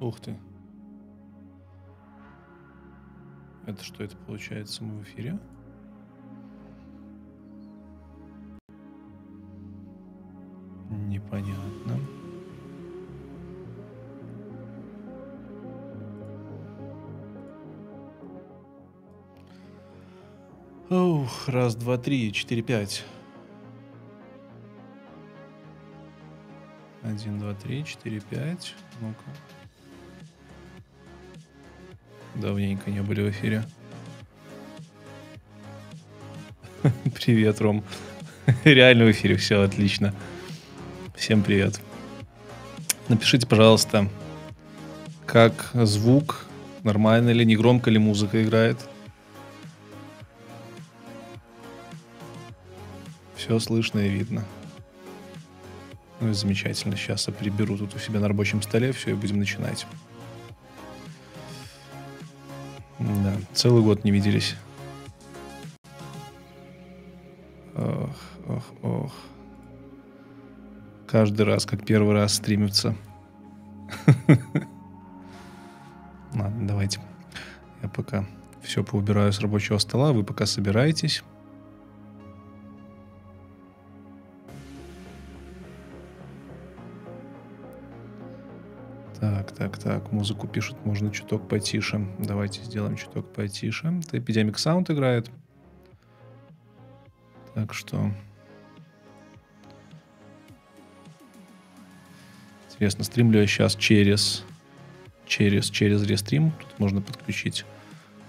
Ух ты. Это что это получается? Мы в эфире? Непонятно. Ух, раз, два, три, четыре, пять. Один, два, три, четыре, пять. Ну-ка. Давненько не были в эфире. Привет, Ром. Реально в эфире, все отлично. Всем привет. Напишите, пожалуйста, как звук, нормально ли, не громко ли музыка играет. Все слышно и видно. Ну и замечательно. Сейчас я приберу тут у себя на рабочем столе все и будем начинать. Целый год не виделись. Ох, ох, ох. Каждый раз, как первый раз стримится. Ладно, давайте. Я пока все поубираю с рабочего стола, вы пока собираетесь. Музыку пишут, можно чуток потише. Давайте сделаем чуток потише. Это Epidemic Sound играет. Так что... Интересно, стримлю я сейчас через... Через, через Restream. Тут можно подключить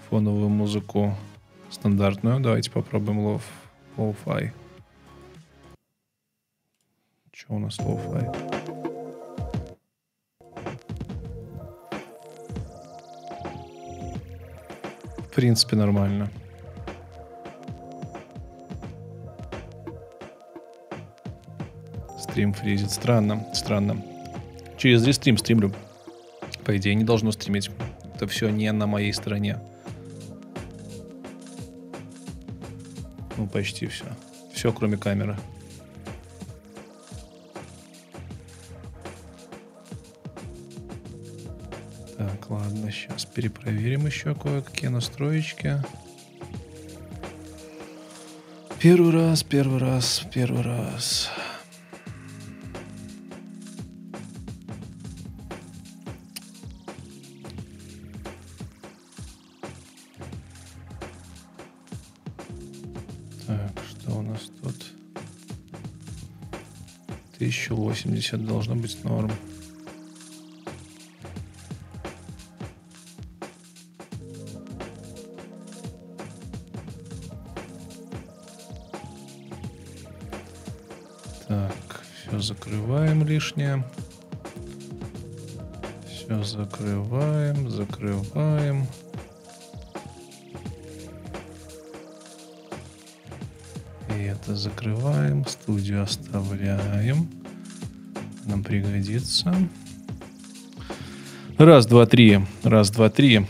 фоновую музыку стандартную. Давайте попробуем lo, lo-fi. Что у нас lo-fi? Принципе, нормально. Стрим фризит. Странно, странно. Через рестрим стримлю. По идее, не должно стримить. Это все не на моей стороне. Ну, почти все. Все, кроме камеры. Сейчас перепроверим еще кое-какие настроечки. Первый раз, первый раз, первый раз. Так, что у нас тут? 1080 должно быть норм. Закрываем лишнее. Все закрываем, закрываем. И это закрываем, студию оставляем. Нам пригодится. Раз, два, три. Раз, два, три.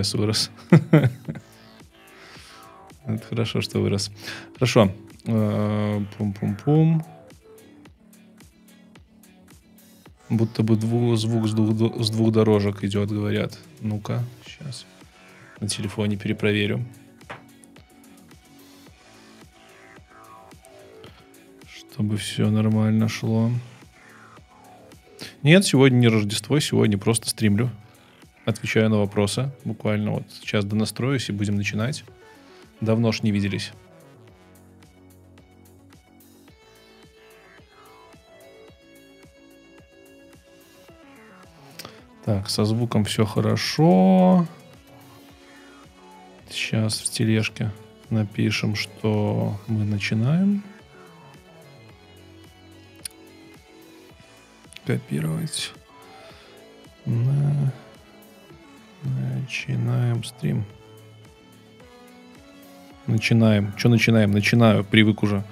FPS вырос. Это хорошо, что вырос. Хорошо. Э, пум-пум-пум. Будто бы двух, звук с двух, с двух дорожек идет, говорят. Ну-ка, сейчас. На телефоне перепроверю. Чтобы все нормально шло. Нет, сегодня не Рождество, сегодня просто стримлю отвечаю на вопросы. Буквально вот сейчас донастроюсь и будем начинать. Давно ж не виделись. Так, со звуком все хорошо. Сейчас в тележке напишем, что мы начинаем. Копировать. Начинаем стрим. Начинаем. Что начинаем? Начинаю. Привык уже.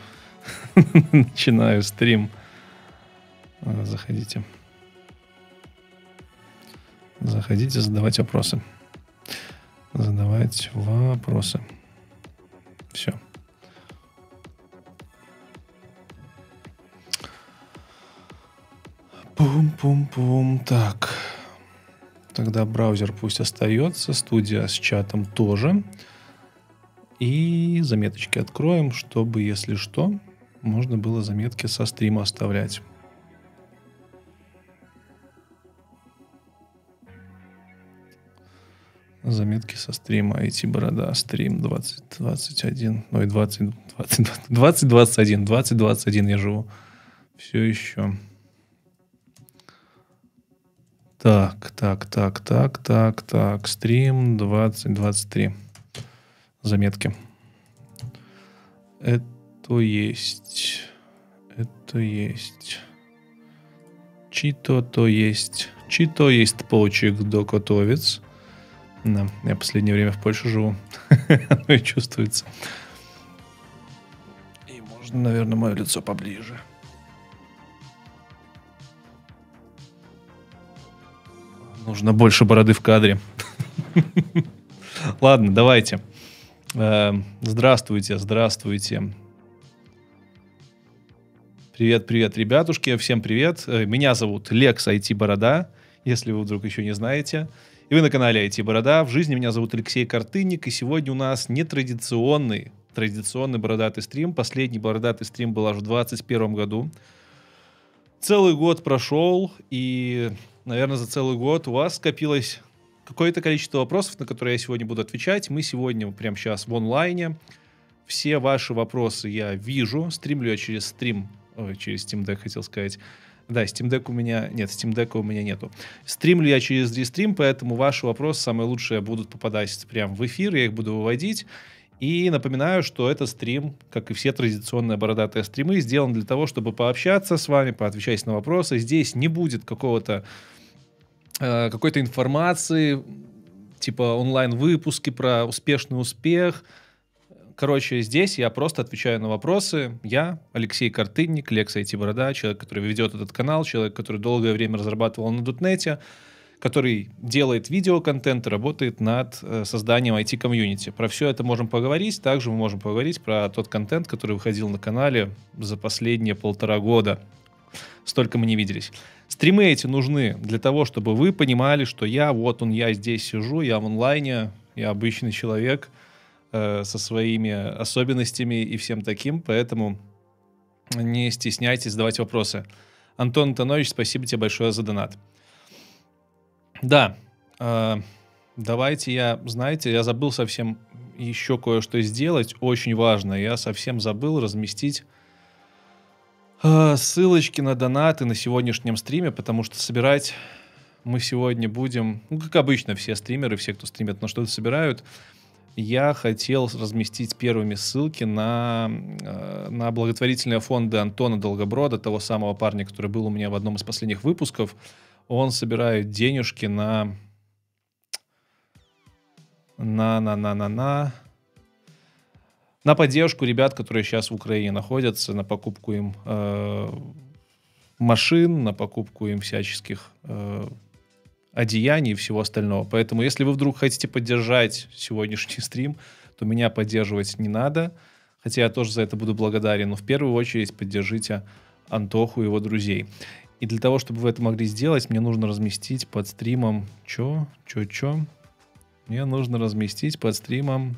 Начинаю стрим. Э, заходите. Заходите, задавать вопросы. Задавать вопросы. Все. Пум-пум-пум. Так. Тогда браузер пусть остается, студия с чатом тоже. И заметочки откроем, чтобы, если что, можно было заметки со стрима оставлять. Заметки со стрима IT-борода, стрим 2021, ой, 20, 20, 20, 21, 20, 21 я живу. Все еще. Так, так, так, так, так, так. Стрим 2023. Заметки. Это есть. Это есть. Чито то есть. Чито есть почек докотовец. Да, я последнее время в Польше живу. Оно и чувствуется. И можно, наверное, мое лицо поближе. Нужно больше бороды в кадре. Ладно, давайте. Э, здравствуйте, здравствуйте. Привет, привет, ребятушки. Всем привет. Э, меня зовут Лекс IT Борода, если вы вдруг еще не знаете. И вы на канале IT Борода. В жизни меня зовут Алексей Картынник. И сегодня у нас нетрадиционный, традиционный бородатый стрим. Последний бородатый стрим был аж в 2021 году. Целый год прошел, и наверное, за целый год у вас скопилось какое-то количество вопросов, на которые я сегодня буду отвечать. Мы сегодня прямо сейчас в онлайне. Все ваши вопросы я вижу. Стримлю я через стрим, ой, через Steam Deck хотел сказать. Да, Steam Deck у меня... Нет, Steam Deck у меня нету. Стримлю я через Restream, поэтому ваши вопросы самые лучшие будут попадать прямо в эфир, я их буду выводить. И напоминаю, что этот стрим, как и все традиционные бородатые стримы, сделан для того, чтобы пообщаться с вами, поотвечать на вопросы. Здесь не будет какого-то Э, какой-то информации, типа онлайн-выпуски про успешный успех. Короче, здесь я просто отвечаю на вопросы. Я, Алексей Картынник, Лекс IT Борода, человек, который ведет этот канал, человек, который долгое время разрабатывал на Дотнете, который делает видеоконтент и работает над э, созданием IT-комьюнити. Про все это можем поговорить. Также мы можем поговорить про тот контент, который выходил на канале за последние полтора года. Столько мы не виделись. Стримы эти нужны для того, чтобы вы понимали, что я, вот он, я здесь сижу, я в онлайне, я обычный человек э, со своими особенностями и всем таким, поэтому не стесняйтесь задавать вопросы. Антон Антонович, спасибо тебе большое за донат. Да, э, давайте я, знаете, я забыл совсем еще кое-что сделать, очень важно. Я совсем забыл разместить ссылочки на донаты на сегодняшнем стриме, потому что собирать мы сегодня будем, ну, как обычно, все стримеры, все, кто стримит, на что-то собирают. Я хотел разместить первыми ссылки на, а, на благотворительные фонды Антона Долгоброда, того самого парня, который был у меня в одном из последних выпусков. Он собирает денежки на... На-на-на-на-на на поддержку ребят, которые сейчас в Украине находятся, на покупку им э, машин, на покупку им всяческих э, одеяний и всего остального. Поэтому, если вы вдруг хотите поддержать сегодняшний стрим, то меня поддерживать не надо. Хотя я тоже за это буду благодарен. Но в первую очередь поддержите Антоху и его друзей. И для того, чтобы вы это могли сделать, мне нужно разместить под стримом... Чё? Чё? Чё? Мне нужно разместить под стримом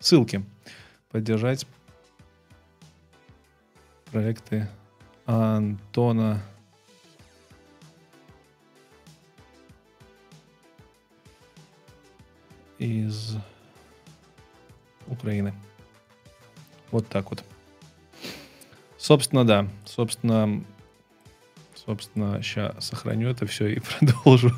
ссылки поддержать проекты Антона из Украины. Вот так вот. Собственно, да. Собственно, собственно, сейчас сохраню это все и продолжу.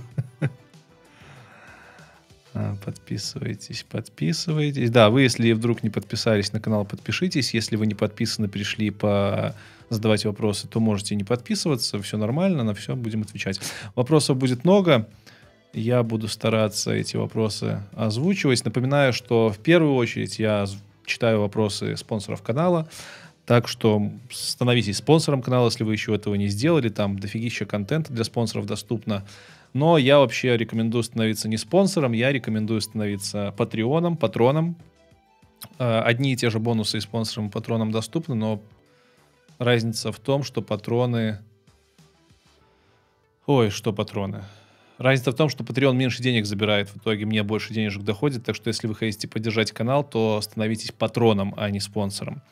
А, подписывайтесь, подписывайтесь. Да, вы, если вдруг не подписались на канал, подпишитесь. Если вы не подписаны, пришли по задавать вопросы, то можете не подписываться. Все нормально, на все будем отвечать. Вопросов будет много. Я буду стараться эти вопросы озвучивать. Напоминаю, что в первую очередь я читаю вопросы спонсоров канала. Так что становитесь спонсором канала, если вы еще этого не сделали. Там дофигища контента для спонсоров доступно. Но я вообще рекомендую становиться не спонсором, я рекомендую становиться патреоном, патроном. Э, одни и те же бонусы и спонсорам, и патронам доступны, но разница в том, что патроны... Ой, что патроны? Разница в том, что Patreon меньше денег забирает, в итоге мне больше денежек доходит, так что если вы хотите поддержать канал, то становитесь патроном, а не спонсором.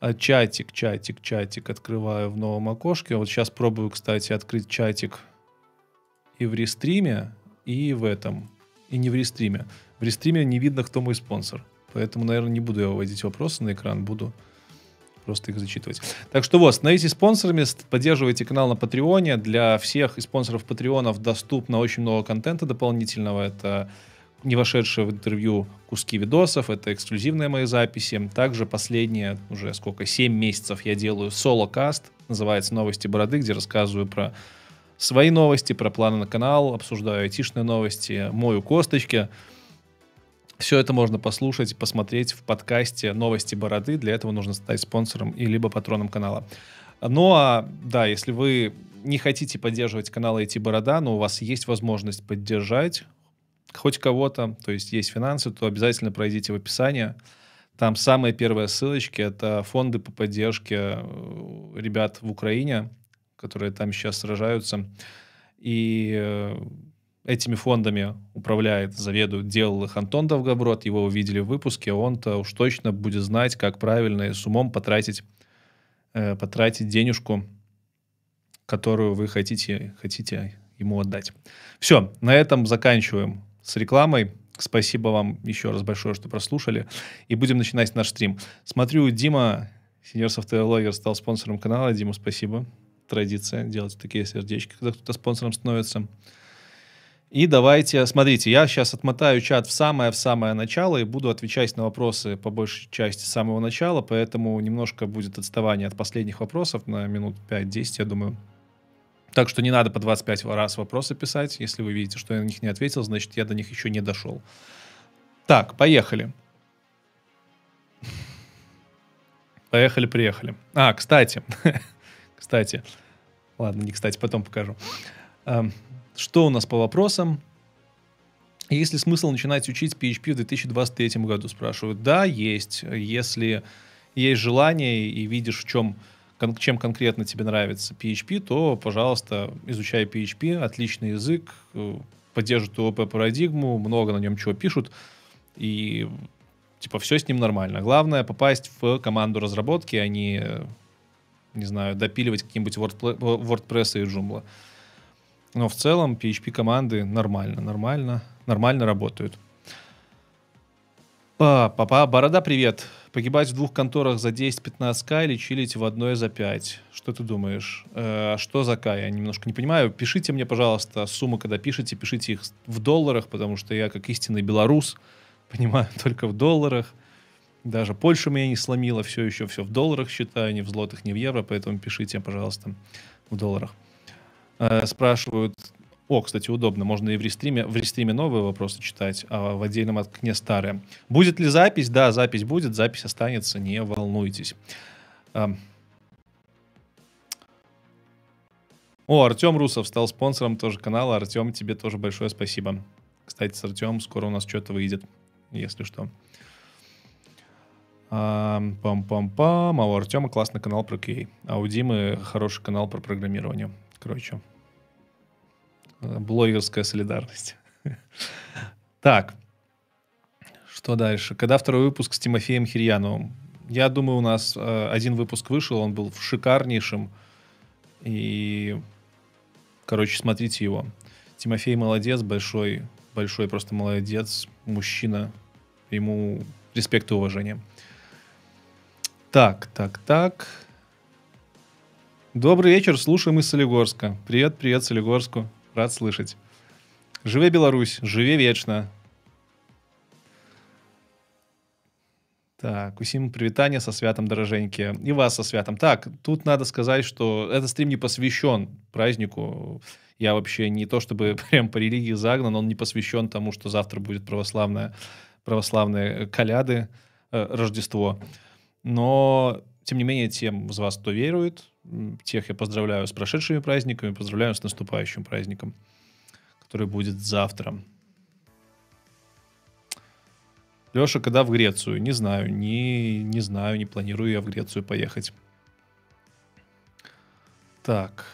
А чатик, чатик, чатик открываю в новом окошке. Вот сейчас пробую, кстати, открыть чатик и в рестриме, и в этом. И не в рестриме. В рестриме не видно, кто мой спонсор. Поэтому, наверное, не буду я выводить вопросы на экран, буду просто их зачитывать. Так что вот, становитесь спонсорами, поддерживайте канал на Патреоне. Для всех спонсоров Патреонов доступно очень много контента дополнительного. Это не вошедшие в интервью куски видосов, это эксклюзивные мои записи. Также последние, уже сколько, 7 месяцев я делаю соло-каст, называется «Новости бороды», где рассказываю про свои новости, про планы на канал, обсуждаю айтишные новости, мою косточки. Все это можно послушать, посмотреть в подкасте «Новости бороды». Для этого нужно стать спонсором и либо патроном канала. Ну а, да, если вы не хотите поддерживать канал IT Борода, но у вас есть возможность поддержать хоть кого-то, то есть есть финансы, то обязательно пройдите в описание. Там самые первые ссылочки — это фонды по поддержке э, ребят в Украине которые там сейчас сражаются. И э, этими фондами управляет, заведует, делал их Антон Довгоброд, его увидели в выпуске, он-то уж точно будет знать, как правильно и с умом потратить, э, потратить денежку, которую вы хотите, хотите ему отдать. Все, на этом заканчиваем с рекламой. Спасибо вам еще раз большое, что прослушали. И будем начинать наш стрим. Смотрю, Дима, сеньор софтвер стал спонсором канала. Дима, спасибо традиция делать такие сердечки, когда кто-то спонсором становится. И давайте, смотрите, я сейчас отмотаю чат в самое-в самое начало и буду отвечать на вопросы по большей части с самого начала, поэтому немножко будет отставание от последних вопросов на минут 5-10, я думаю. Так что не надо по 25 раз вопросы писать. Если вы видите, что я на них не ответил, значит, я до них еще не дошел. Так, поехали. Поехали, приехали. А, кстати, Кстати, ладно, не кстати, потом покажу. Что у нас по вопросам? Есть ли смысл начинать учить PHP в 2023 году, спрашивают. Да, есть. Если есть желание и видишь, в чем, чем конкретно тебе нравится PHP, то, пожалуйста, изучай PHP, отличный язык, э, поддерживает ООП-парадигму, много на нем чего пишут, и типа все с ним нормально. Главное попасть в команду разработки, а не не знаю, допиливать какие-нибудь WordPress и Joomla. Но в целом PHP команды нормально, нормально, нормально работают. Папа, Борода, привет. Погибать в двух конторах за 10-15к или чилить в одной за 5? Что ты думаешь? Э, что за к? Я немножко не понимаю. Пишите мне, пожалуйста, суммы, когда пишете, пишите их в долларах, потому что я, как истинный белорус, понимаю только в долларах. Даже Польша меня не сломила, все еще все в долларах считаю, не в злотых, не в евро, поэтому пишите, пожалуйста, в долларах. Э, спрашивают, о, кстати, удобно, можно и в рестриме, в рестриме новые вопросы читать, а в отдельном окне старые. Будет ли запись? Да, запись будет, запись останется, не волнуйтесь. Э, о, Артем Русов стал спонсором тоже канала. Артем, тебе тоже большое спасибо. Кстати, с Артемом скоро у нас что-то выйдет, если что. Пам-пам-пам. А у Артема классный канал про QA. А у Димы хороший канал про программирование. Короче, блогерская солидарность. Так, что дальше? Когда второй выпуск с Тимофеем Хирьяновым? Я думаю, у нас э, один выпуск вышел, он был шикарнейшим. И, короче, смотрите его. Тимофей молодец, большой, большой просто молодец, мужчина. Ему респект и уважение. Так, так, так. Добрый вечер, слушаем из Солигорска. Привет, привет Солигорску. Рад слышать. Живе Беларусь, живе вечно. Так, усім привітання со святом дороженьки. И вас со святом. Так, тут надо сказать, что этот стрим не посвящен празднику. Я вообще не то чтобы прям по религии загнан, он не посвящен тому, что завтра будет православная, православные коляды, э, Рождество. Но тем не менее, тем из вас, кто верует, тех я поздравляю с прошедшими праздниками, поздравляю с наступающим праздником, который будет завтра. Леша, когда в Грецию? Не знаю, не, не знаю, не планирую я в Грецию поехать. Так.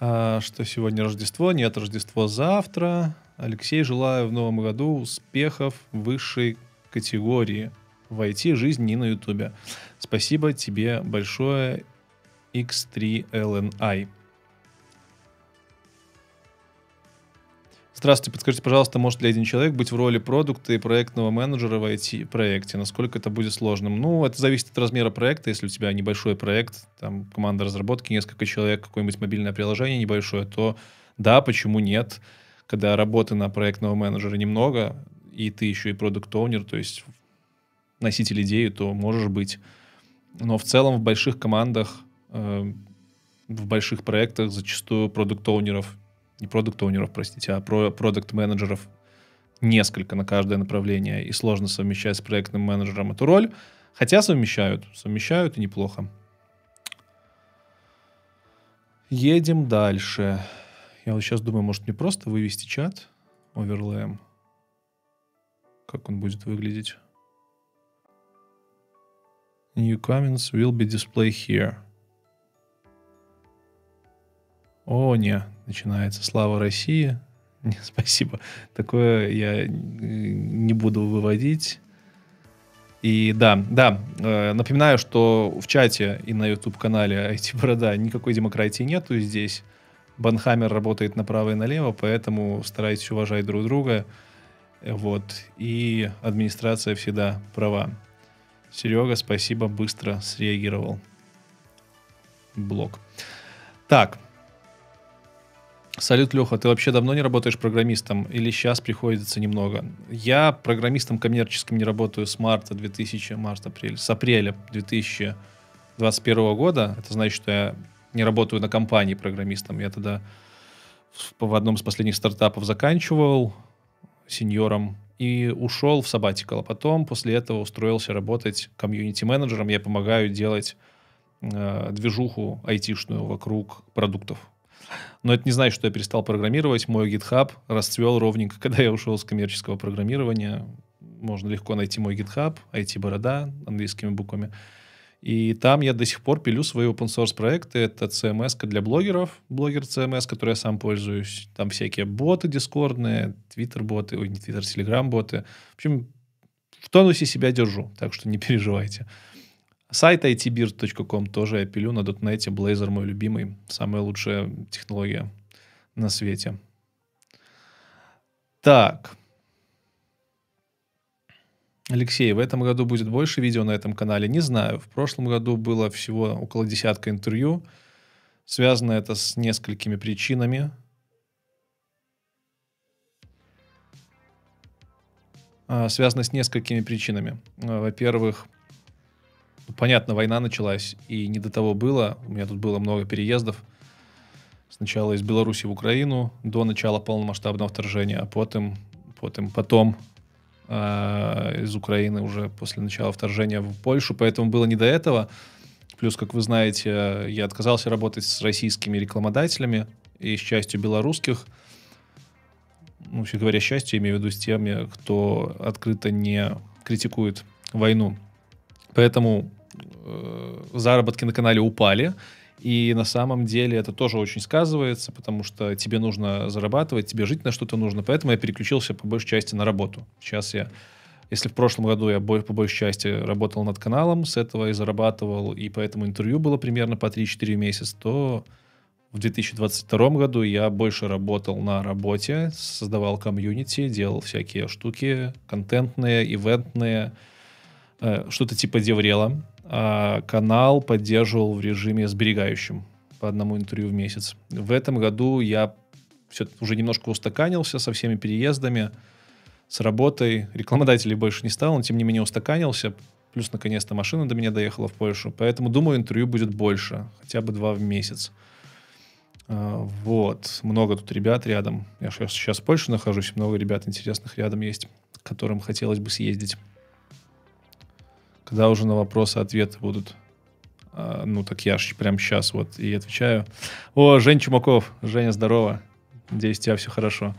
А, что сегодня Рождество? Нет, Рождество завтра. Алексей, желаю в новом году успехов высшей категории в IT-жизни и на Ютубе. Спасибо тебе большое, X3LNI. Здравствуйте, подскажите, пожалуйста, может ли один человек быть в роли продукта и проектного менеджера в IT-проекте? Насколько это будет сложным? Ну, это зависит от размера проекта. Если у тебя небольшой проект, там команда разработки, несколько человек, какое-нибудь мобильное приложение небольшое, то да, почему нет? Когда работы на проектного менеджера немного, и ты еще и продукт оунер то есть носитель идеи, то можешь быть. Но в целом в больших командах, э, в больших проектах зачастую продукт оунеров не продукт-оунеров, простите, а про продукт-менеджеров несколько на каждое направление, и сложно совмещать с проектным менеджером эту роль. Хотя совмещают, совмещают и неплохо. Едем дальше. Я вот сейчас думаю, может мне просто вывести чат оверлеем. Как он будет выглядеть? New comments will be displayed here. О, не, начинается «Слава России». Не, спасибо. Такое я не буду выводить. И да, да, э, напоминаю, что в чате и на YouTube-канале IT-борода никакой демократии нету здесь. Банхаммер работает направо и налево, поэтому старайтесь уважать друг друга. Вот. И администрация всегда права. Серега, спасибо, быстро среагировал. Блок. Так, Салют, Леха, ты вообще давно не работаешь программистом или сейчас приходится немного? Я программистом коммерческим не работаю с марта 2000, март, апрель, с апреля 2021 года. Это значит, что я не работаю на компании программистом. Я тогда в одном из последних стартапов заканчивал сеньором и ушел в Sabbatical. А потом после этого устроился работать комьюнити-менеджером. Я помогаю делать э, движуху айтишную вокруг продуктов но это не значит, что я перестал программировать. Мой GitHub расцвел ровненько, когда я ушел с коммерческого программирования. Можно легко найти мой GitHub, IT-борода английскими буквами. И там я до сих пор пилю свои open source проекты. Это CMS для блогеров, блогер CMS, который я сам пользуюсь. Там всякие боты дискордные, твиттер-боты, ой, не твиттер, телеграм-боты. В общем, в тонусе себя держу, так что не переживайте. Сайт itbeard.com тоже я пилю на .NET. Blazor мой любимый. Самая лучшая технология на свете. Так. Алексей, в этом году будет больше видео на этом канале? Не знаю. В прошлом году было всего около десятка интервью. Связано это с несколькими причинами. А, связано с несколькими причинами. Во-первых, понятно, война началась, и не до того было. У меня тут было много переездов. Сначала из Беларуси в Украину до начала полномасштабного вторжения, а потом, потом, потом э, из Украины уже после начала вторжения в Польшу. Поэтому было не до этого. Плюс, как вы знаете, я отказался работать с российскими рекламодателями и с частью белорусских. Ну, вообще говоря, счастье, имею в виду с теми, кто открыто не критикует войну. Поэтому э, заработки на канале упали. И на самом деле это тоже очень сказывается, потому что тебе нужно зарабатывать, тебе жить на что-то нужно. Поэтому я переключился по большей части на работу. Сейчас я, если в прошлом году я по большей части работал над каналом, с этого и зарабатывал, и поэтому интервью было примерно по 3-4 месяца, то в 2022 году я больше работал на работе, создавал комьюнити, делал всякие штуки контентные, ивентные, э, что-то типа деврела а канал поддерживал в режиме сберегающем по одному интервью в месяц. В этом году я все уже немножко устаканился со всеми переездами, с работой. Рекламодателей больше не стал, но тем не менее устаканился. Плюс, наконец-то, машина до меня доехала в Польшу. Поэтому, думаю, интервью будет больше. Хотя бы два в месяц. А, вот. Много тут ребят рядом. Я сейчас в Польше нахожусь. Много ребят интересных рядом есть, к которым хотелось бы съездить. Когда уже на вопросы ответы будут? А, ну, так я же прямо сейчас вот и отвечаю. О, Жень Чумаков. Женя, здорово. Надеюсь, у тебя все хорошо.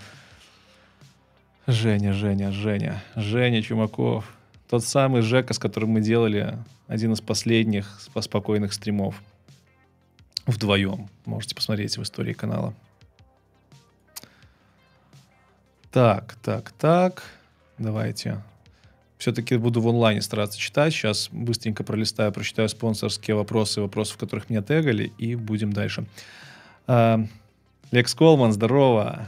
Женя, Женя, Женя. Женя Чумаков. Тот самый Жека, с которым мы делали один из последних спокойных стримов. Вдвоем. Можете посмотреть в истории канала. Так, так, так. Давайте Все-таки буду в онлайне стараться читать. Сейчас быстренько пролистаю, прочитаю спонсорские вопросы, вопросы, в которых меня тегали, и будем дальше. А, Лекс Колман, здорово.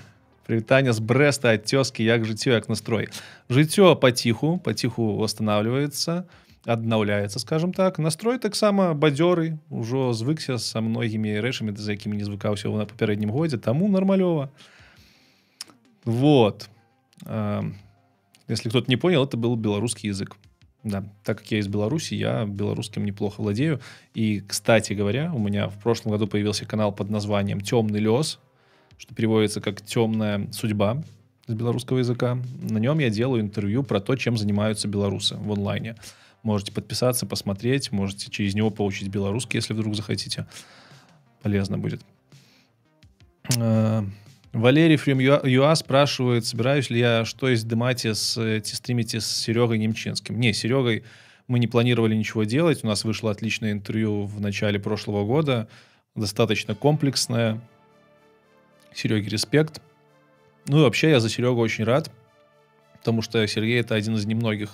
Привітання з Бреста от тезки, як жыццё як настрой жыццё паціху паціху восстанавливается аднаўляецца скажем так настрой таксама бадзёры ўжо звыкся са многімі рэчамі за якімі не звыкаўся на папярэднім годзе таму нармалёва вот а, если кто-то не понял это был беларускі язык да, так как я из Беларуси, я белорусским неплохо владею. И, кстати говоря, у меня в прошлом году появился канал под названием «Темный лес», что переводится как «темная судьба» с белорусского языка. На нем я делаю интервью про то, чем занимаются белорусы в онлайне. Можете подписаться, посмотреть, можете через него получить белорусский, если вдруг захотите. Полезно будет. Валерий Фрим Юа спрашивает, собираюсь ли я что из Демати с стримите с Серегой Немчинским. Не, Серегой мы не планировали ничего делать. У нас вышло отличное интервью в начале прошлого года. Достаточно комплексное. Сереге респект. Ну и вообще я за Серегу очень рад, потому что Сергей это один из немногих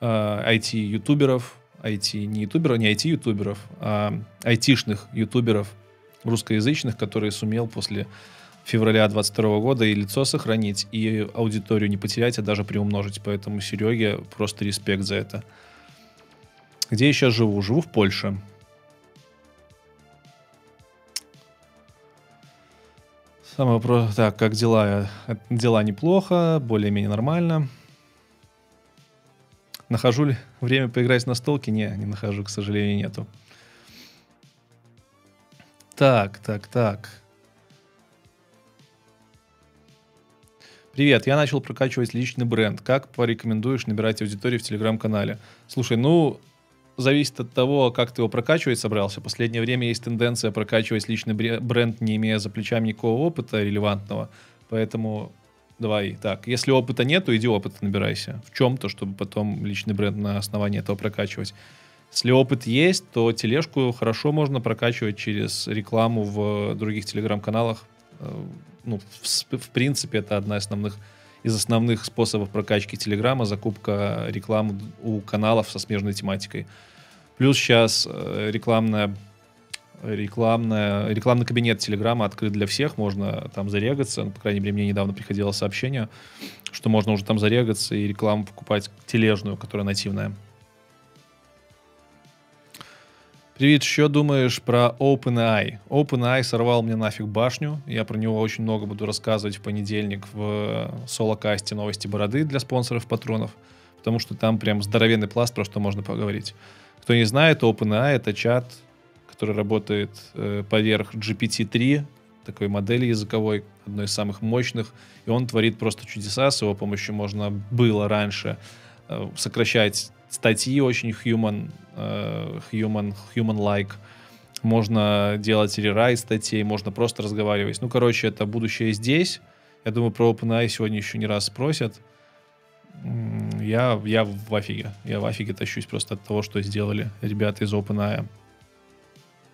э, IT-ютуберов, IT, не ютуберов, не IT-ютуберов, а айтишных ютуберов русскоязычных, которые сумел после февраля 22 года и лицо сохранить, и аудиторию не потерять, а даже приумножить. Поэтому Сереге просто респект за это. Где я сейчас живу? Живу в Польше. Самый вопрос, так, как дела? Дела неплохо, более-менее нормально. Нахожу ли время поиграть на столке? Не, не нахожу, к сожалению, нету. Так, так, так. Привет, я начал прокачивать личный бренд. Как порекомендуешь набирать аудиторию в телеграм-канале? Слушай, ну, зависит от того, как ты его прокачивать собрался. В последнее время есть тенденция прокачивать личный бренд, не имея за плечами никакого опыта релевантного. Поэтому давай так. Если опыта нет, то иди опыт набирайся. В чем-то, чтобы потом личный бренд на основании этого прокачивать. Если опыт есть, то тележку хорошо можно прокачивать через рекламу в других телеграм-каналах. Э, ну, в, в принципе, это одна из основных из основных способов прокачки Телеграма закупка рекламы у каналов со смежной тематикой. Плюс сейчас э, рекламная рекламная, рекламный кабинет Телеграма открыт для всех, можно там зарегаться, ну, по крайней мере, мне недавно приходило сообщение, что можно уже там зарегаться и рекламу покупать тележную, которая нативная. Привет, что думаешь про OpenAI? OpenAI сорвал мне нафиг башню. Я про него очень много буду рассказывать в понедельник в соло-касте новости бороды для спонсоров патронов, потому что там прям здоровенный пласт, про что можно поговорить. Кто не знает, OpenAI — это чат, который работает э, поверх GPT-3, такой модели языковой, одной из самых мощных, и он творит просто чудеса. С его помощью можно было раньше э, сокращать статьи очень human, э, human, human-like. Можно делать рерайт статей, можно просто разговаривать. Ну, короче, это будущее здесь. Я думаю, про OpenAI сегодня еще не раз спросят. Я, я в офиге. Я в офиге тащусь просто от того, что сделали ребята из OpenAI.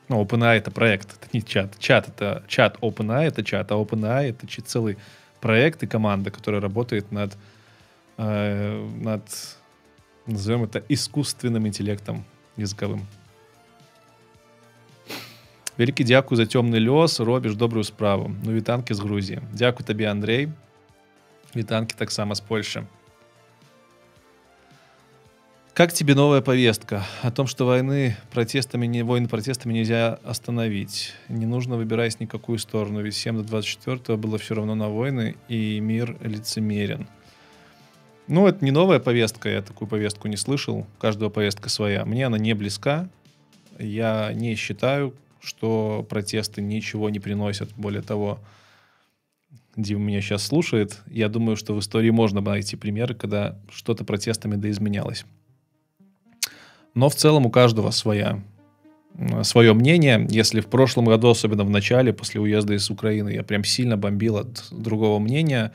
Ну, OpenAI это проект, это не чат. Чат это чат OpenAI это чат, а OpenAI это целый проект и команда, которая работает над, э, над назовем это искусственным интеллектом языковым. Великий дякую за темный лес, робіш добрую справу. Ну, вітанки з Грузії. Дякую тобі, Андрей. Вітанки так само с Польши. Как тебе новая повестка о том, что войны протестами, не, войны протестами нельзя остановить? Не нужно выбирать никакую сторону, ведь всем до 24 было все равно на войны, и мир лицемерен. Ну, это не новая повестка, я такую повестку не слышал. У каждого повестка своя. Мне она не близка. Я не считаю, что протесты ничего не приносят. Более того, Дим меня сейчас слушает. Я думаю, что в истории можно найти примеры, когда что-то протестами доизменялось. Но в целом у каждого своя, свое мнение. Если в прошлом году, особенно в начале, после уезда из Украины, я прям сильно бомбил от другого мнения,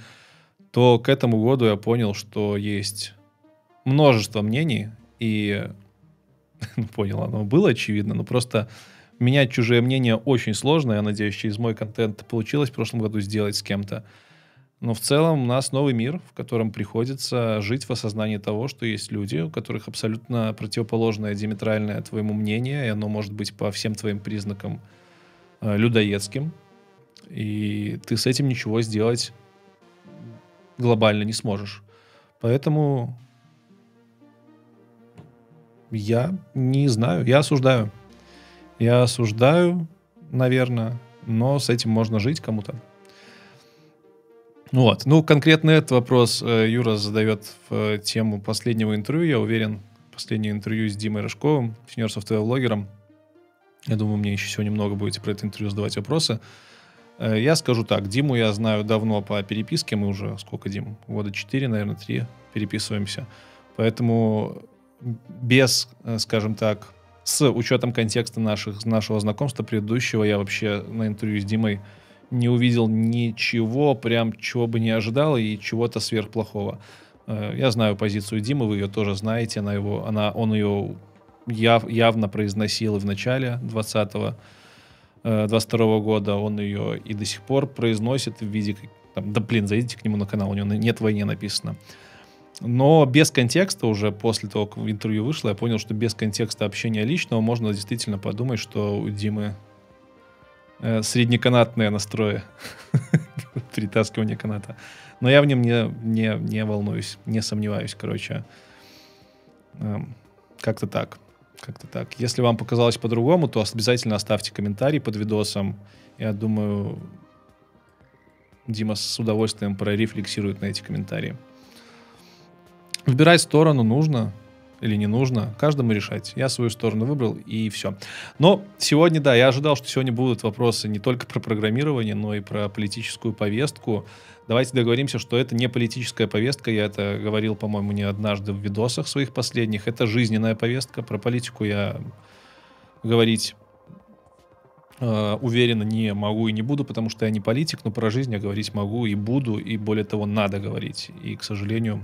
то к этому году я понял, что есть множество мнений, и ну, понял, оно было очевидно, но просто менять чужие мнения очень сложно. Я надеюсь, через мой контент получилось в прошлом году сделать с кем-то. Но в целом у нас новый мир, в котором приходится жить в осознании того, что есть люди, у которых абсолютно противоположное, диаметральное твоему мнение, и оно может быть по всем твоим признакам э, людоедским. И ты с этим ничего сделать глобально не сможешь. Поэтому я не знаю, я осуждаю. Я осуждаю, наверное, но с этим можно жить кому-то. Вот. Ну, конкретно этот вопрос э, Юра задает в э, тему последнего интервью, я уверен. Последнее интервью с Димой Рожковым, сеньор софтвер-блогером. Я думаю, мне еще сегодня много будете про это интервью задавать вопросы. Э, я скажу так, Диму я знаю давно по переписке, мы уже, сколько, Дим, года 4, наверное, 3 переписываемся. Поэтому без, скажем так, с учетом контекста наших, нашего знакомства предыдущего, я вообще на интервью с Димой не увидел ничего, прям чего бы не ожидал и чего-то сверхплохого. Э, я знаю позицию Димы, вы ее тоже знаете, она его, она, он ее яв, явно произносил в начале 20 22 э, года, он ее и до сих пор произносит в виде, там, да блин, зайдите к нему на канал, у него нет войне написано. Но без контекста уже после того, как интервью вышло, я понял, что без контекста общения личного можно действительно подумать, что у Димы э, среднеканатные настрои перетаскивание каната. Но я в нем не, не, не волнуюсь, не сомневаюсь, короче. Эм, как-то так. Как-то так. Если вам показалось по-другому, то обязательно оставьте комментарий под видосом. Я думаю, Дима с удовольствием прорефлексирует на эти комментарии. Выбирать сторону нужно, или не нужно, каждому решать. Я свою сторону выбрал, и все. Но сегодня, да, я ожидал, что сегодня будут вопросы не только про программирование, но и про политическую повестку. Давайте договоримся, что это не политическая повестка. Я это говорил, по-моему, не однажды в видосах своих последних. Это жизненная повестка. Про политику я говорить Uh, уверенно не могу и не буду, потому что я не политик, но про жизнь я говорить могу и буду, и более того, надо говорить. И, к сожалению,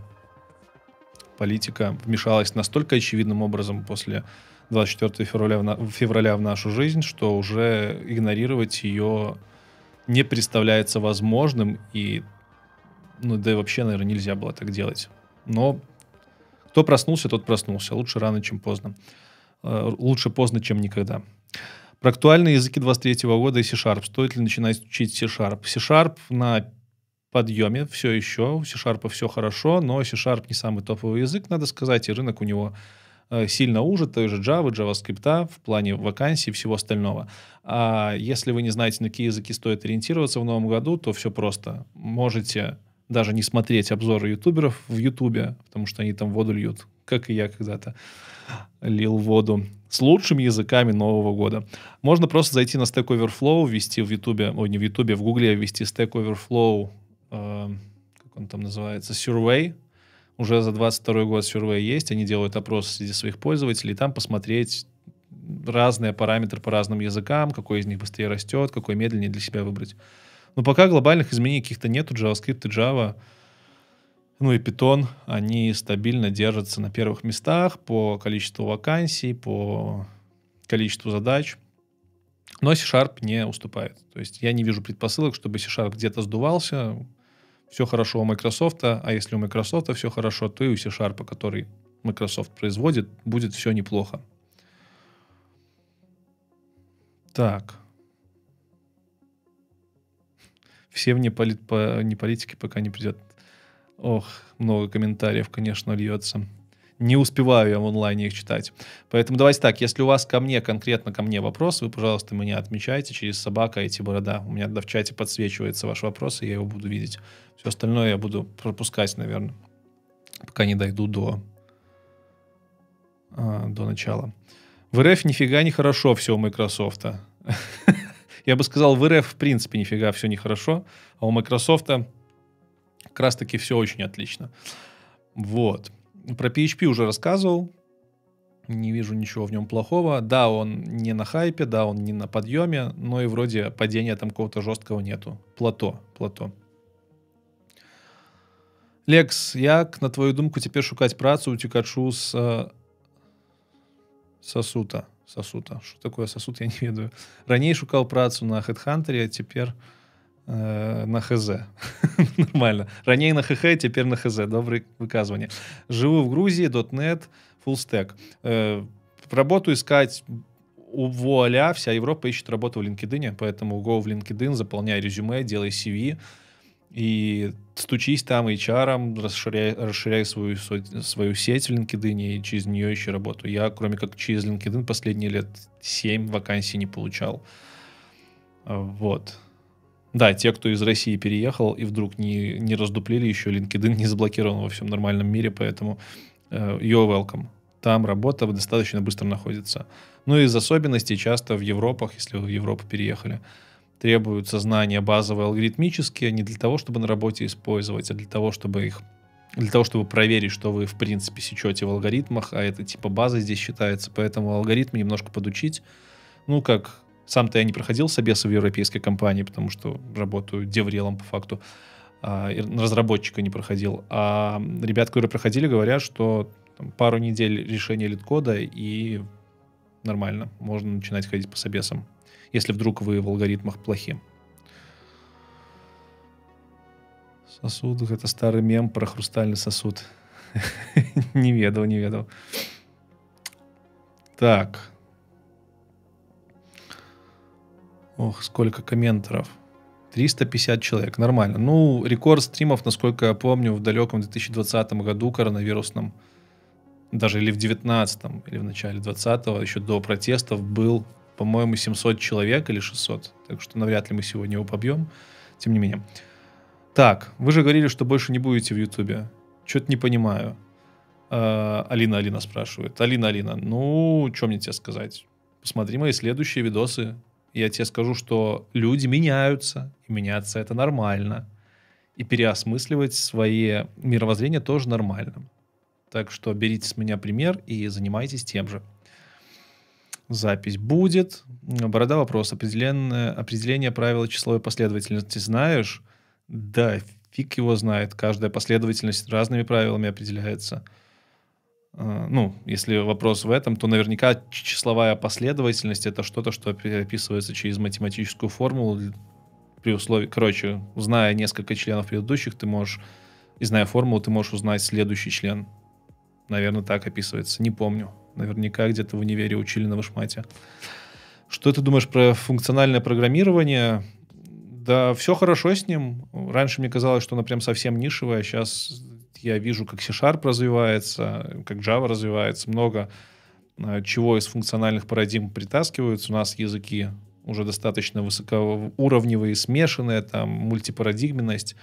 политика вмешалась настолько очевидным образом после 24 февраля в, на, февраля в нашу жизнь, что уже игнорировать ее не представляется возможным, и ну да и вообще, наверное, нельзя было так делать. Но кто проснулся, тот проснулся. Лучше рано, чем поздно. Э, лучше поздно, чем никогда. Про актуальные языки 23 года и C-Sharp. Стоит ли начинать учить C-Sharp? C-Sharp на подъеме все еще, у C-Sharp все хорошо, но C-Sharp не самый топовый язык, надо сказать, и рынок у него э, сильно уже, той же Java, JavaScript в плане вакансий и всего остального. А если вы не знаете, на какие языки стоит ориентироваться в новом году, то все просто. Можете даже не смотреть обзоры ютуберов в ютубе, потому что они там воду льют, как и я когда-то лил воду с лучшими языками нового года. Можно просто зайти на Stack Overflow, ввести в ютубе, ой, не в ютубе, в гугле ввести Stack Overflow э, как он там называется, Survey. Уже за 22 год Survey есть, они делают опрос среди своих пользователей, там посмотреть разные параметры по разным языкам, какой из них быстрее растет, какой медленнее для себя выбрать. Но пока глобальных изменений каких-то нету, JavaScript и Java, ну и Python, они стабильно держатся на первых местах по количеству вакансий, по количеству задач. Но C-Sharp не уступает. То есть я не вижу предпосылок, чтобы C-Sharp где-то сдувался все хорошо у Microsoft, а если у Microsoft все хорошо, то и у C-Sharp, который Microsoft производит, будет все неплохо. Так. Все вне, поли, по, не политики пока не придет. Ох, много комментариев, конечно, льется не успеваю я в онлайне их читать. Поэтому давайте так, если у вас ко мне, конкретно ко мне вопрос, вы, пожалуйста, меня отмечайте через собака эти борода. У меня в чате подсвечивается ваш вопрос, и я его буду видеть. Все остальное я буду пропускать, наверное, пока не дойду до, а, до начала. В РФ нифига не хорошо все у Microsoft. Я бы сказал, в РФ в принципе нифига все нехорошо, а у Microsoft как раз таки все очень отлично. Вот. Про PHP уже рассказывал. Не вижу ничего в нем плохого. Да, он не на хайпе, да, он не на подъеме, но и вроде падения там какого-то жесткого нету. Плато, плато. Лекс, як на твою думку цяпер шукаць працу уцекачу с э, сосута сосута что такое сосуд я не ведаю раней шукал працу на хедхантере цяпер э, на хз нормально раней на хх цяпер на хз добрый выказывание живу в грузии дотнет фулстек э, работу искать у вуаля вся Европа ищет работу в LinkedIn, поэтому go в LinkedIn, заполняй резюме, делай CV, и стучись там HR, расширяй, расширяй свою, свою сеть в LinkedIn и через нее ищи работу. Я, кроме как через LinkedIn, последние лет 7 вакансий не получал. Вот. Да, те, кто из России переехал и вдруг не, не раздуплили еще, LinkedIn не заблокирован во всем нормальном мире, поэтому uh, you're welcome. Там работа достаточно быстро находится. Ну и из особенностей часто в Европах, если вы в Европу переехали, требуются знания базовые алгоритмические не для того, чтобы на работе использовать, а для того, чтобы их для того, чтобы проверить, что вы, в принципе, сечете в алгоритмах, а это типа база здесь считается, поэтому алгоритмы немножко подучить. Ну, как сам-то я не проходил собесы в европейской компании, потому что работаю деврелом по факту, а, разработчика не проходил. А ребят, которые проходили, говорят, что пару недель решения лид-кода и нормально, можно начинать ходить по собесам если вдруг вы в алгоритмах плохи. Сосуд — это старый мем про хрустальный сосуд. не ведал, не ведал. Так. Ох, сколько комментаров. 350 человек, нормально. Ну, рекорд стримов, насколько я помню, в далеком 2020 году коронавирусном, даже или в 19 или в начале 20 еще до протестов, был по-моему, 700 человек или 600. Так что навряд ли мы сегодня его побьем. Тем не менее. Так, вы же говорили, что больше не будете в Ютубе. Что-то не понимаю. А, Алина, Алина спрашивает. Алина, Алина, ну, что мне тебе сказать? Посмотри мои следующие видосы. Я тебе скажу, что люди меняются, и меняться это нормально. И переосмысливать свои мировоззрения тоже нормально. Так что берите с меня пример и занимайтесь тем же. Запись будет. Борода вопрос. Определенное, определение правила числовой последовательности знаешь? Да, фиг его знает. Каждая последовательность разными правилами определяется. А, ну, если вопрос в этом, то наверняка числовая последовательность это что-то, что описывается через математическую формулу при условии, короче, зная несколько членов предыдущих, ты можешь, и зная формулу, ты можешь узнать следующий член. Наверное, так описывается. Не помню. Наверняка где-то в универе учили на вышмате. Что ты думаешь про функциональное программирование? Да, все хорошо с ним. Раньше мне казалось, что оно прям совсем нишевое. Сейчас я вижу, как C-Sharp развивается, как Java развивается. Много э, чего из функциональных парадигм притаскиваются. У нас языки уже достаточно высокоуровневые, смешанные, там мультипарадигменность.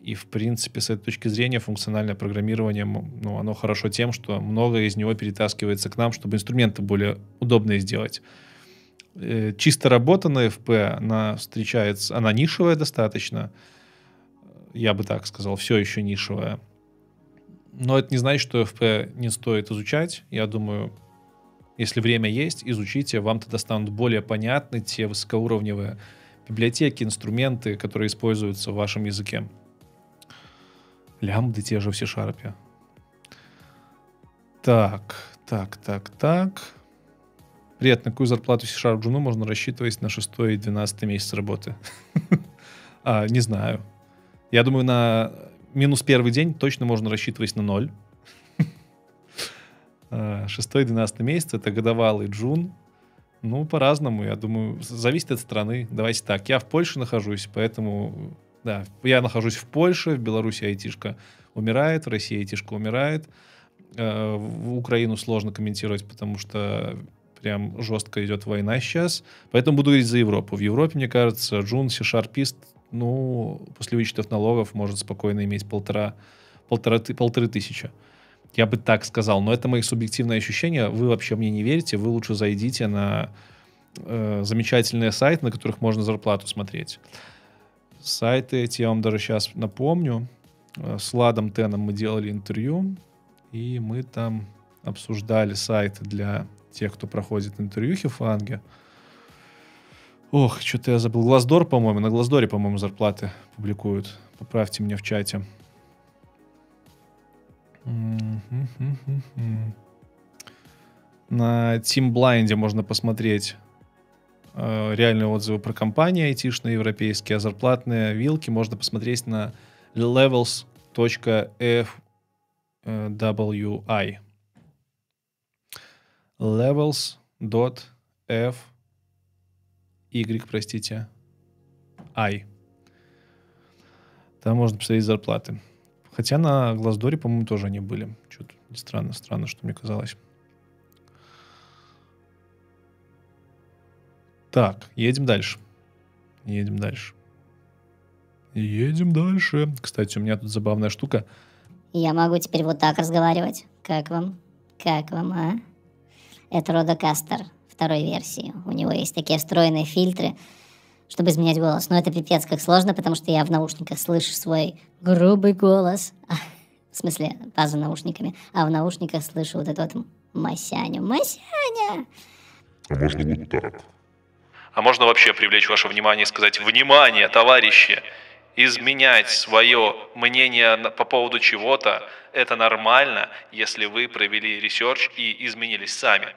И, в принципе, с этой точки зрения функциональное программирование, ну, оно хорошо тем, что многое из него перетаскивается к нам, чтобы инструменты более удобные сделать. Э, чисто работа на FP, она встречается, она нишевая достаточно, я бы так сказал, все еще нишевая. Но это не значит, что FP не стоит изучать. Я думаю, если время есть, изучите, вам тогда станут более понятны те высокоуровневые библиотеки, инструменты, которые используются в вашем языке. Лямбды те же в C-Sharp. Так, так, так, так. Привет, на какую зарплату C-Sharp Juno можно рассчитывать на 6 и 12 месяц работы? а, не знаю. Я думаю, на минус первый день точно можно рассчитывать на 0. 6 и 12 месяц это годовалый джун. Ну, по-разному, я думаю, зависит от страны. Давайте так, я в Польше нахожусь, поэтому да, я нахожусь в Польше, в Беларуси айтишка умирает, в России айтишка умирает. Э, в Украину сложно комментировать, потому что прям жестко идет война сейчас. Поэтому буду говорить за Европу. В Европе, мне кажется, Джун, C-Sharpист, ну, после вычетов налогов может спокойно иметь полтора, полтора, полторы тысячи. Я бы так сказал, но это мои субъективные ощущения. Вы вообще мне не верите, вы лучше зайдите на э, замечательные сайты, на которых можно зарплату смотреть. Сайты эти, я вам даже сейчас напомню. Э, с Ладом Теном мы делали интервью, и мы там обсуждали сайты для тех, кто проходит интервьюхи в фанге. Ох, что-то я забыл. Глаздор, по-моему, на Глаздоре, по-моему, зарплаты публикуют. Поправьте меня в чате. На Team Blind можно посмотреть э, реальные отзывы про компании айтишные европейские, а зарплатные вилки можно посмотреть на levels.fwi. levels.f y, простите, i. Там можно посмотреть зарплаты. Хотя на Глаздоре, по-моему, тоже они были. Что-то странно, странно, что мне казалось. Так, едем дальше. Едем дальше. Едем дальше. Кстати, у меня тут забавная штука. Я могу теперь вот так разговаривать. Как вам? Как вам, а? Это Родокастер второй версии. У него есть такие встроенные фильтры, чтобы изменять голос. Но это пипец как сложно, потому что я в наушниках слышу свой грубый голос. В смысле, поза наушниками. А в наушниках слышу вот этот вот Масяню. Масяня! А можно вот так. А можно вообще привлечь ваше внимание и сказать «Внимание, товарищи! Изменять свое мнение по поводу чего-то – это нормально, если вы провели research и изменились сами».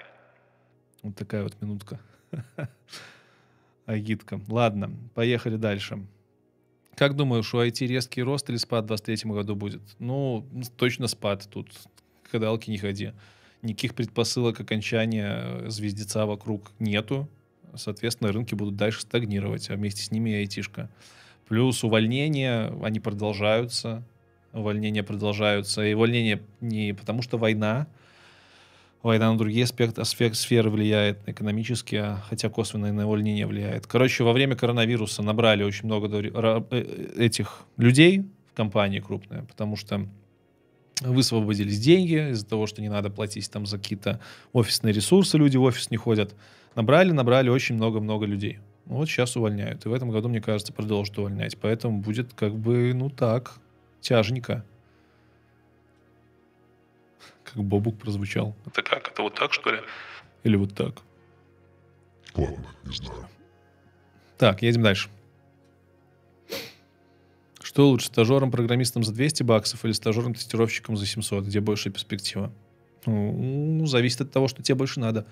Вот такая вот минутка. Агитка. Ладно, поехали дальше. Как думаешь, у IT резкий рост или спад в 2023 году будет? Ну, точно спад тут. К гадалке не ходи. Никаких предпосылок окончания звездеца вокруг нету. Соответственно, рынки будут дальше стагнировать, а вместе с ними и айтишка. Плюс увольнения, они продолжаются. Увольнения продолжаются. И увольнения не потому, что война, война на другие аспекты, аспект, сферы влияет, экономические, хотя косвенно и на увольнение влияет. Короче, во время коронавируса набрали очень много э, этих людей в компании крупные, потому что высвободились деньги из-за того, что не надо платить там за какие-то офисные ресурсы, люди в офис не ходят. Набрали, набрали очень много-много людей. Вот сейчас увольняют. И в этом году, мне кажется, продолжат увольнять. Поэтому будет как бы, ну так, тяженько как Бобук прозвучал. Это как? Это вот так, что ли? Или вот так? Ладно, не знаю. Так, едем дальше. Что лучше, стажером-программистом за 200 баксов или стажером-тестировщиком за 700? Где больше перспектива? Ну, зависит от того, что тебе больше надо.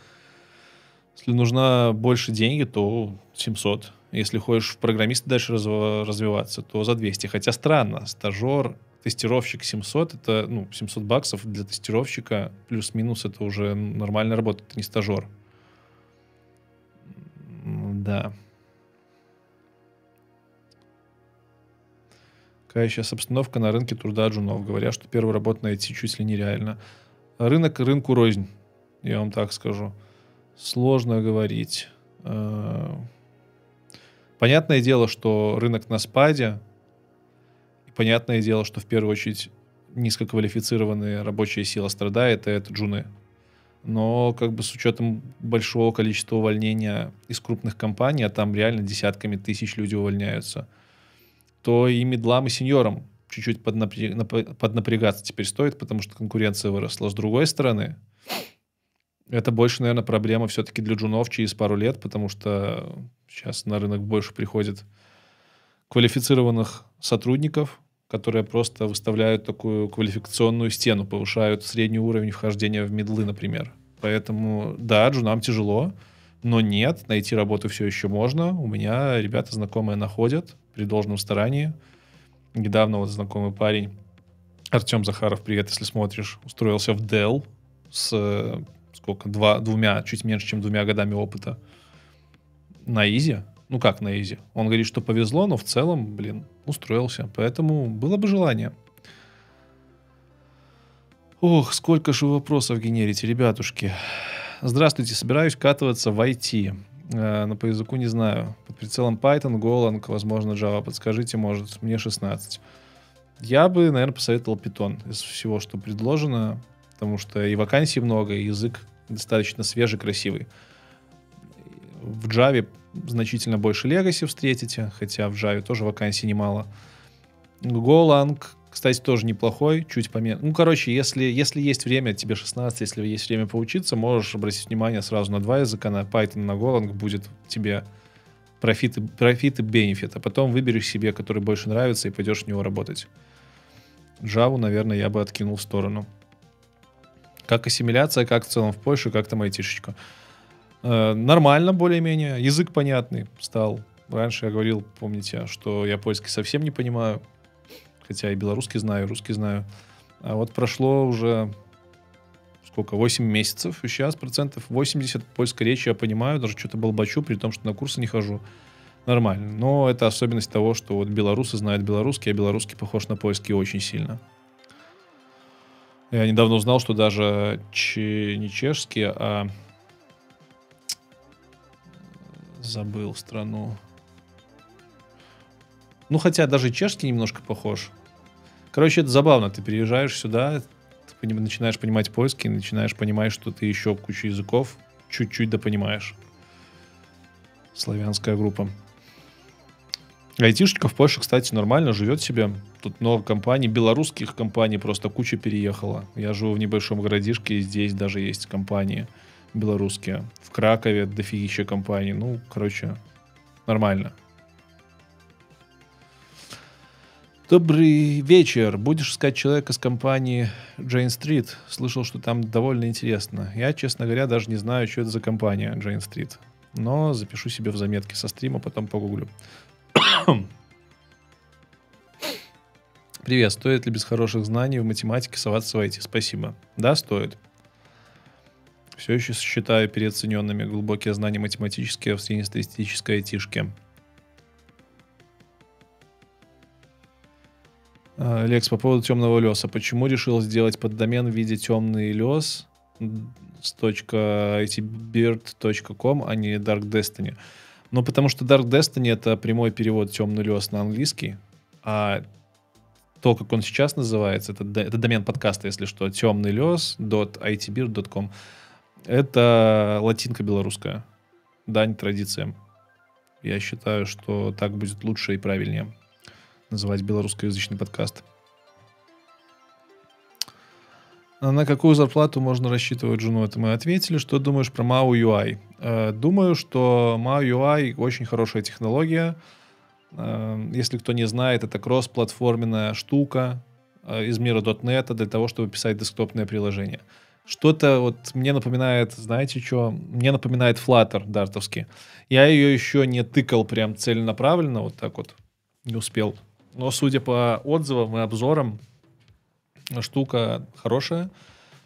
Если нужна больше деньги, то 700. Если хочешь в программиста дальше развиваться, то за 200. Хотя странно, стажер тестировщик 700, это, ну, 700 баксов для тестировщика, плюс-минус, это уже нормальная работа, это не стажер. Да. Какая сейчас обстановка на рынке труда джунов? Говорят, что первую работу найти чуть ли нереально. Рынок рынку рознь, я вам так скажу. Сложно говорить. Э, понятное дело, что рынок на спаде, понятное дело, что в первую очередь низкоквалифицированная рабочая сила страдает, и это джуны. Но как бы с учетом большого количества увольнения из крупных компаний, а там реально десятками тысяч людей увольняются, то и медлам, и сеньорам чуть-чуть поднапря... поднапрягаться теперь стоит, потому что конкуренция выросла. С другой стороны, это больше, наверное, проблема все-таки для джунов через пару лет, потому что сейчас на рынок больше приходит квалифицированных сотрудников, которые просто выставляют такую квалификационную стену, повышают средний уровень вхождения в медлы, например. Поэтому, да, джунам тяжело, но нет, найти работу все еще можно. У меня ребята знакомые находят при должном старании. Недавно вот знакомый парень, Артем Захаров, привет, если смотришь, устроился в Dell с сколько, два, двумя, чуть меньше, чем двумя годами опыта на Изи ну как на изи. Он говорит, что повезло, но в целом, блин, устроился. Поэтому было бы желание. Ох, сколько же вопросов генерите, ребятушки. Здравствуйте, собираюсь катываться в IT. Э, но по языку не знаю. Под прицелом Python, Golang, возможно, Java. Подскажите, может, мне 16. Я бы, наверное, посоветовал Python из всего, что предложено, потому что и вакансий много, и язык достаточно свежий, красивый. В Java значительно больше Legacy встретите, хотя в Java тоже вакансий немало. Golang, Кстати, тоже неплохой, чуть поменьше. Ну, короче, если, если есть время, тебе 16, если есть время поучиться, можешь обратить внимание сразу на два языка, на Python, на Golang, будет тебе профит, и- профит бенефит. А потом выберешь себе, который больше нравится, и пойдешь в него работать. Java, наверное, я бы откинул в сторону. Как ассимиляция, как в целом в Польше, как там айтишечка. Э, нормально, более-менее. Язык понятный стал. Раньше я говорил, помните, что я польский совсем не понимаю. Хотя и белорусский знаю, и русский знаю. А вот прошло уже сколько, 8 месяцев, и сейчас процентов 80 польской речи я понимаю, даже что-то болбачу, при том, что на курсы не хожу. Нормально. Но это особенность того, что вот белорусы знают белорусский, а белорусский похож на польский очень сильно. Я недавно узнал, что даже че- не чешский, а забыл страну. Ну, хотя даже чешский немножко похож. Короче, это забавно. Ты приезжаешь сюда, ты начинаешь понимать польский, начинаешь понимать, что ты еще кучу языков чуть-чуть да понимаешь. Славянская группа. Айтишечка в Польше, кстати, нормально живет себе. Тут много компаний, белорусских компаний просто куча переехала. Я живу в небольшом городишке, и здесь даже есть компании белорусские. В Кракове дофигища компаний. Ну, короче, нормально. Добрый вечер. Будешь искать человека с компании Jane Street? Слышал, что там довольно интересно. Я, честно говоря, даже не знаю, что это за компания Jane Street. Но запишу себе в заметки со стрима, потом погуглю. Привет, стоит ли без хороших знаний в математике соваться в IT? Спасибо. Да, стоит. Все еще считаю переоцененными глубокие знания математические в среднестатистической айтишке. А, Лекс, по поводу темного леса. Почему решил сделать поддомен в виде темный лес с .itbird.com, а не Dark Destiny? Ну, потому что Dark Destiny это прямой перевод темный лес на английский, а то, как он сейчас называется, это, это домен подкаста, если что, темный лес .itbird.com. Это латинка белорусская. Дань традициям. Я считаю, что так будет лучше и правильнее называть белорусскоязычный подкаст. А на какую зарплату можно рассчитывать жену? Это мы ответили. Что думаешь про MAU UI? Э, Думаю, что MAU UI очень хорошая технология. Э, Если кто не знает, это кроссплатформенная штука э, из мира .NET для того, чтобы писать десктопное приложение. Что-то вот мне напоминает, знаете что? Мне напоминает Flutter дартовский. Я ее еще не тыкал прям целенаправленно, вот так вот. Не успел. Но судя по отзывам и обзорам, штука хорошая.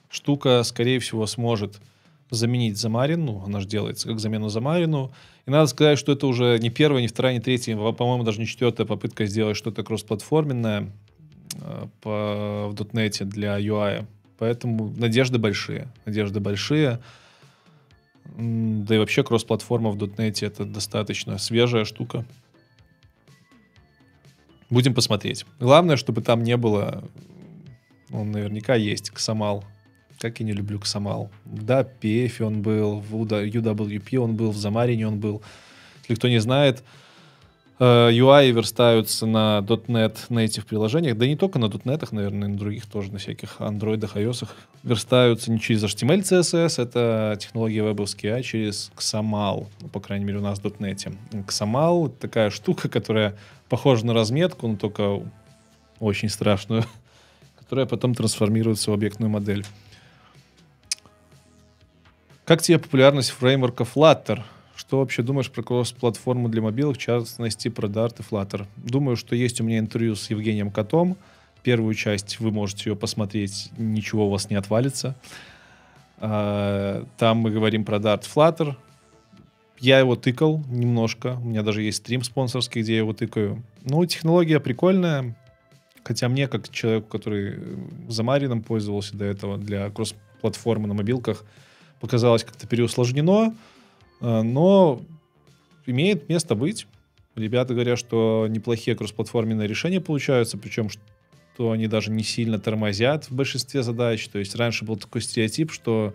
Штука, скорее всего, сможет заменить Замарин. Ну, она же делается как замена Замарину. И надо сказать, что это уже не первая, не вторая, не третья, по-моему, даже не четвертая попытка сделать что-то кроссплатформенное э, в .NET для UI. Поэтому надежды большие. Надежды большие. Да и вообще кроссплатформа в .NET это достаточно свежая штука. Будем посмотреть. Главное, чтобы там не было... Он наверняка есть, Ксамал. Как я не люблю Ксамал. Да, PF он был, в UWP он был, в Замарине он был. Если кто не знает, UI верстаются на .NET native приложениях, да не только на .NET, наверное, на других тоже, на всяких андроидах, iOS. Верстаются не через HTML, CSS, это технология вебовские, а через XAML, ну, по крайней мере, у нас в .NET. XAML — такая штука, которая похожа на разметку, но только очень страшную, которая потом трансформируется в объектную модель. Как тебе популярность фреймворка Flutter? Что вообще думаешь про кросс-платформу для мобилок, в частности, про Dart и Flutter? Думаю, что есть у меня интервью с Евгением Котом. Первую часть вы можете ее посмотреть, ничего у вас не отвалится. А, Там мы говорим про Dart Flutter. Я его тыкал немножко. У меня даже есть стрим спонсорский, где я его тыкаю. Ну, технология прикольная. Хотя мне, как человеку, который э, Замарином пользовался до этого для кросс-платформы на мобилках, показалось как-то переусложнено, но имеет место быть. Ребята говорят, что неплохие кроссплатформенные решения получаются, причем что они даже не сильно тормозят в большинстве задач. То есть раньше был такой стереотип, что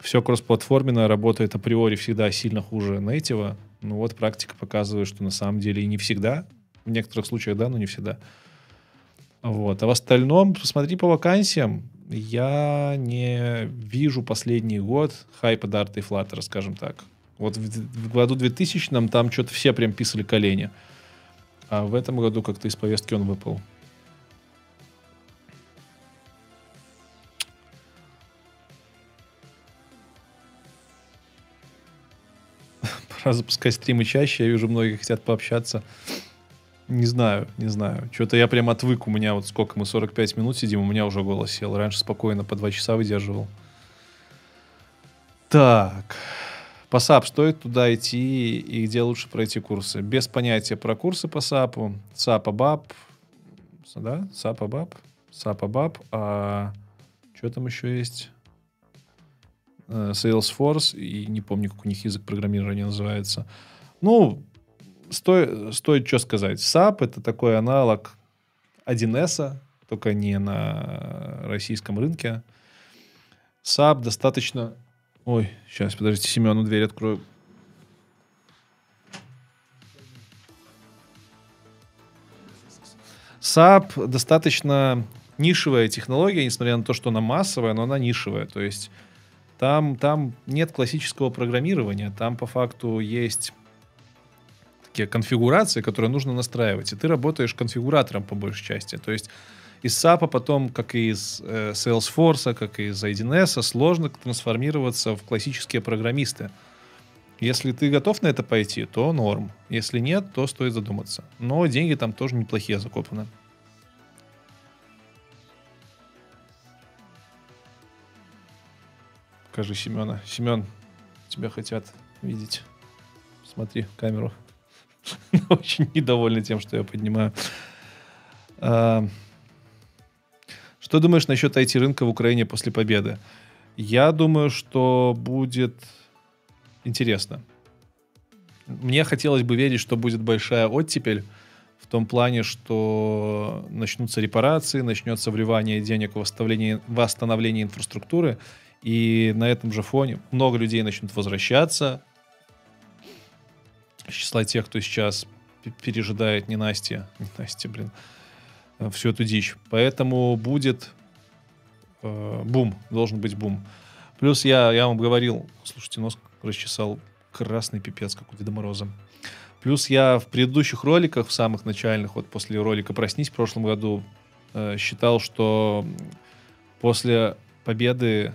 все кроссплатформенно работает априори всегда сильно хуже нейтива. Ну вот практика показывает, что на самом деле и не всегда. В некоторых случаях да, но не всегда. Вот. А в остальном, посмотри по вакансиям, я не вижу последний год хайпа Дарта и Флаттера, скажем так. Вот в, в году 2000 нам там что-то все прям писали колени. А в этом году как-то из повестки он выпал. Пора запускать стримы чаще. Я вижу, многие хотят пообщаться. Не знаю, не знаю. Что-то я прям отвык. У меня вот сколько мы, 45 минут сидим, у меня уже голос сел. Раньше спокойно по 2 часа выдерживал. Так. По SAP стоит туда идти и где лучше пройти курсы? Без понятия про курсы по SAP у. SAP ABAP. Да? SAP ABAP. SAP ABAP. А что там еще есть? Э, Salesforce. И не помню, как у них язык программирования называется. Ну, стоит, стоит что сказать. SAP — это такой аналог 1С, только не на российском рынке. SAP достаточно... Ой, сейчас, подождите, Семену дверь открою. SAP достаточно нишевая технология, несмотря на то, что она массовая, но она нишевая. То есть там, там нет классического программирования, там по факту есть такие конфигурации, которые нужно настраивать. И ты работаешь конфигуратором по большей части. То есть из SAP потом, как и из э, Salesforce, как и из 1С, сложно трансформироваться в классические программисты. Если ты готов на это пойти, то норм. Если нет, то стоит задуматься. Но деньги там тоже неплохие закопаны. Покажи Семена. Семен, тебя хотят видеть. Смотри камеру. Очень недовольны тем, что я поднимаю. Что думаешь насчет IT-рынка в Украине после победы? Я думаю, что будет интересно. Мне хотелось бы верить, что будет большая оттепель в том плане, что начнутся репарации, начнется вливание денег в восстановление, восстановление инфраструктуры, и на этом же фоне много людей начнут возвращаться, с числа тех, кто сейчас пережидает не Настя, не Настя, блин, всю эту дичь. Поэтому будет э, бум, должен быть бум. Плюс я, я вам говорил, слушайте, нос расчесал красный пипец, как у Деда Мороза. Плюс я в предыдущих роликах, в самых начальных, вот после ролика «Проснись» в прошлом году, э, считал, что после победы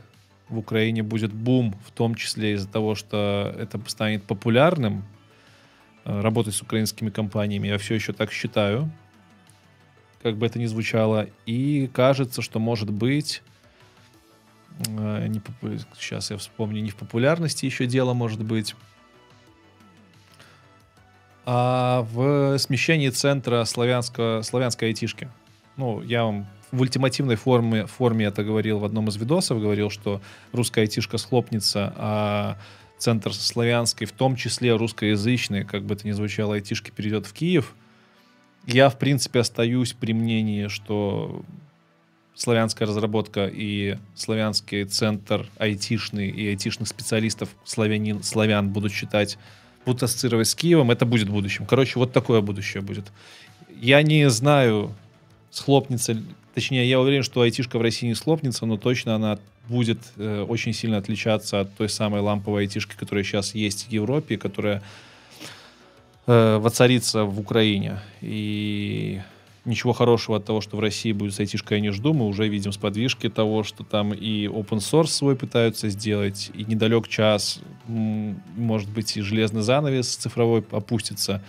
в Украине будет бум, в том числе из-за того, что это станет популярным, Э, работать с украинскими компаниями. Я все еще так считаю, как бы это ни звучало. И кажется, что может быть, э, не, сейчас я вспомню, не в популярности еще дело может быть, а в смещении центра славянского, славянской айтишки. Ну, я вам в ультимативной форме, форме это говорил в одном из видосов, говорил, что русская айтишка схлопнется, а центр славянский, в том числе русскоязычный, как бы это ни звучало, айтишки перейдет в Киев. Я, в принципе, остаюсь при мнении, что славянская разработка и славянский центр айтишный и айтишных специалистов славянин, славян будут считать, будут ассоциировать с Киевом, это будет будущим. Короче, вот такое будущее будет. Я не знаю, схлопнется, точнее, я уверен, что айтишка в России не схлопнется, но точно она будет э, очень сильно отличаться от той самой ламповой айтишки, которая сейчас есть в Европе, которая э, воцарится в Украине. И ничего хорошего от того, что в России будет с айтишкой, я не жду. Мы уже видим сподвижки того, что там и open source свой пытаются сделать, и недалек час, может быть, и железный занавес цифровой опустится.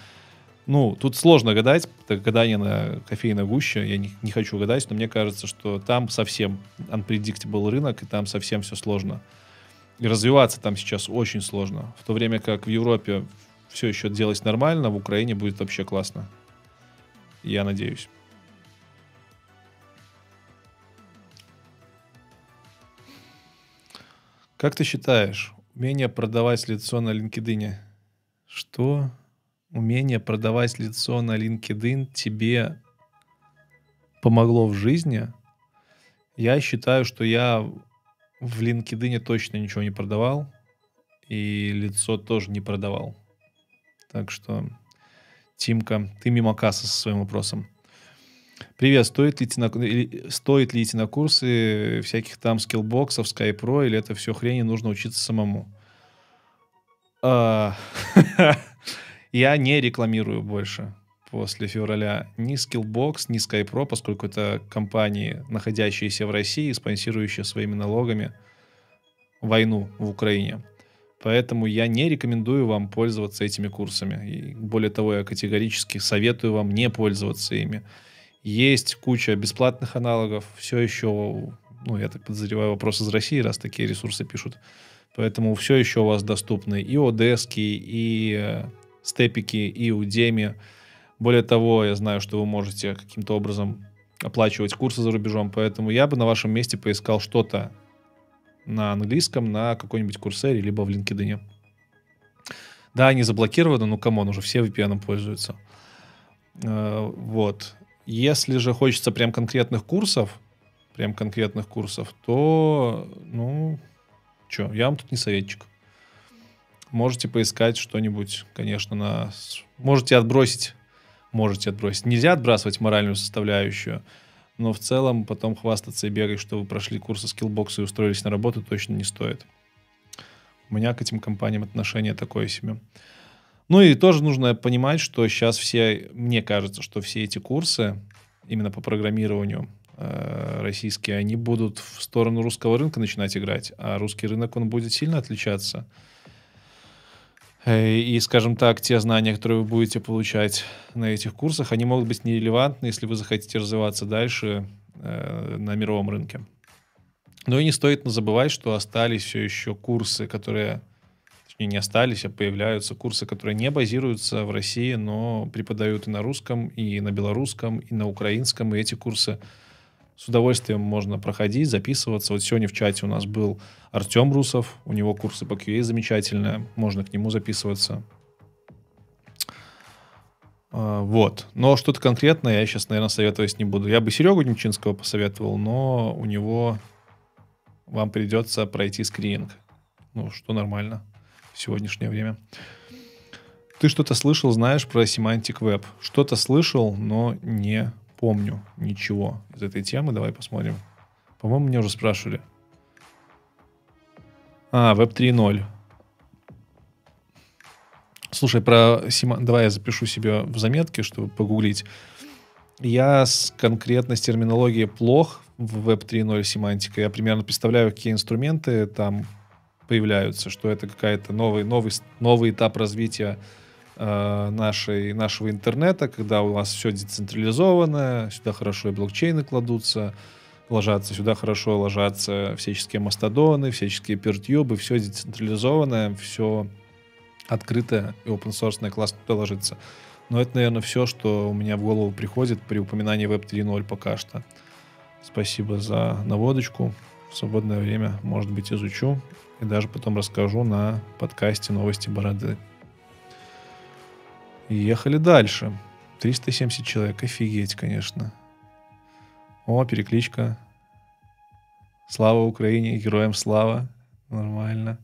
Ну, тут сложно гадать, это гадание на кофейной гуще, я не, не хочу гадать, но мне кажется, что там совсем unpredictable рынок, и там совсем все сложно. И развиваться там сейчас очень сложно. В то время как в Европе все еще делать нормально, в Украине будет вообще классно. Я надеюсь. Как ты считаешь, умение продавать лицо на LinkedIn? Что? умение продавать лицо на LinkedIn тебе помогло в жизни, я считаю, что я в LinkedIn точно ничего не продавал, и лицо тоже не продавал. Так что, Тимка, ты мимо кассы со своим вопросом. Привет, стоит ли, идти на, стоит ли идти на курсы всяких там скиллбоксов, Skype или это все хрень и нужно учиться самому? А, Я не рекламирую больше после февраля ни Skillbox, ни SkyPro, поскольку это компании, находящиеся в России, спонсирующие своими налогами войну в Украине. Поэтому я не рекомендую вам пользоваться этими курсами. И более того, я категорически советую вам не пользоваться ими. Есть куча бесплатных аналогов, все еще, ну, я так подозреваю, вопрос из России, раз такие ресурсы пишут. Поэтому все еще у вас доступны и Udacity, и э, Степики, и Udemy. Более того, я знаю, что вы можете каким-то образом оплачивать курсы за рубежом, поэтому я бы на вашем месте поискал что-то на английском на какой-нибудь Coursera, либо в LinkedIn. Да, они заблокированы, ну, come on, уже все VPN пользуются. Э, вот. Если же хочется прям конкретных курсов, прям конкретных курсов, то, ну, что, я вам тут не советчик. Можете поискать что-нибудь, конечно, на... Можете отбросить, можете отбросить. Нельзя отбрасывать моральную составляющую, но в целом потом хвастаться и бегать, что вы прошли курсы скиллбокса и устроились на работу, точно не стоит. У меня к этим компаниям отношение такое себе. Ну и тоже нужно понимать, что сейчас все, мне кажется, что все эти курсы именно по программированию э, российские, они будут в сторону русского рынка начинать играть, а русский рынок, он будет сильно отличаться. Э, и, скажем так, те знания, которые вы будете получать на этих курсах, они могут быть нерелевантны, если вы захотите развиваться дальше э, на мировом рынке. Но и не стоит забывать, что остались все еще курсы, которые, точнее, не остались, а появляются курсы, которые не базируются в России, но преподают и на русском, и на белорусском, и на украинском, и эти курсы с удовольствием можно проходить, записываться. Вот сегодня в чате у нас был Артем Русов, у него курсы по QA замечательные, можно к нему записываться. А, вот. Но что-то конкретное я сейчас, наверное, советовать не буду. Я бы Серегу Немчинского посоветовал, но у него вам придется пройти скрининг. Ну, что нормально в сегодняшнее время. Ты что-то слышал, знаешь про Semantic Web? Что-то слышал, но не помню ничего из этой темы. Давай посмотрим. По-моему, меня уже спрашивали. А, Web 3.0. Слушай, про сема... Давай я запишу себе в заметке, чтобы погуглить. Я с конкретно с терминологией плох в Web 3.0 семантика. Я примерно представляю, какие инструменты там появляются, что это какая-то новый, новый, новый этап развития э, нашей, нашего интернета, когда у нас все децентрализованное, сюда хорошо и блокчейны кладутся, ложатся, сюда хорошо ложатся всяческие мастодоны, всяческие пертьюбы, все децентрализованное, все открытое и open source классно туда ложится. Но это, наверное, все, что у меня в голову приходит при упоминании Web 3.0 пока что. Спасибо за наводочку. В свободное время, может быть, изучу и даже потом расскажу на подкасте «Новости Бороды». Ехали дальше. 370 человек. Офигеть, конечно. О, перекличка. Слава Украине, героям слава. Нормально.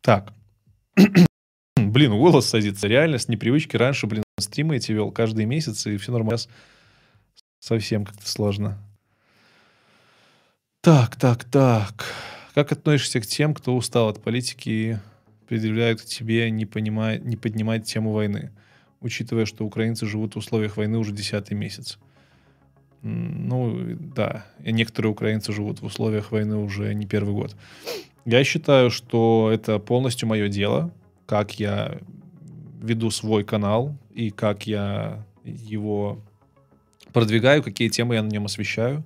Так. блин, голос садится. Реально, с непривычки раньше, блин, стримы эти вел каждый месяц, и все нормально. Совсем как-то сложно. Так, так, так. Как относишься к тем, кто устал от политики и предъявляют к тебе не, понимая, не поднимать тему войны, учитывая, что украинцы живут в условиях войны уже десятый месяц? Ну, да, и некоторые украинцы живут в условиях войны уже не первый год. Я считаю, что это полностью мое дело, как я веду свой канал и как я его продвигаю, какие темы я на нем освещаю.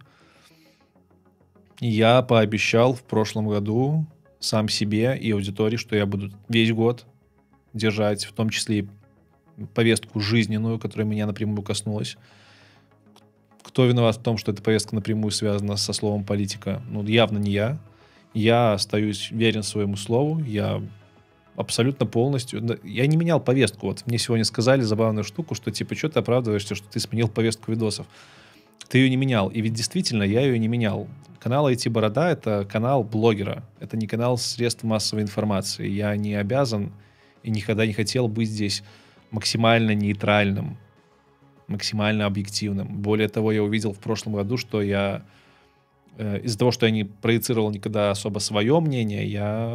Я пообещал в прошлом году сам себе и аудитории, что я буду весь год держать, в том числе и повестку жизненную, которая меня напрямую коснулась. Кто виноват в том, что эта повестка напрямую связана со словом политика? Ну, явно не я. Я остаюсь верен своему слову. Я абсолютно полностью. Я не менял повестку. Вот мне сегодня сказали забавную штуку, что типа, что ты оправдываешься, что ты сменил повестку видосов. Ты ее не менял. И ведь действительно, я ее не менял. Канал IT Борода — это канал блогера. Это не канал средств массовой информации. Я не обязан и никогда не хотел быть здесь максимально нейтральным. максимально объективным. Более того, я увидел в прошлом году, что я э, из-за того, что я не проецировал никогда особо свое мнение, я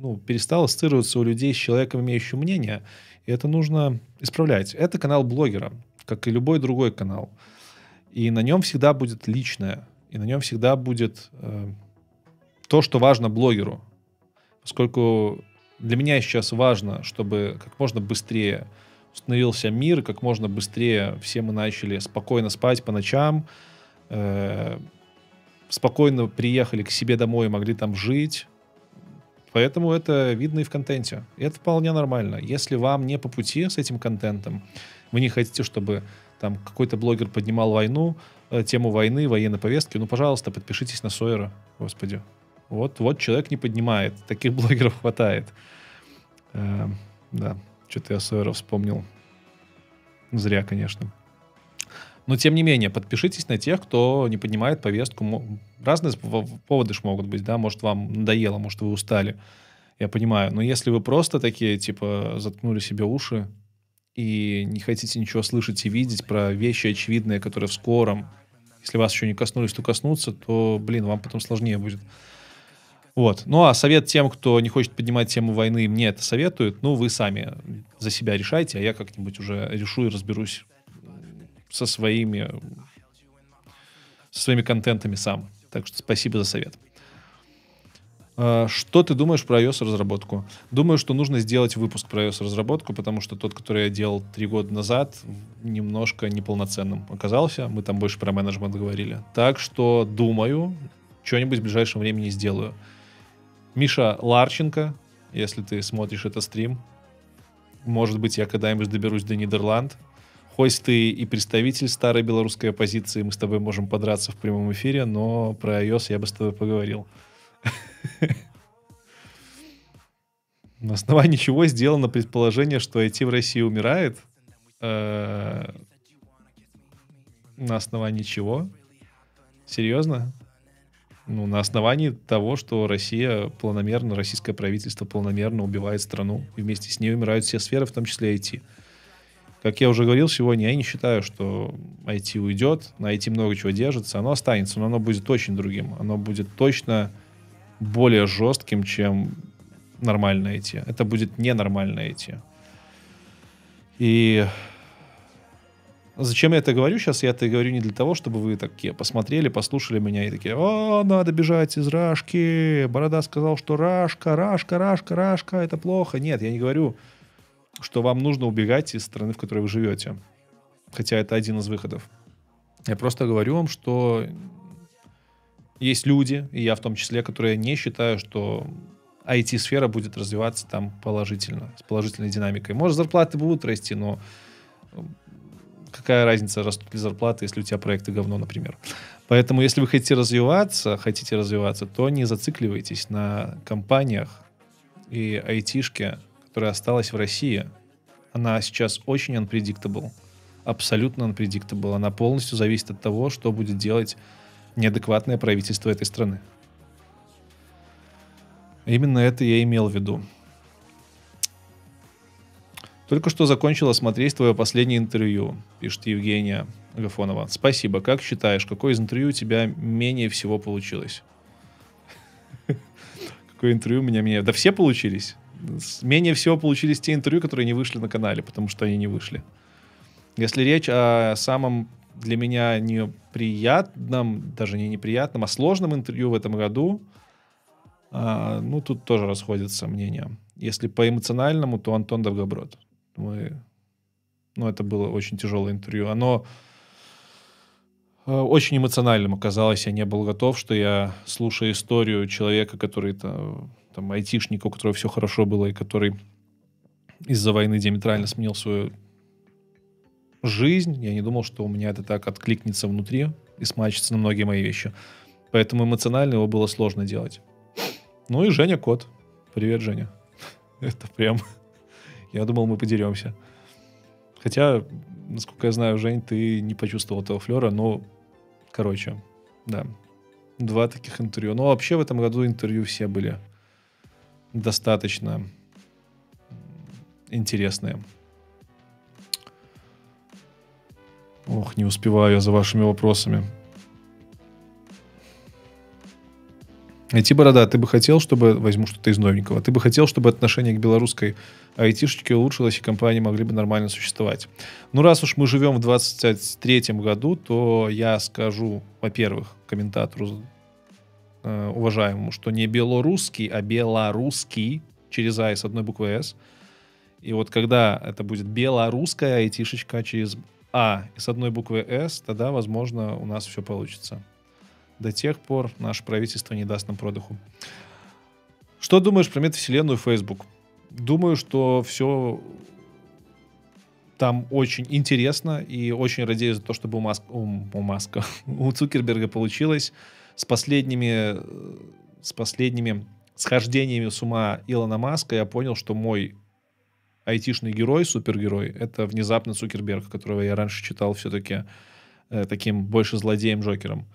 ну, перестал ассоциироваться у людей с человеком, имеющим мнение. И это нужно исправлять. Это канал блогера, как и любой другой канал. И на нем всегда будет личное. И на нем всегда будет э, то, что важно блогеру. Поскольку для меня сейчас важно, чтобы как можно быстрее установился мир, как можно быстрее все мы начали спокойно спать по ночам, э, спокойно приехали к себе домой и могли там жить. Поэтому это видно и в контенте. И это вполне нормально. Если вам не по пути с этим контентом, вы не хотите, чтобы там какой-то блогер поднимал войну, э, тему войны, военной повестки, ну, пожалуйста, подпишитесь на Сойера, господи. Вот, вот человек не поднимает. Таких блогеров хватает. Э, да, что-то я Сойера вспомнил. Зря, конечно. Но, тем не менее, подпишитесь на тех, кто не поднимает повестку. Разные поводы ж могут быть, да, может, вам надоело, может, вы устали. Я понимаю. Но если вы просто такие, типа, заткнули себе уши и не хотите ничего слышать и видеть про вещи очевидные, которые в скором, если вас еще не коснулись, то коснуться, то, блин, вам потом сложнее будет. Вот. Ну, а совет тем, кто не хочет поднимать тему войны, мне это советуют, ну, вы сами за себя решайте, а я как-нибудь уже решу и разберусь со своими, со своими контентами сам. Так что спасибо за совет. А, что ты думаешь про iOS-разработку? Думаю, что нужно сделать выпуск про iOS-разработку, потому что тот, который я делал три года назад, немножко неполноценным оказался. Мы там больше про менеджмент говорили. Так что, думаю, что-нибудь в ближайшем времени сделаю. Миша Ларченко, если ты смотришь этот стрим, может быть, я когда-нибудь доберусь до Нидерланд. Хоть ты и представитель старой белорусской оппозиции, мы с тобой можем подраться в прямом эфире, но про iOS я бы с тобой поговорил. На основании чего сделано предположение, что IT в России умирает? Э, на основании чего? Серьезно? ну, на основании того, что Россия планомерно, российское правительство планомерно убивает страну, и вместе с ней умирают все сферы, в том числе IT. Как я уже говорил сегодня, я не считаю, что IT уйдет, на IT много чего держится, оно останется, но оно будет очень другим, оно будет точно более жестким, чем нормальное IT. Это будет ненормальное IT. И Зачем я это говорю сейчас? Я это говорю не для того, чтобы вы такие посмотрели, послушали меня и такие, о, надо бежать из Рашки. Борода сказал, что Рашка, Рашка, Рашка, Рашка, это плохо. Нет, я не говорю, что вам нужно убегать из страны, в которой вы живете. Хотя это один из выходов. Я просто говорю вам, что есть люди, и я в том числе, которые не считаю, что IT-сфера будет развиваться там положительно, с положительной динамикой. Может, зарплаты будут расти, но какая разница, растут ли зарплаты, если у тебя проекты говно, например. Поэтому, если вы хотите развиваться, хотите развиваться, то не зацикливайтесь на компаниях и айтишке, которая осталась в России. Она сейчас очень unpredictable. Абсолютно unpredictable. Она полностью зависит от того, что будет делать неадекватное правительство этой страны. Именно это я имел в виду. Только что закончила смотреть твое последнее интервью, пишет Евгения Агафонова. Спасибо. Как считаешь, какое из интервью у тебя менее всего получилось? Какое интервью у меня менее... Да все получились. Менее всего получились те интервью, которые не вышли на канале, потому что они не вышли. Если речь о самом для меня неприятном, даже не неприятном, а сложном интервью в этом году, а, ну, тут тоже расходятся мнения. Если по эмоциональному, то Антон Довгоброд. Мы... Ну, это было очень тяжелое интервью. Оно э, очень эмоциональным оказалось. Я не был готов, что я слушаю историю человека, который там, там айтишник, у которого все хорошо было, и который из-за войны диаметрально сменил свою жизнь. Я не думал, что у меня это так откликнется внутри и смачится на многие мои вещи. Поэтому эмоционально его было сложно делать. Ну и Женя Кот. Привет, Женя. Это прям я думал, мы подеремся. Хотя, насколько я знаю, Жень, ты не почувствовал этого флера, но, короче, да. Два таких интервью. Но вообще в этом году интервью все были достаточно интересные. Ох, не успеваю я за вашими вопросами. IT-борода, ты бы хотел, чтобы... Возьму что-то из новенького. Ты бы хотел, чтобы отношение к белорусской айтишечке улучшилось, и компании могли бы нормально существовать. Ну, раз уж мы живем в 23 году, то я скажу, во-первых, комментатору э, уважаемому, что не белорусский, а белорусский через А с одной буквой С. И вот когда это будет белорусская айтишечка через А и с одной буквой С, тогда, возможно, у нас все получится до тех пор наше правительство не даст нам продыху. Что думаешь про метавселенную Facebook? Думаю, что все там очень интересно и очень радею за то, чтобы у, Маск, у, у Маска, у Цукерберга получилось с последними, с последними схождениями с ума Илона Маска я понял, что мой айтишный герой, супергерой, это внезапно Цукерберг, которого я раньше читал все-таки э, таким больше злодеем-джокером.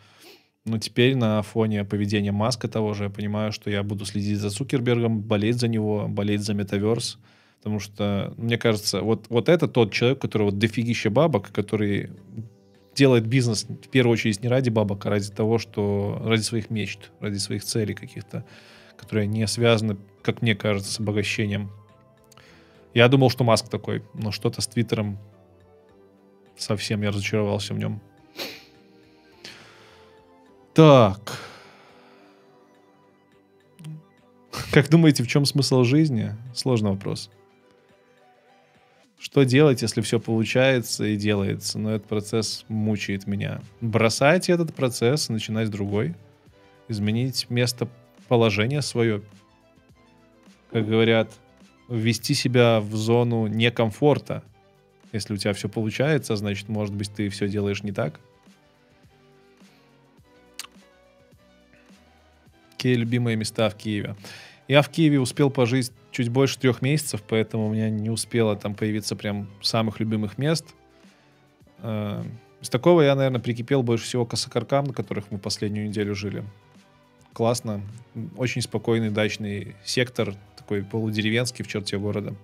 Но теперь на фоне поведения Маска того же я понимаю, что я буду следить за Цукербергом, болеть за него, болеть за метаверс. Потому что, мне кажется, вот, вот это тот человек, который вот дофигища бабок, который делает бизнес в первую очередь не ради бабок, а ради того, что ради своих мечт, ради своих целей каких-то, которые не связаны, как мне кажется, с обогащением. Я думал, что Маск такой, но что-то с Твиттером совсем я разочаровался в нем. Так. Как думаете, в чем смысл жизни? Сложный вопрос. Что делать, если все получается и делается, но этот процесс мучает меня? Бросайте этот процесс начинать другой. Изменить место положения свое. Как говорят, ввести себя в зону некомфорта. Если у тебя все получается, значит, может быть, ты все делаешь не так. Какие любимые места в Киеве? Я в Киеве успел пожить чуть больше трех месяцев, поэтому у меня не успело там появиться прям самых любимых мест. Э, из такого я, наверное, прикипел больше всего к Осокаркам, на которых мы последнюю неделю жили. Классно. Очень спокойный дачный сектор, такой полудеревенский в черте города.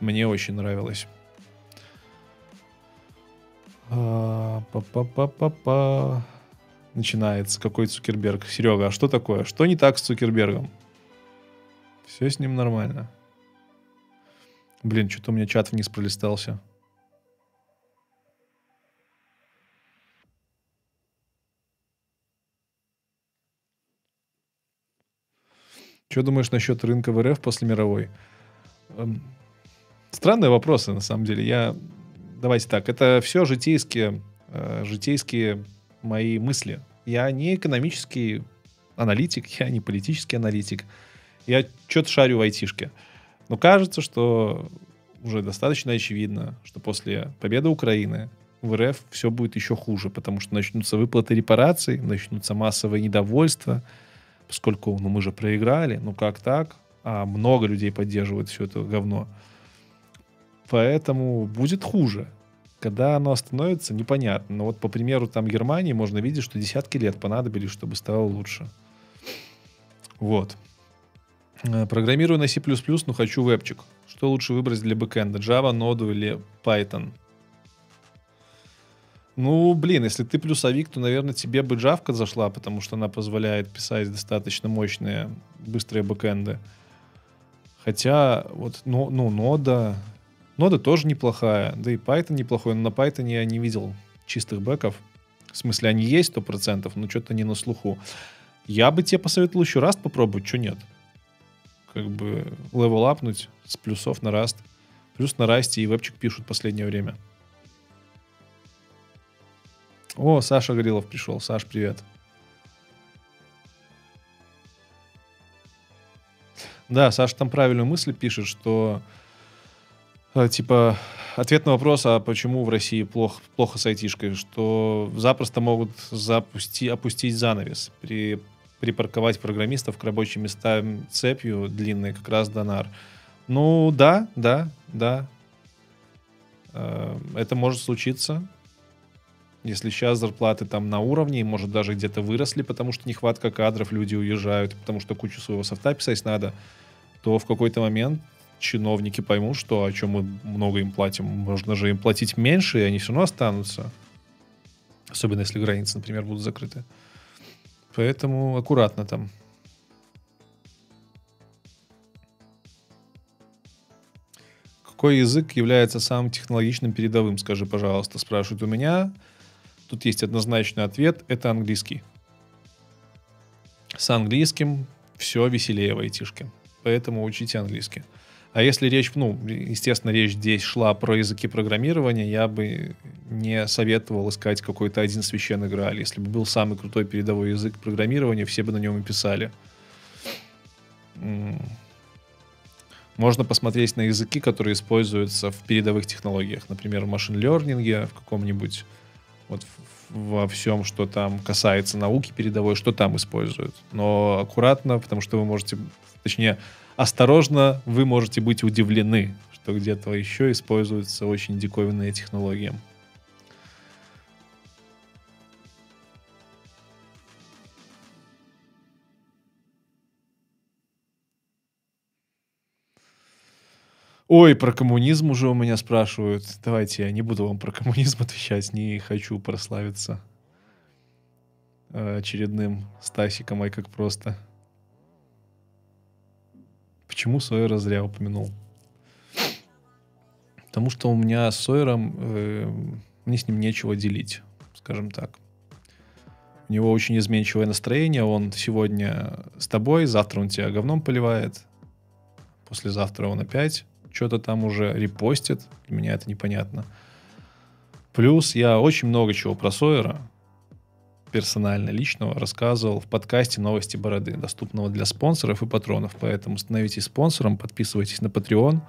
Мне очень нравилось. А, па-па-па-па-па начинается, какой Цукерберг. Серега, а что такое? Что не так с Цукербергом? Все с ним нормально. Блин, что-то у меня чат вниз пролистался. Что думаешь насчет рынка в РФ после мировой? Эм, странные вопросы, на самом деле. Я... Давайте так, это все житейские, э, житейские мои мысли. Я не экономический аналитик, я не политический аналитик. Я что-то шарю в айтишке. Но кажется, что уже достаточно очевидно, что после победы Украины в РФ все будет еще хуже, потому что начнутся выплаты репараций, начнутся массовые недовольства, поскольку ну, мы же проиграли, ну как так? А много людей поддерживают все это говно. Поэтому будет хуже. Когда оно остановится, непонятно. Но вот по примеру там Германии можно видеть, что десятки лет понадобились, чтобы стало лучше. Вот. Э, программирую на C++, но хочу вебчик. Что лучше выбрать для бэкэнда? Java, Node или Python? Ну, блин, если ты плюсовик, то, наверное, тебе бы Java зашла, потому что она позволяет писать достаточно мощные, быстрые бэкэнды. Хотя, вот, ну, ну нода, Нода тоже неплохая, да и Python неплохой, но на Python я не видел чистых бэков. В смысле, они есть 100%, но что-то не на слуху. Я бы тебе посоветовал еще раз попробовать, что нет. Как бы level up нуть с плюсов на Rust. Плюс на Rust и вебчик пишут в последнее время. О, Саша Горилов пришел. Саш, привет. Да, Саша там правильную мысль пишет, что а, типа, ответ на вопрос, а почему в России плохо, плохо с айтишкой, что запросто могут запусти, опустить занавес, при, припарковать программистов к рабочим местам цепью длинной, как раз донар. Ну, да, да, да. А, это может случиться. Если сейчас зарплаты там на уровне, может даже где-то выросли, потому что нехватка кадров, люди уезжают, потому что кучу своего софта писать надо, то в какой-то момент чиновники поймут, что о чем мы много им платим. Можно же им платить меньше, и они все равно останутся. Особенно если границы, например, будут закрыты. Поэтому аккуратно там. Какой язык является самым технологичным передовым, скажи, пожалуйста, спрашивают у меня. Тут есть однозначный ответ, это английский. С английским все веселее в айтишке. Поэтому учите английский. А если речь, ну, естественно, речь здесь шла про языки программирования, я бы не советовал искать какой-то один священный грааль. Если бы был самый крутой передовой язык программирования, все бы на нем и писали. Можно посмотреть на языки, которые используются в передовых технологиях. Например, в машин-лернинге, в каком-нибудь, вот во всем, что там касается науки передовой, что там используют. Но аккуратно, потому что вы можете, точнее, осторожно, вы можете быть удивлены, что где-то еще используются очень диковинные технологии. Ой, про коммунизм уже у меня спрашивают. Давайте я не буду вам про коммунизм отвечать, не хочу прославиться э, очередным Стасиком, ай как просто. Почему Сойера зря упомянул? Потому что у меня с Сойером, э, мне с ним нечего делить, скажем так. У него очень изменчивое настроение, он сегодня с тобой, завтра он тебя говном поливает, послезавтра он опять что-то там уже репостит, для меня это непонятно. Плюс я очень много чего про Сойера, персонально, личного, рассказывал в подкасте «Новости Бороды», доступного для спонсоров и патронов. Поэтому становитесь спонсором, подписывайтесь на Patreon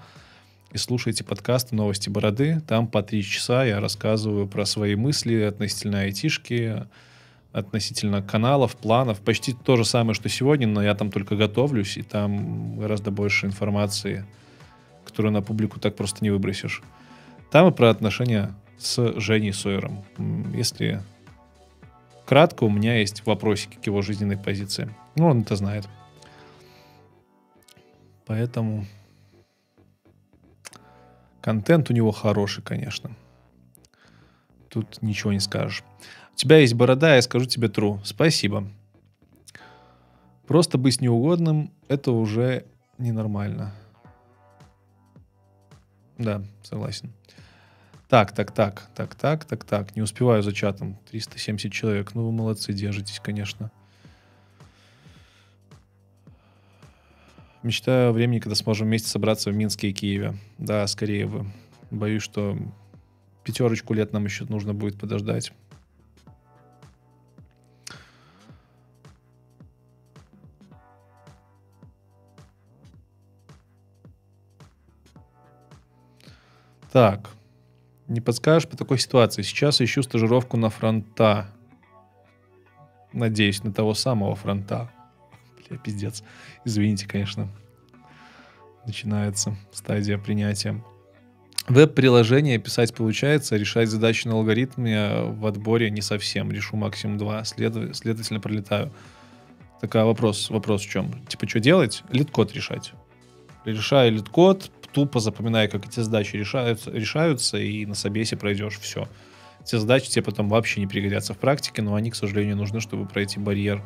и слушайте подкаст «Новости Бороды». Там по три часа я рассказываю про свои мысли относительно айтишки, относительно каналов, планов. Почти то же самое, что сегодня, но я там только готовлюсь, и там гораздо больше информации, которую на публику так просто не выбросишь. Там и про отношения с Женей Сойером. Если Кратко, у меня есть вопросики к его жизненной позиции. Ну, он это знает. Поэтому контент у него хороший, конечно. Тут ничего не скажешь. У тебя есть борода, я скажу тебе true. Спасибо. Просто быть неугодным — это уже ненормально. Да, согласен. Так, так, так, так, так, так, так. Не успеваю за чатом. 370 человек. Ну, вы молодцы, держитесь, конечно. Мечтаю о времени, когда сможем вместе собраться в Минске и Киеве. Да, скорее бы. Боюсь, что пятерочку лет нам еще нужно будет подождать. Так. Не подскажешь по такой ситуации? Сейчас ищу стажировку на фронта. Надеюсь, на того самого фронта. Бля, пиздец. Извините, конечно. Начинается стадия принятия. Веб-приложение писать получается, решать задачи на алгоритме в отборе не совсем. Решу максимум два, след... следовательно, пролетаю. Такая вопрос, вопрос в чем? Типа, что делать? LeetCode решать. Решай LeetCode, тупо запоминай, как эти задачи решаются, решаются и на собесе пройдешь все. Эти задачи тебе потом вообще не пригодятся в практике, но они, к сожалению, нужны, чтобы пройти барьер,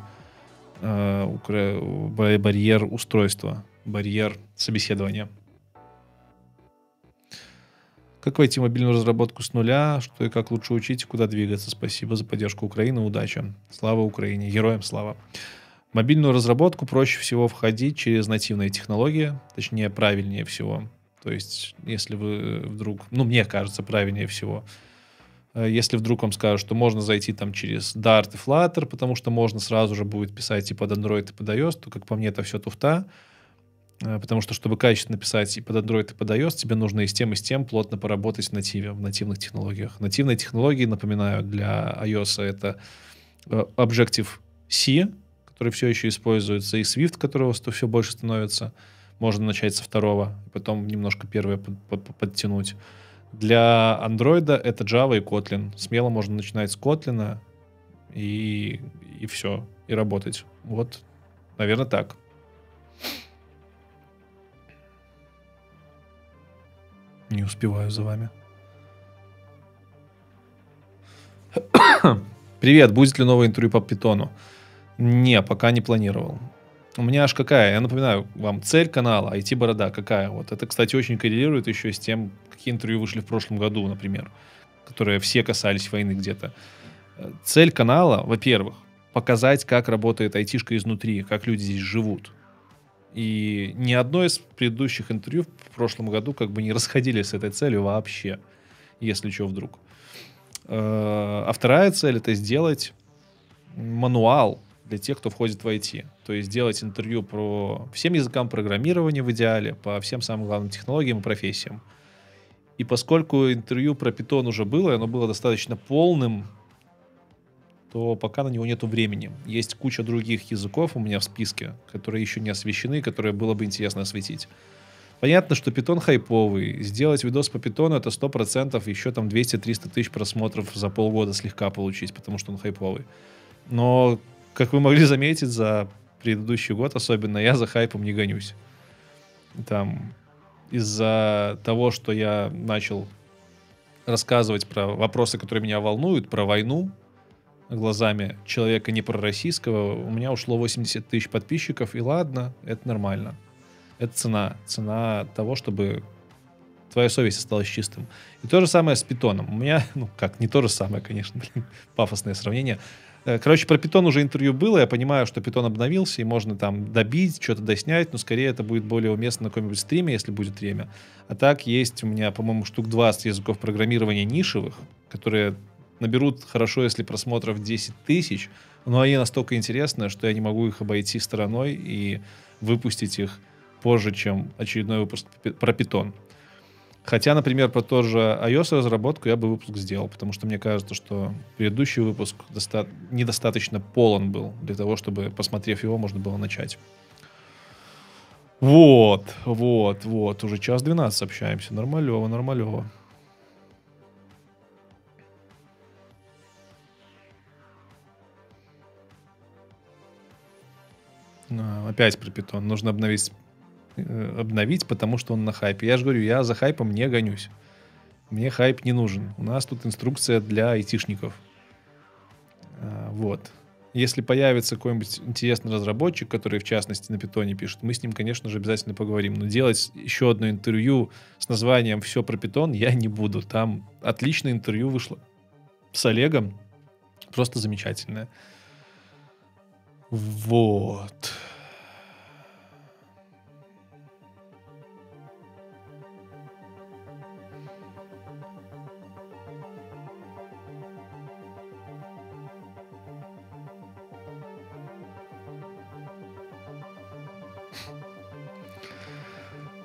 э, барьер устройства, барьер собеседования. Как войти в мобильную разработку с нуля, что и как лучше учить, куда двигаться. Спасибо за поддержку Украины, удачи. Слава Украине, героям слава мобильную разработку проще всего входить через нативные технологии, точнее, правильнее всего. То есть, если вы вдруг, ну, мне кажется, правильнее всего, э, если вдруг вам скажут, что можно зайти там через Dart и Flutter, потому что можно сразу же будет писать и под Android, и под iOS, то, как по мне, это все туфта. Э, потому что, чтобы качественно писать и под Android, и под iOS, тебе нужно и с тем, и с тем плотно поработать в нативе, в нативных технологиях. Нативные технологии, напоминаю, для iOS это э, Objective-C, который все еще используется, и Swift, которого все больше становится. Можно начать со второго, потом немножко первое под, под, подтянуть. Для Android это Java и Kotlin. Смело можно начинать с Kotlin и, и все, и работать. Вот, наверное, так. Не успеваю за вами. Привет, будет ли новое интервью по питону? Не, пока не планировал. У меня аж какая, я напоминаю вам, цель канала IT-борода какая. Вот это, кстати, очень коррелирует еще с тем, какие интервью вышли в прошлом году, например, которые все касались войны где-то. Цель канала, во-первых, показать, как работает айтишка изнутри, как люди здесь живут. И ни одно из предыдущих интервью в прошлом году как бы не расходились с этой целью вообще, если что вдруг. Э, а вторая цель — это сделать мануал для тех, кто входит в IT. То есть сделать интервью про всем языкам программирования в идеале, по всем самым главным технологиям и профессиям. И поскольку интервью про Python уже было, оно было достаточно полным, то пока на него нету времени. Есть куча других языков у меня в списке, которые еще не освещены, которые было бы интересно осветить. Понятно, что питон хайповый. Сделать видос по питону это 100%, еще там 200-300 тысяч просмотров за полгода слегка получить, потому что он хайповый. Но, как вы могли заметить, за предыдущий год особенно я за хайпом не гонюсь. Там из-за того, что я начал рассказывать про вопросы, которые меня волнуют, про войну, глазами человека не пророссийского, у меня ушло 80 тысяч подписчиков, и ладно, это нормально. Это цена. Цена того, чтобы твоя совесть осталась чистым. И то же самое с питоном. У меня, ну как, не то же самое, конечно, блин, пафосное сравнение. Э, короче, про питон уже интервью было, я понимаю, что питон обновился, и можно там добить, что-то доснять, но скорее это будет более уместно на каком-нибудь стриме, если будет время. А так есть у меня, по-моему, штук 20 языков программирования нишевых, которые наберут хорошо, если просмотров 10 тысяч, но они настолько интересны, что я не могу их обойти стороной и выпустить их позже, чем очередной выпуск про питон. Хотя, например, про тот же iOS разработку я бы выпуск сделал, потому что мне кажется, что предыдущий выпуск доста- недостаточно полон был для того, чтобы, посмотрев его, можно было начать. Вот, вот, вот, уже час 12 общаемся. Нормалево, нормалево. А, опять про питон. Нужно обновить, обновить, потому что он на хайпе. Я же говорю, я за хайпом не гонюсь. Мне хайп не нужен. У нас тут инструкция для айтишников. А, вот. Если появится какой-нибудь интересный разработчик, который, в частности, на питоне пишет, мы с ним, конечно же, обязательно поговорим. Но делать еще одно интервью с названием «Все про питон» я не буду. Там отличное интервью вышло с Олегом. Просто замечательное. Вот.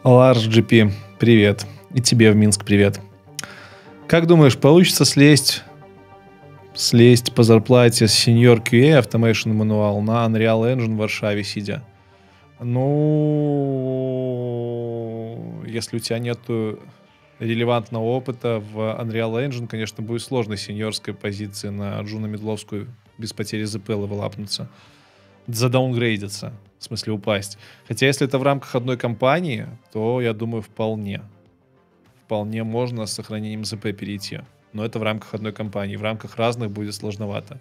Ларс GP, привет. И тебе в Минск привет. Как думаешь, получится слезть слезть по зарплате с Senior QA Automation Manual на Unreal Engine в Варшаве сидя? Ну, если у тебя нет релевантного опыта в Unreal Engine, конечно, будет сложно сеньорской позиции на джуна-мидловскую без потери ЗП лапнуться. Задаунгрейдиться, в смысле упасть. Хотя если это в рамках одной компании, то, я думаю, вполне. Вполне можно с сохранением ЗП перейти но это в рамках одной компании. В рамках разных будет сложновато.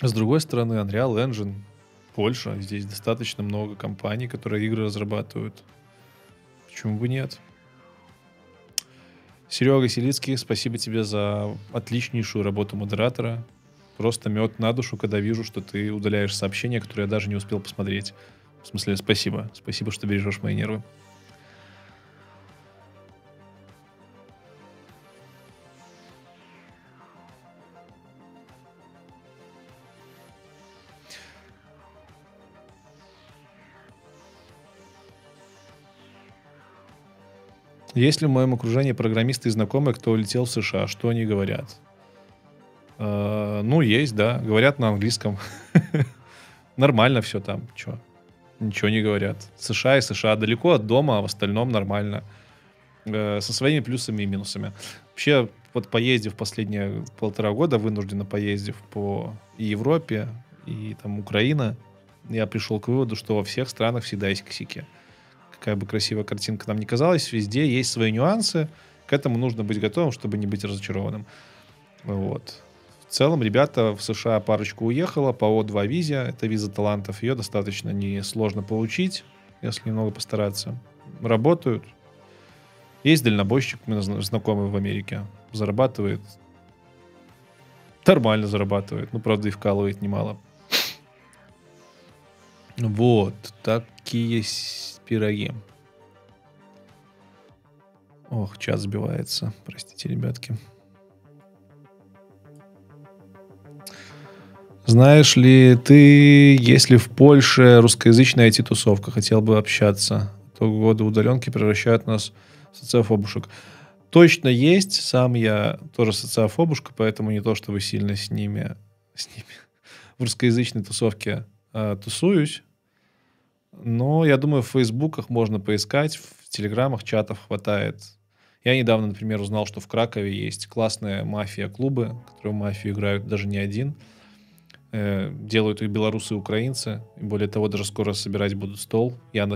С другой стороны, Unreal Engine, Польша, здесь достаточно много компаний, которые игры разрабатывают. Почему бы нет? Серега Селицкий, спасибо тебе за отличнейшую работу модератора. Просто мед на душу, когда вижу, что ты удаляешь сообщения, которые я даже не успел посмотреть. В смысле, спасибо. Спасибо, что бережешь мои нервы. Есть ли в моем окружении программисты и знакомые, кто улетел в США? Что они говорят? Э, ну, есть, да. Говорят на английском. Нормально все там. Че? Ничего не говорят. США и США далеко от дома, а в остальном нормально. Э, со своими плюсами и минусами. Вообще, вот поездив последние полтора года, вынужденно поездив по Европе, и там Украина, я пришел к выводу, что во всех странах всегда есть косяки какая бы красивая картинка нам не казалась, везде есть свои нюансы. К этому нужно быть готовым, чтобы не быть разочарованным. Вот. Целом, ребята в США парочку уехала по О2 визе. Это виза талантов. Ее достаточно несложно получить, если немного постараться. Работают. Есть дальнобойщик, мы знакомый в Америке. Зарабатывает. Нормально зарабатывает. Ну, правда, и вкалывает немало. Вот. Такие пироги. Ох, час сбивается. Простите, ребятки. Знаешь ли ты, если в Польше русскоязычная IT-тусовка, хотел бы общаться, то годы удаленки превращают нас в социофобушек. Точно есть, сам я тоже социофобушка, поэтому не то, чтобы сильно с ними, с ними в русскоязычной тусовке э, тусуюсь. Но я думаю, в фейсбуках можно поискать, в телеграмах чатов хватает. Я недавно, например, узнал, что в Кракове есть классные мафия-клубы, которые в мафию играют даже не один – Э, делают их белорусы и украинцы. И более того, даже скоро собирать будут стол. Я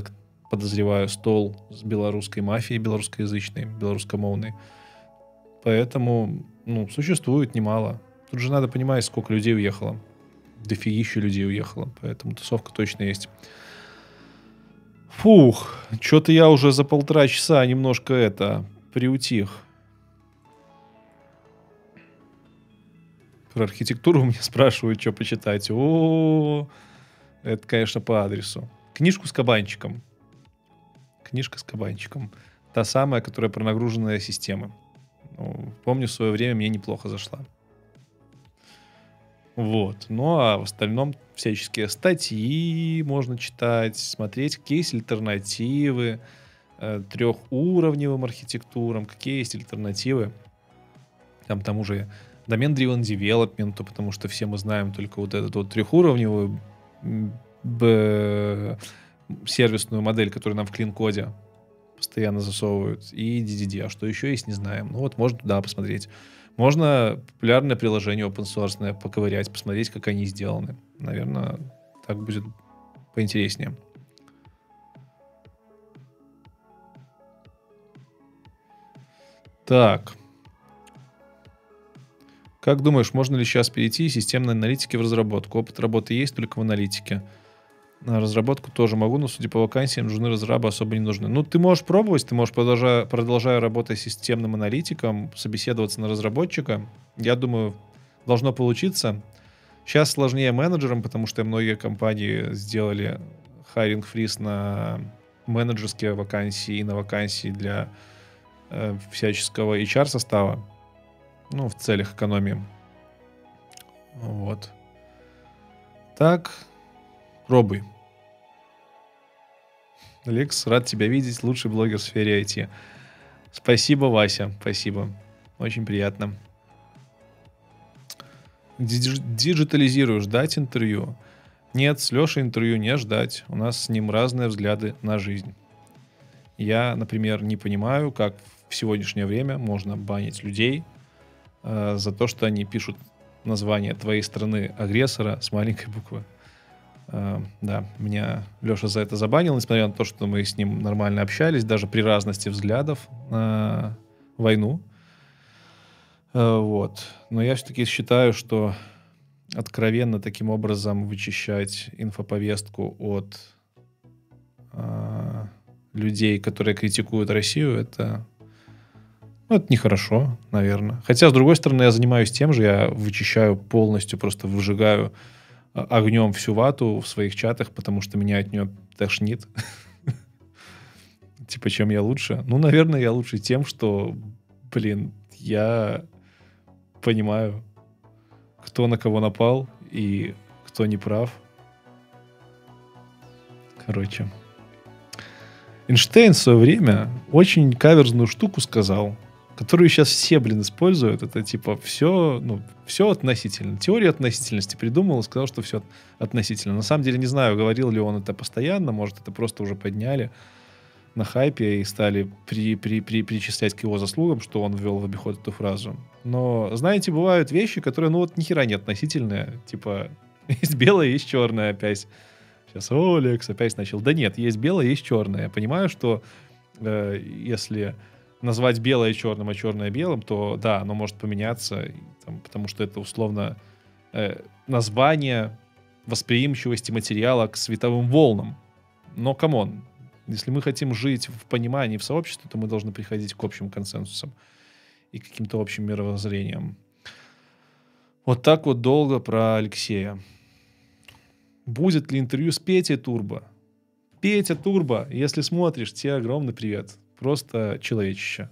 подозреваю стол с белорусской мафией, белорусскоязычной, белорусскомовной. Поэтому, ну, существует немало. Тут же надо понимать, сколько людей уехало. Дофигища людей уехало. Поэтому тусовка точно есть. Фух, что-то я уже за полтора часа немножко это приутих. Про архитектуру меня спрашивают, что почитать. О, это, конечно, по адресу. Книжку с кабанчиком. Книжка с кабанчиком. Та самая, которая про нагруженные системы. Ну, помню, в свое время мне неплохо зашла. Вот. Ну, а в остальном всяческие статьи можно читать, смотреть, какие есть альтернативы э, трехуровневым архитектурам, какие есть альтернативы там тому же домен-driven development, потому что все мы знаем только вот эту вот трехуровневую сервисную модель, которую нам в клин-коде постоянно засовывают, и DDD. А что еще есть, не знаем. Ну вот, можно туда посмотреть. Можно популярное приложение open source поковырять, посмотреть, как они сделаны. Наверное, так будет поинтереснее. Так. Как думаешь, можно ли сейчас перейти из системной аналитики в разработку? Опыт работы есть только в аналитике. На разработку тоже могу, но, судя по вакансиям, жены разрабы особо не нужны. Ну, ты можешь пробовать, ты можешь, продолжая, продолжая работать системным аналитиком, собеседоваться на разработчика. Я думаю, должно получиться. Сейчас сложнее менеджерам, потому что многие компании сделали хайринг фриз на менеджерские вакансии и на вакансии для э, всяческого HR состава. Ну, в целях экономии. Вот. Так, пробуй. Лекс, рад тебя видеть. Лучший блогер в сфере IT. Спасибо, Вася. Спасибо. Очень приятно. Диджитализирую, ждать интервью. Нет, с Лешей интервью не ждать. У нас с ним разные взгляды на жизнь. Я, например, не понимаю, как в сегодняшнее время можно банить людей э, за то, что они пишут название твоей страны агрессора с маленькой буквы. Э, да, меня Леша за это забанил, несмотря на то, что мы с ним нормально общались, даже при разности взглядов на войну. Э, вот. Но я все-таки считаю, что откровенно таким образом вычищать инфоповестку от людей, которые критикуют Россию, это ну, это нехорошо, наверное. Хотя, с другой стороны, я занимаюсь тем же, я вычищаю полностью, просто выжигаю а, огнем всю вату в своих чатах, потому что меня от нее тошнит. Типа, чем я лучше? Ну, наверное, я лучше тем, что, блин, я понимаю, кто на кого напал и кто не прав. Короче. Эйнштейн в свое время очень каверзную штуку сказал – которую сейчас все, блин, используют. Это типа все, ну, все относительно. Теория относительности придумал и сказал, что все относительно. На самом деле не знаю, говорил ли он это постоянно, может, это просто уже подняли на хайпе и стали при, при, при, причислять к его заслугам, что он ввел в обиход эту фразу. Но, знаете, бывают вещи, которые, ну вот, ни хера не относительные. Типа, есть белое, есть черное опять. Сейчас Олекс опять начал. Да нет, есть белое, есть черное. Я понимаю, что э, если назвать белое черным, а черное белым, то да, оно может поменяться, там, потому что это условно э, название восприимчивости материала к световым волнам. Но, come on, если мы хотим жить в понимании, в сообществе, то мы должны приходить к общим консенсусам и каким-то общим мировоззрением. Вот так вот долго про Алексея. Будет ли интервью с Петей Турбо? Петя Турбо, если смотришь, тебе огромный привет. Просто человечище.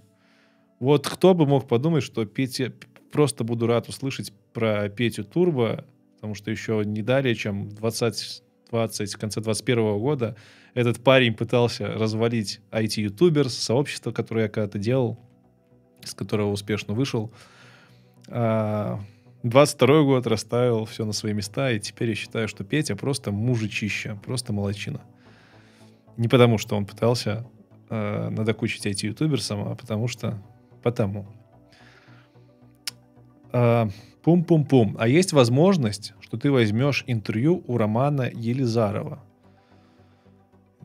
Вот кто бы мог подумать, что Петя... Просто буду рад услышать про Петю Турбо, потому что еще не далее, чем 20, 20 в конце 21 года этот парень пытался развалить IT-ютуберс, сообщество, которое я когда-то делал, с которого успешно вышел. А 22 год расставил все на свои места, и теперь я считаю, что Петя просто мужичище, просто молочина. Не потому, что он пытался э, надокучить IT-ютуберсам, а потому что... Потому. А, пум-пум-пум. А есть возможность, что ты возьмешь интервью у Романа Елизарова.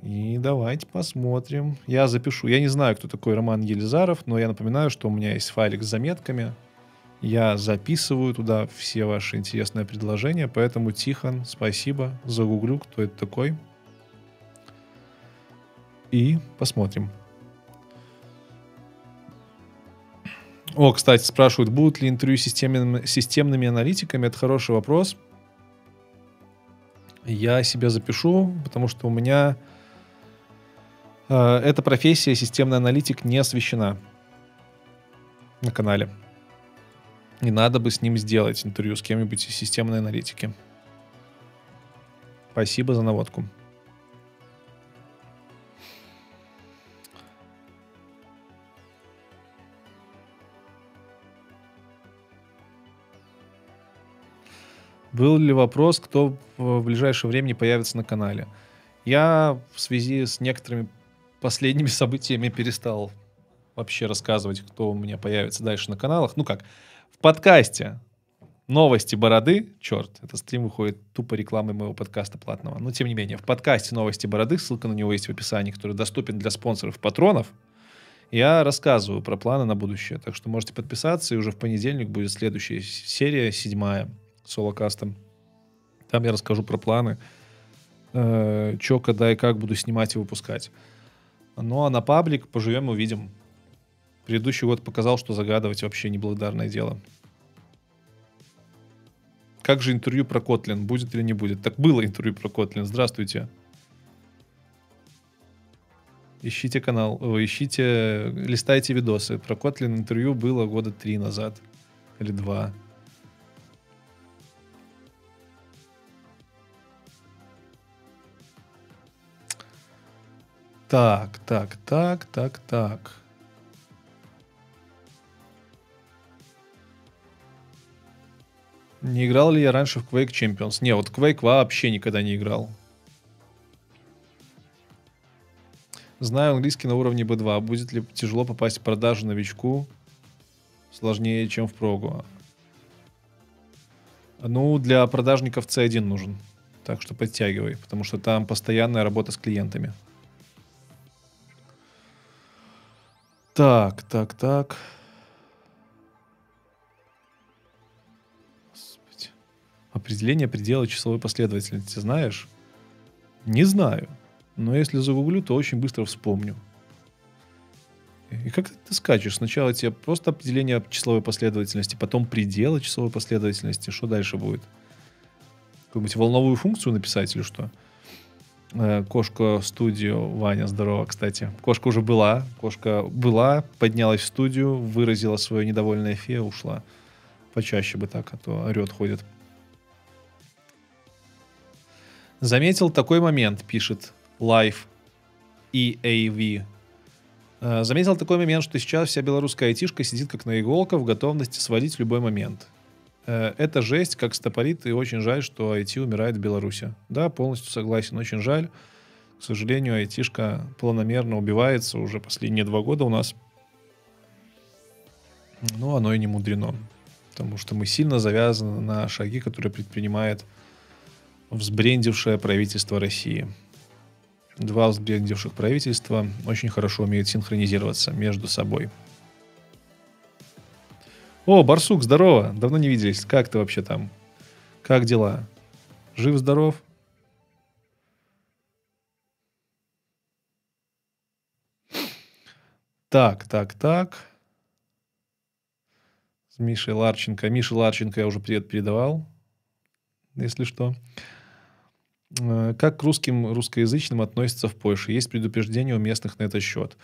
И давайте посмотрим. Я запишу. Я не знаю, кто такой Роман Елизаров, но я напоминаю, что у меня есть файлик с заметками. Я записываю туда все ваши интересные предложения, поэтому, Тихон, спасибо. Загуглю, кто это такой. И посмотрим. О, кстати, спрашивают, будут ли интервью системными, системными аналитиками. Это хороший вопрос. Я себя запишу, потому что у меня э, эта профессия, системный аналитик, не освещена на канале. И надо бы с ним сделать интервью с кем-нибудь из системной аналитики. Спасибо за наводку. Был ли вопрос, кто в ближайшее время появится на канале? Я в связи с некоторыми последними событиями перестал вообще рассказывать, кто у меня появится дальше на каналах. Ну как, в подкасте новости бороды, черт, это стрим выходит тупо рекламой моего подкаста платного. Но тем не менее, в подкасте новости бороды, ссылка на него есть в описании, который доступен для спонсоров патронов. Я рассказываю про планы на будущее, так что можете подписаться, и уже в понедельник будет следующая серия, седьмая, солокастом. Там я расскажу про планы, э, что, когда и как буду снимать и выпускать. Ну а на паблик поживем увидим. Предыдущий год показал, что загадывать вообще неблагодарное дело. Как же интервью про Котлин? Будет или не будет? Так было интервью про Котлин. Здравствуйте. Ищите канал, о, ищите, листайте видосы. Про Котлин интервью было года три назад. Или два. Так, так, так, так, так. Не играл ли я раньше в Quake Champions? Не, вот Quake вообще никогда не играл. Знаю английский на уровне B2. Будет ли тяжело попасть в продажу новичку? Сложнее, чем в прогу. Ну, для продажников C1 нужен. Так что подтягивай, потому что там постоянная работа с клиентами. Так, так, так. Господи. Определение предела числовой последовательности знаешь? Не знаю. Но если загуглю, то очень быстро вспомню. И как ты скачешь? Сначала тебе просто определение числовой последовательности, потом предела числовой последовательности. Что дальше будет? Какую-нибудь волновую функцию написать или что? Э, кошка студию. Ваня, здорово, кстати. Кошка уже была. Кошка была, поднялась в студию, выразила свое недовольное фе, ушла. Почаще бы так, а то орет, ходит. Заметил такой момент, пишет Life EAV. Э, заметил такой момент, что сейчас вся белорусская айтишка сидит как на иголках в готовности свалить в любой момент. Э, это жесть, как стопорит, и очень жаль, что IT умирает в Беларуси. Да, полностью согласен, очень жаль. К сожалению, айтишка планомерно убивается уже последние два года у нас. Но оно и не мудрено. Потому что мы сильно завязаны на шаги, которые предпринимает взбрендившее правительство России. Два взбрендивших правительства очень хорошо умеют синхронизироваться между собой. О, Барсук, здорово! Давно не виделись. Как ты вообще там? Как дела? Жив-здоров? Так, так, так. С Мишей Ларченко. Миша Ларченко я уже привет передавал, если что. Э, как к русским, русскоязычным относятся в Польше? Есть предупреждение у местных на этот счет.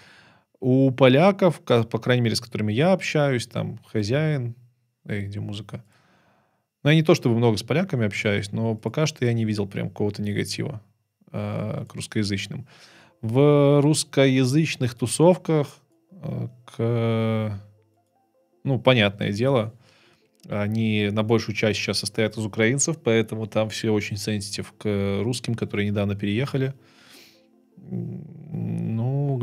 У поляков, по крайней мере, с которыми я общаюсь, там хозяин, эй, где музыка? Ну, я не то чтобы много с поляками общаюсь, но пока что я не видел прям какого-то негатива э, к русскоязычным. В русскоязычных тусовках Э, к... Ну, понятное дело, они на большую часть сейчас состоят из украинцев, поэтому там все очень сенситив к русским, которые недавно переехали.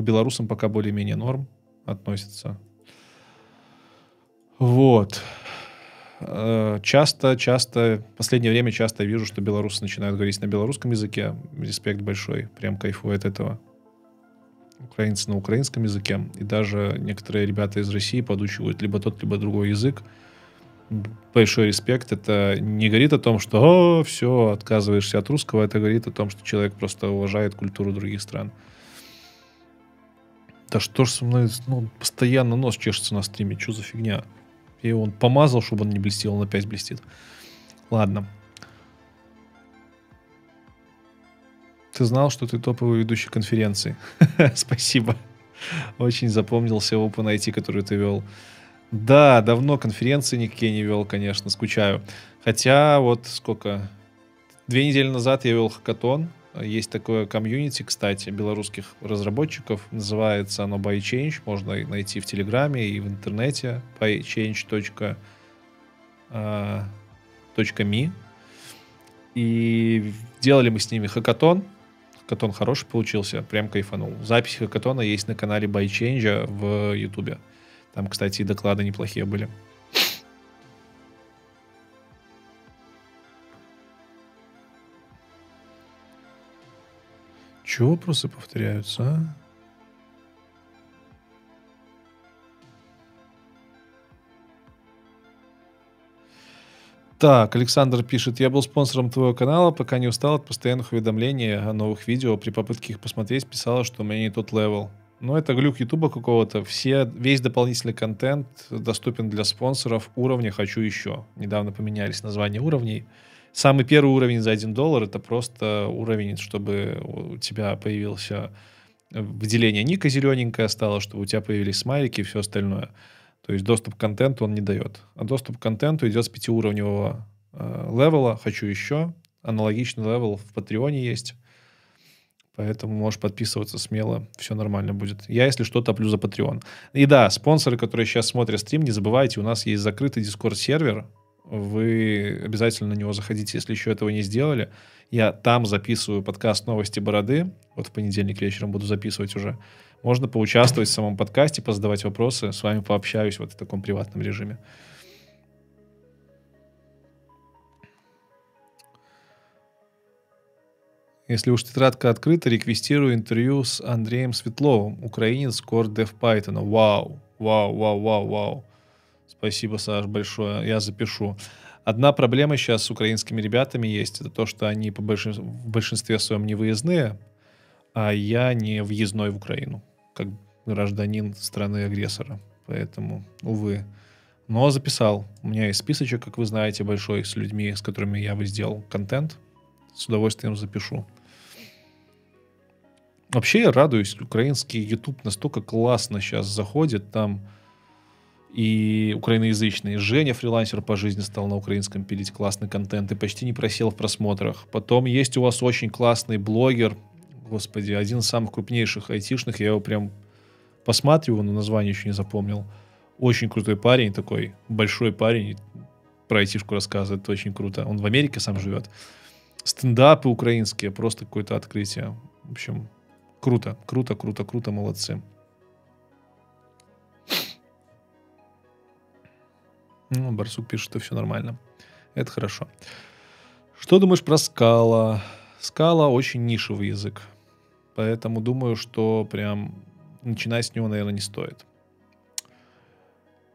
Белорусам пока более-менее норм относятся. Вот. Э, часто, часто, в последнее время часто вижу, что белорусы начинают говорить на белорусском языке. Респект большой, прям кайфую от этого украинцы на украинском языке, и даже некоторые ребята из России подучивают либо тот, либо другой язык. Большой респект. Это не говорит о том, что О, все, отказываешься от русского, это говорит о том, что человек просто уважает культуру других стран. Да что ж со мной, ну, постоянно нос чешется на стриме, что за фигня? Его он помазал, чтобы он не блестел, он опять блестит. Ладно. Ты знал, что ты топовый ведущий конференции. Спасибо. Очень запомнился Open IT, который ты вел. Да, давно конференции никакие не вел, конечно, скучаю. Хотя вот сколько... Две недели назад я вел хакатон. Есть такое комьюнити, кстати, белорусских разработчиков. Называется оно ByChange. Можно найти в Телеграме и в интернете. bychange.me а, И делали мы с ними хакатон Хакатон хороший получился, прям кайфанул. Запись хакатона есть на канале ByChange в Ютубе. Там, кстати, и доклады неплохие были. Чего вопросы повторяются, а? Так, Александр пишет, я был спонсором твоего канала, пока не устал от постоянных уведомлений о новых видео. При попытке их посмотреть писала, что у меня не тот level. Но это глюк Ютуба какого-то. Все, весь дополнительный контент доступен для спонсоров уровня «Хочу еще». Недавно поменялись названия уровней. Самый первый уровень за 1 доллар — это просто уровень, чтобы у тебя появился выделение ника зелененькое стало, чтобы у тебя появились смайлики и все остальное. То есть доступ к контенту он не дает. А доступ к контенту идет с пятиуровневого э, level а. Хочу еще. Аналогичный level в Patreon е есть. Поэтому можешь подписываться смело, все нормально будет. Я, если что, топлю за Patreon. И да, спонсоры, которые сейчас смотрят стрим, не забывайте, у нас есть закрытый Discord-сервер. Вы обязательно на него заходите, если еще этого не сделали. Я там записываю подкаст «Новости Бороды». Вот в понедельник вечером буду записывать уже. Можно поучаствовать в самом подкасте, позадавать вопросы, с вами пообщаюсь вот в таком приватном режиме. Если уж тетрадка открыта, реквестирую интервью с Андреем Светловым, украинец Python. Вау, вау, вау, вау, вау. Спасибо, Саш, большое. Я запишу. Одна проблема сейчас с украинскими ребятами есть, это то, что они по большин... в большинстве своем не выездные, а я не въездной в Украину как гражданин страны-агрессора. Поэтому, увы. Но записал. У меня есть списочек, как вы знаете, большой с людьми, с которыми я бы сделал контент. С удовольствием запишу. Вообще я радуюсь. Украинский YouTube настолько классно сейчас заходит. Там и украиноязычный. Женя, фрилансер по жизни, стал на украинском пилить классный контент и почти не просел в просмотрах. Потом есть у вас очень классный блогер, господи, один из самых крупнейших айтишных, я его прям посматриваю, но название еще не запомнил. Очень крутой парень такой, большой парень, про айтишку рассказывает, это очень круто. Он в Америке сам живет. Стендапы украинские, просто какое-то открытие. В общем, круто, круто, круто, круто, молодцы. Ну, Барсук пишет, что все нормально. Это хорошо. Что думаешь про скала? Скала очень нишевый язык. Поэтому думаю, что прям начинать с него, наверное, не стоит.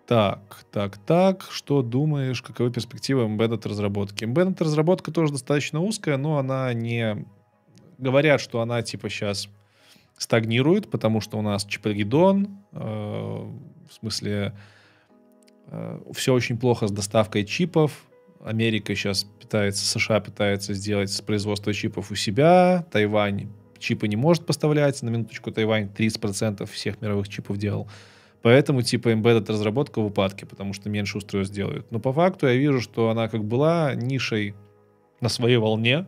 Так, так, так. Что думаешь, каковы перспективы embedded разработки? Embedded разработка тоже достаточно узкая, но она не... Говорят, что она типа сейчас стагнирует, потому что у нас Чипагидон, э, в смысле, все очень плохо с доставкой чипов. Америка сейчас пытается, США пытается сделать производство чипов у себя, Тайвань чипы не может поставлять, на минуточку Тайвань 30% всех мировых чипов делал. Поэтому типа embedded разработка в упадке, потому что меньше устройств делают. Но по факту я вижу, что она как была нишей на своей волне,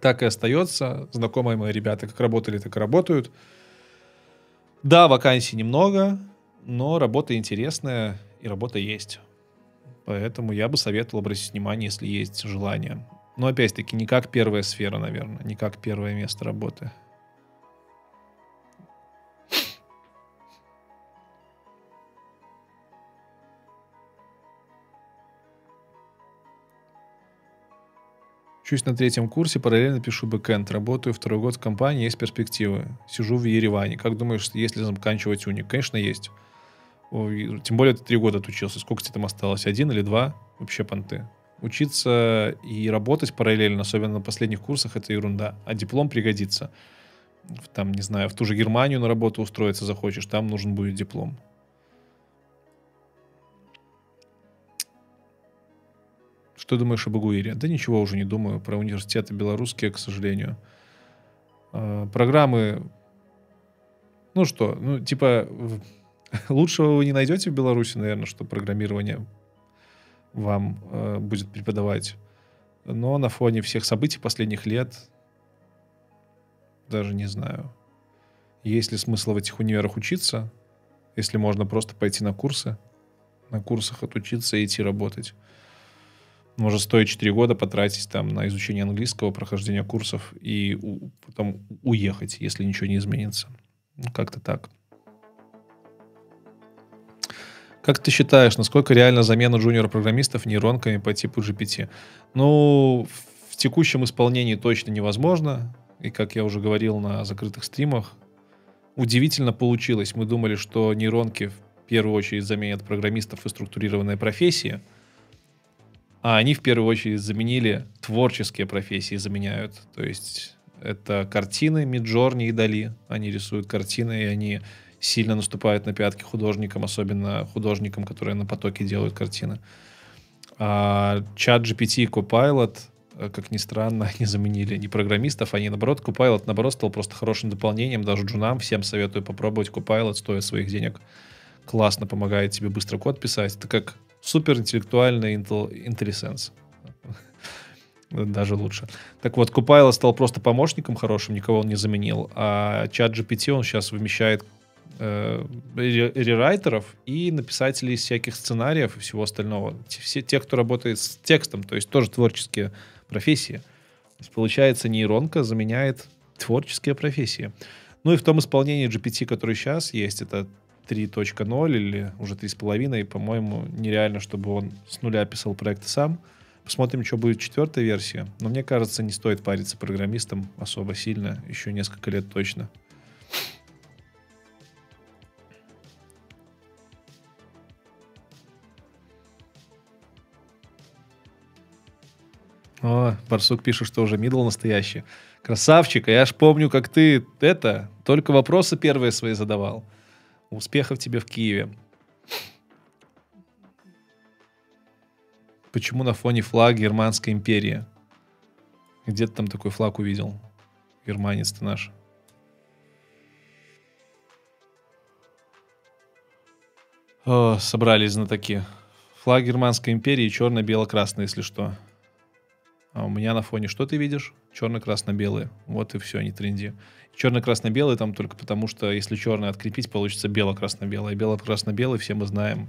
так и остается. Знакомые мои ребята как работали, так и работают. Да, вакансий немного, но работа интересная и работа есть. Поэтому я бы советовал обратить внимание, если есть желание. Но опять-таки не как первая сфера, наверное, не как первое место работы. Учусь на третьем курсе, параллельно пишу бэкэнд. Работаю второй год в компании, есть перспективы. Сижу в Ереване. Как думаешь, есть ли заканчивать уник? Конечно, есть. Тем более ты три года отучился. Сколько тебе там осталось? Один или два? Вообще понты. Учиться и работать параллельно, особенно на последних курсах, это ерунда. А диплом пригодится. Там, не знаю, в ту же Германию на работу устроиться захочешь, там нужен будет диплом. Что думаешь об Агуире? Да ничего уже не думаю. Про университеты белорусские, к сожалению. А, программы... Ну что, ну типа лучшего вы не найдете в Беларуси, наверное, что программирование вам э, будет преподавать. Но на фоне всех событий последних лет даже не знаю. Есть ли смысл в этих универах учиться, если можно просто пойти на курсы, на курсах отучиться и идти работать. Может стоит 4 года потратить там на изучение английского, прохождение курсов и у, потом уехать, если ничего не изменится. Ну, как-то так. Как ты считаешь, насколько реально замена джуниор-программистов нейронками по типу GPT? Ну, в текущем исполнении точно невозможно. И как я уже говорил на закрытых стримах, удивительно получилось. Мы думали, что нейронки в первую очередь заменят программистов и структурированные профессии – а они в первую очередь заменили творческие профессии, заменяют. То есть это картины Миджорни и Дали. Они рисуют картины, и они сильно наступают на пятки художникам, особенно художникам, которые на потоке делают картины. А чат GPT и Copilot, э, как ни странно, они заменили не программистов, они наоборот, Copilot наоборот стал просто хорошим дополнением, даже джунам всем советую попробовать Copilot, стоя своих денег. Классно помогает тебе быстро код писать. Это как супер интеллектуальный IntelliSense. Даже лучше. Так вот, Купайло стал просто помощником хорошим, никого он не заменил. А чат GPT он сейчас вымещает э, рерайтеров и написателей всяких сценариев и всего остального. Все те, кто работает с текстом, то есть тоже творческие профессии. То есть, получается, нейронка заменяет творческие профессии. Ну и в том исполнении GPT, который сейчас есть, это 3.0 или уже 3.5, и, по-моему, нереально, чтобы он с нуля писал проекты сам. Посмотрим, что будет четвертая версия. Но мне кажется, не стоит париться программистам особо сильно. Еще несколько лет точно. О, Барсук пишет, что уже мидл настоящий. Красавчик, а я ж помню, как ты это, только вопросы первые свои задавал. Успехов тебе в Киеве. Почему на фоне флага Германской империи? Где ты там такой флаг увидел? Германец ты наш. О, собрались знатоки. Флаг Германской империи черно-бело-красный, если что. А у меня на фоне что ты видишь? Черно-красно-белые. Вот и все, не тренди. Черно-красно-белый там только потому, что если черный открепить, получится бело-красно-белое. Бело-красно-белый все мы знаем,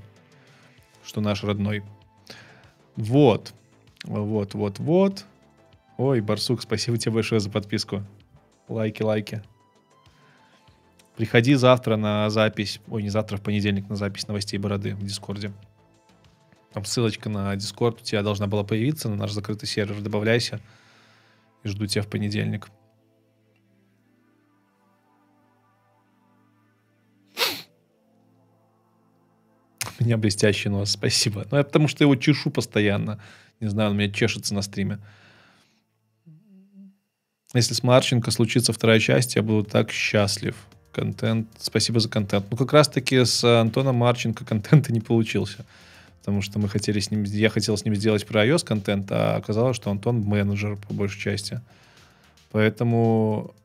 что наш родной. Вот. Вот, вот, вот. Ой, Барсук, спасибо тебе большое за подписку. Лайки, лайки. Приходи завтра на запись, ой, не завтра, в понедельник на запись новостей Бороды в Дискорде. Там ссылочка на Discord у тебя должна была появиться на наш закрытый сервер. Добавляйся. И жду тебя в понедельник. У меня блестящий нос, спасибо. Ну, я потому что его чешу постоянно. Не знаю, он у меня чешется на стриме. Если с Марченко случится вторая часть, я буду так счастлив. Контент. Спасибо за контент. Ну, как раз-таки с Антоном Марченко контент и не получился. Потому что мы хотели с ним, я хотел с ним сделать про iOS контент, а оказалось, что Антон менеджер по большей части. Поэтому,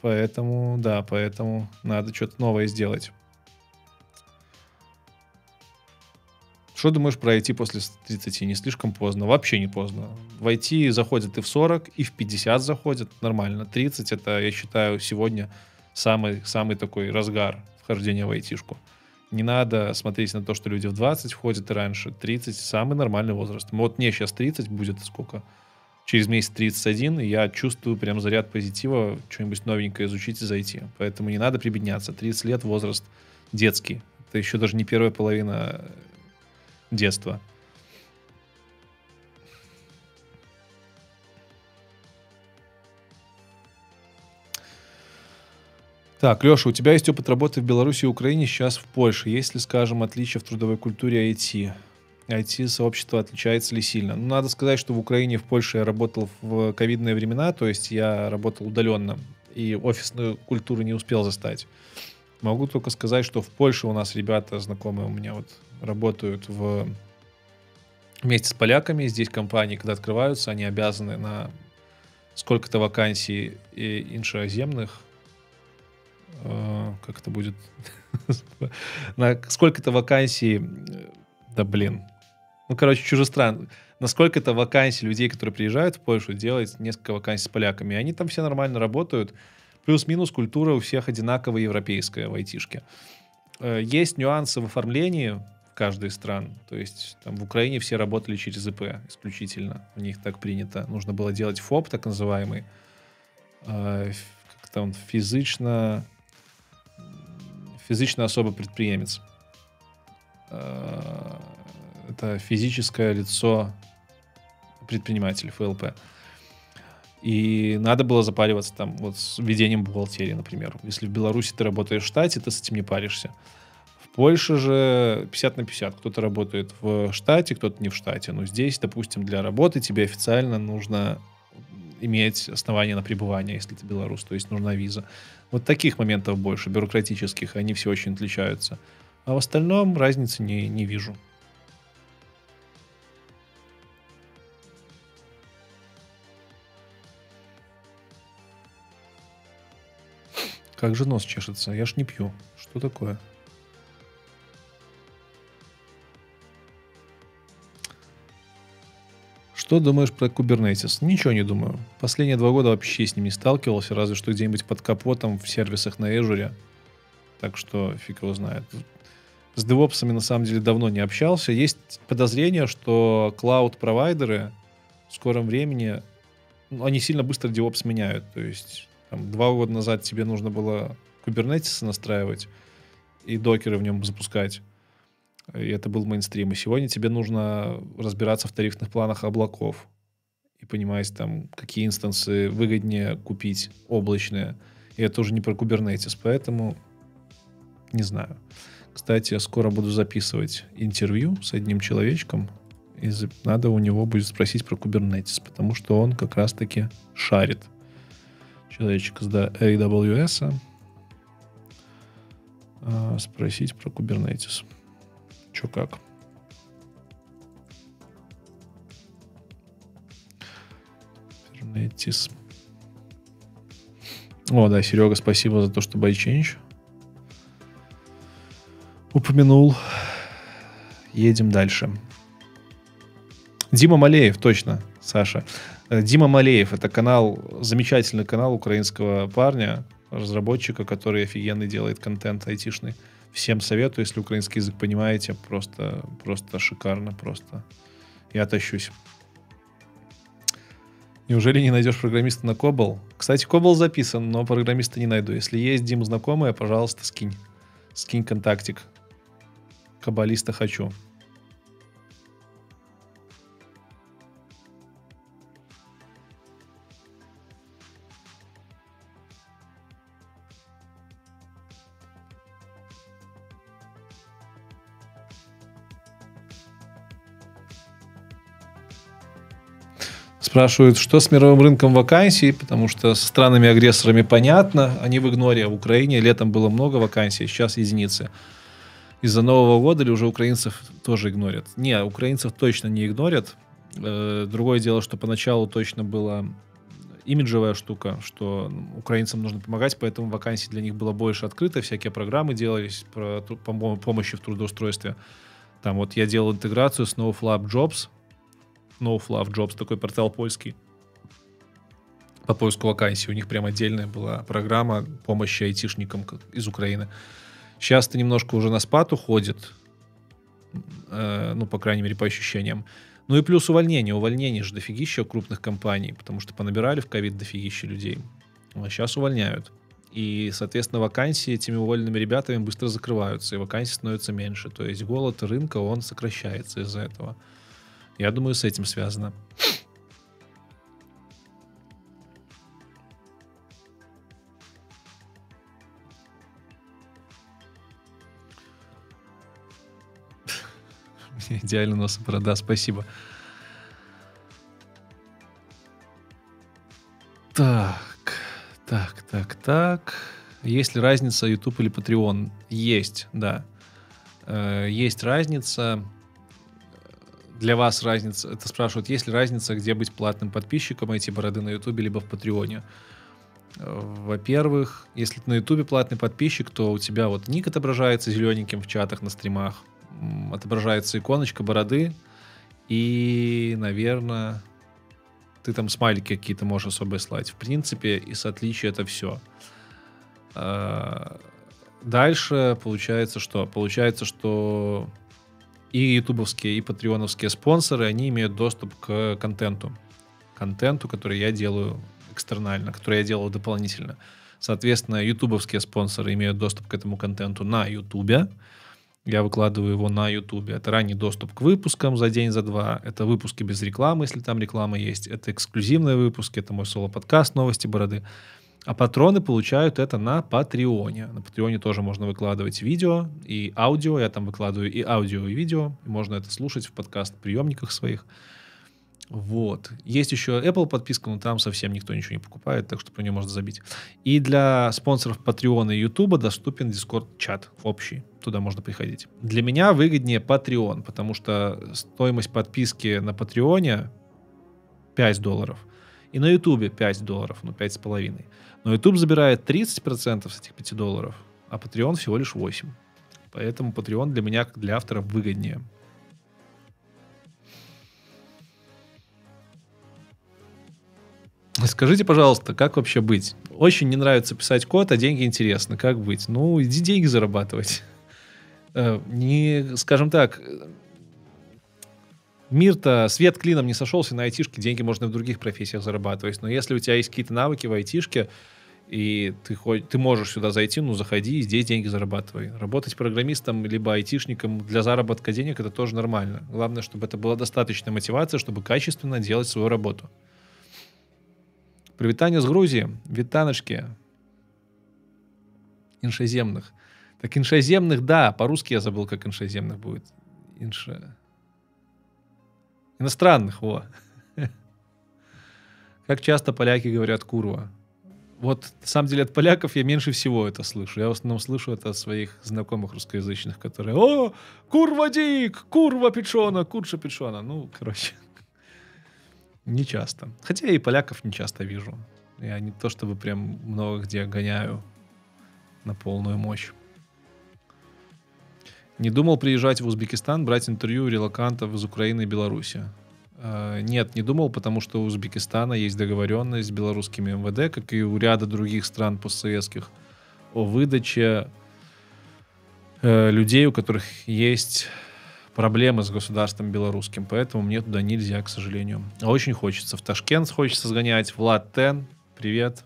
поэтому, да, поэтому надо что-то новое сделать. Что думаешь про IT после 30? Не слишком поздно? Вообще не поздно. В IT заходят и в 40, и в 50 заходят. Нормально. 30 это, я считаю, сегодня самый, самый такой разгар вхождения в IT-шку. Не надо смотреть на то, что люди в 20 входят и раньше. 30 самый нормальный возраст. Вот мне сейчас 30 будет сколько? Через месяц 31, и я чувствую прям заряд позитива, что-нибудь новенькое изучить и зайти. Поэтому не надо прибедняться. 30 лет возраст детский. Это еще даже не первая половина детства. Так, Леша, у тебя есть опыт работы в Беларуси и Украине, сейчас в Польше. Есть ли, скажем, отличия в трудовой культуре IT? IT-сообщество отличается ли сильно? Ну, надо сказать, что в Украине и в Польше я работал в ковидные времена, то есть я работал удаленно и офисную культуру не успел застать. Могу только сказать, что в Польше у нас ребята знакомые у меня вот работают в вместе с поляками. Здесь компании, когда открываются, они обязаны на сколько-то вакансий и иншоземных э, как это будет, на сколько-то вакансий, да блин, ну, короче, чужестранных, на сколько-то вакансий людей, которые приезжают в Польшу, делать несколько вакансий с поляками. И они там все нормально работают. Плюс-минус культура у всех одинаковая европейская в айтишке. Э, есть нюансы в оформлении каждой стран. То есть там в Украине все работали через ИП исключительно. У них так принято. Нужно было делать ФОП, так называемый. Э, как там физично физичная особа предприемец. Э, это физическое лицо предприниматель, ФЛП. И надо было запариваться там вот с ведением бухгалтерии, например. Если в Беларуси ты работаешь в штате, ты с этим не паришься. В Польше же 50 на 50. Кто-то работает в штате, кто-то не в штате. Но здесь, допустим, для работы тебе официально нужно иметь основания на пребывание, если ты белорус, то есть нужна виза. Вот таких моментов больше, бюрократических, они все очень отличаются. А в остальном разницы не, не вижу. Как же нос чешется? Я ж не пью. Что такое? Что думаешь про Kubernetes? Ничего не думаю. Последние два года вообще с ним не сталкивался, разве что где-нибудь под капотом в сервисах на Azure. Так что фиг его знает. С девопсами на самом деле давно не общался. Есть подозрение, что клауд-провайдеры в скором времени, ну, они сильно быстро DevOps меняют. То есть там, два года назад тебе нужно было Kubernetes настраивать и докеры в нем запускать и это был мейнстрим. И сегодня тебе нужно разбираться в тарифных планах облаков и понимать, там, какие инстансы выгоднее купить, облачные. И это уже не про Kubernetes, поэтому не знаю. Кстати, я скоро буду записывать интервью с одним человечком, и надо у него будет спросить про Kubernetes, потому что он как раз-таки шарит. Человечек из AWS, а, спросить про Kubernetes. Че как? Kubernetes. О, да, Серега, спасибо за то, что ByChange упомянул. Едем дальше. Дима Малеев, точно, Саша. Э, Дима Малеев, это канал, замечательный канал украинского парня, разработчика, который офигенно делает контент айтишный. Всем советую, если украинский язык понимаете, просто, просто шикарно, просто. Я тащусь. Неужели не найдешь программиста на Кобол? Кстати, Кобол записан, но программиста не найду. Если есть Дима знакомая, пожалуйста, скинь. Скинь контактик. Кабалиста хочу. Спрашивают, что с мировым рынком вакансий, потому что с странами-агрессорами понятно, они в игноре. В Украине летом было много вакансий, сейчас единицы. Из-за Нового года или уже украинцев тоже игнорят? Не, украинцев точно не игнорят. Э, другое дело, что поначалу точно была имиджевая штука, что украинцам нужно помогать, поэтому вакансий для них было больше открыто, всякие программы делались про помощи в трудоустройстве. Там вот я делал интеграцию с NoFlap Jobs, NoFlap Jobs, такой портал польский, по поиску вакансий. У них прям отдельная была программа помощи айтишникам из Украины. Сейчас это немножко уже на спад уходит, э, ну, по крайней мере, по ощущениям. Ну и плюс увольнение. Увольнение же дофигища крупных компаний, потому что понабирали в ковид дофигища людей. А сейчас увольняют. И, соответственно, вакансии этими уволенными ребятами быстро закрываются, и вакансий становится меньше. То есть голод рынка, он сокращается из-за этого. Я думаю, с этим связано. Идеально нос и борода, спасибо. Так, так, так, так. Есть ли разница YouTube или Patreon? Есть, да. Э, есть разница для вас разница, это спрашивают, есть ли разница, где быть платным подписчиком, эти бороды на Ютубе, либо в Патреоне? Во-первых, если ты на Ютубе платный подписчик, то у тебя вот ник отображается зелененьким в чатах на стримах, отображается иконочка бороды, и, наверное, ты там смайлики какие-то можешь особо слать. В принципе, из отличия это все. А, дальше получается что? Получается, что и ютубовские, и патреоновские спонсоры, они имеют доступ к контенту. Контенту, который я делаю экстернально, который я делаю дополнительно. Соответственно, ютубовские спонсоры имеют доступ к этому контенту на ютубе. Я выкладываю его на ютубе. Это ранний доступ к выпускам за день, за два. Это выпуски без рекламы, если там реклама есть. Это эксклюзивные выпуски. Это мой соло-подкаст «Новости бороды». А патроны получают это на Патреоне. На Патреоне тоже можно выкладывать видео и аудио. Я там выкладываю и аудио, и видео. Можно это слушать в подкаст-приемниках своих. Вот. Есть еще Apple подписка, но там совсем никто ничего не покупает, так что про нее можно забить. И для спонсоров Patreon и YouTube доступен Discord-чат общий. Туда можно приходить. Для меня выгоднее Patreon, потому что стоимость подписки на Patreon 5 долларов. И на YouTube 5 долларов, ну 5,5. Но YouTube забирает 30% с этих 5 долларов, а Patreon всего лишь 8. Поэтому Patreon для меня, как для автора, выгоднее. Скажите, пожалуйста, как вообще быть? Очень не нравится писать код, а деньги интересны. Как быть? Ну, иди деньги зарабатывать. Э, не, скажем так, мир-то, свет клином не сошелся на айтишке, деньги можно в других профессиях зарабатывать. Но если у тебя есть какие-то навыки в айтишке, и ты, хоть, ты можешь сюда зайти, ну, заходи и здесь деньги зарабатывай. Работать программистом либо айтишником для заработка денег это тоже нормально. Главное, чтобы это была достаточная мотивация, чтобы качественно делать свою работу. Привитание с Грузии. Витаночки. Иншеземных. Так иншеземных, да, по-русски я забыл, как иншеземных будет. Инше... Иностранных, во. Как часто поляки говорят «курва»? Вот, на самом деле, от поляков я меньше всего это слышу. Я в основном слышу это от своих знакомых русскоязычных, которые «О, курва дик, курва печена, курша печена». Ну, короче, не часто. Хотя и поляков не часто вижу. Я не то чтобы прям много где гоняю на полную мощь. Не думал приезжать в Узбекистан, брать интервью релакантов из Украины и Беларуси. Э, нет, не думал, потому что у Узбекистана есть договоренность с белорусскими МВД, как и у ряда других стран постсоветских, о выдаче э, людей, у которых есть проблемы с государством белорусским, поэтому мне туда нельзя, к сожалению. А очень хочется. В Ташкент хочется сгонять. Влад Тен, привет.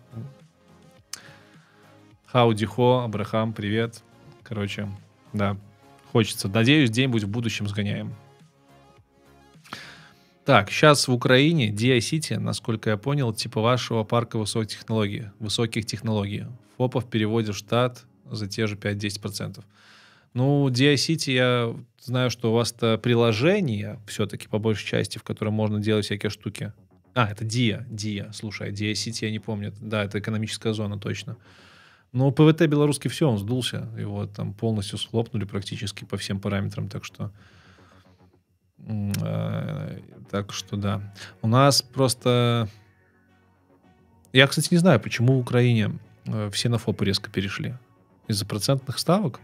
Хаудихо, Абрахам, привет. Короче, да, хочется. Надеюсь, где-нибудь в будущем сгоняем. Так, сейчас в Украине DI-City, насколько я понял, типа вашего парка высоких технологий. Высоких технологий. ФОПа в в штат за те же 5-10%. Ну, DI-City я знаю, что у вас-то приложение все-таки по большей части, в котором можно делать всякие штуки. А, это Дия, Дия, слушай, Дия Сити я не помню. Да, это экономическая зона, точно. Но ПВТ белорусский все, он сдулся. Его там полностью схлопнули практически по всем параметрам, так что... э, Так что да. У нас просто... Я, кстати, не знаю, почему в Украине э, все на ФОПы резко перешли. Из-за процентных ставок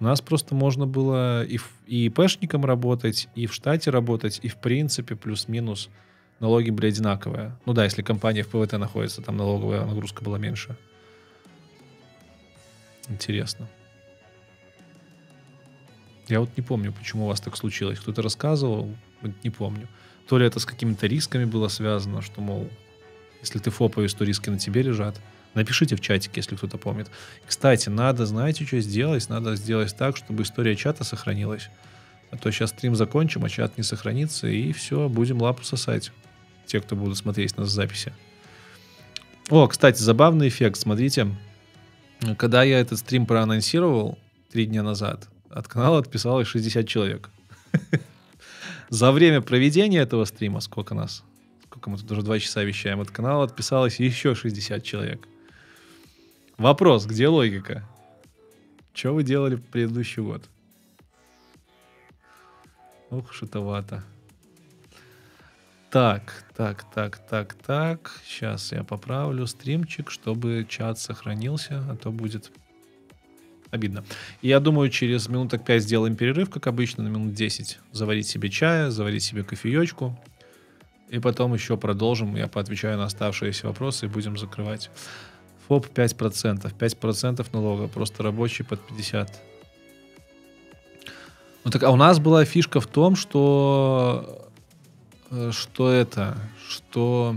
у нас просто можно было и, в- ИПшником работать, и в штате работать, и в принципе плюс-минус налоги были одинаковые. Ну да, если компания в ПВТ находится, там налоговая нагрузка была меньше. Интересно. Я вот не помню, почему у вас так случилось. Кто-то рассказывал, не помню. То ли это с какими-то рисками было связано, что, мол, если ты фопаешь, то риски на тебе лежат. Напишите в чатике, если кто-то помнит. Кстати, надо, знаете, что сделать? Надо сделать так, чтобы история чата сохранилась. А то сейчас стрим закончим, а чат не сохранится, и все, будем лапу сосать. Те, кто будут смотреть нас в записи. О, кстати, забавный эффект. Смотрите, когда я этот стрим проанонсировал три дня назад, от канала отписалось 60 человек. За время проведения этого стрима, сколько нас? Сколько мы тут уже два часа вещаем, от канала отписалось еще 60 человек. Вопрос, где логика? Что вы делали в предыдущий год? Ух, шутовато. Так, так, так, так, так. Сейчас я поправлю стримчик, чтобы чат сохранился, а то будет обидно. И я думаю, через минуток 5 сделаем перерыв, как обычно, на минут 10. Заварить себе чая, заварить себе кофеечку. И потом еще продолжим. Я поотвечаю на оставшиеся вопросы и будем закрывать. ФОП 5%. 5% налога. Просто рабочий под 50. Ну так, а у нас была фишка в том, что что это, что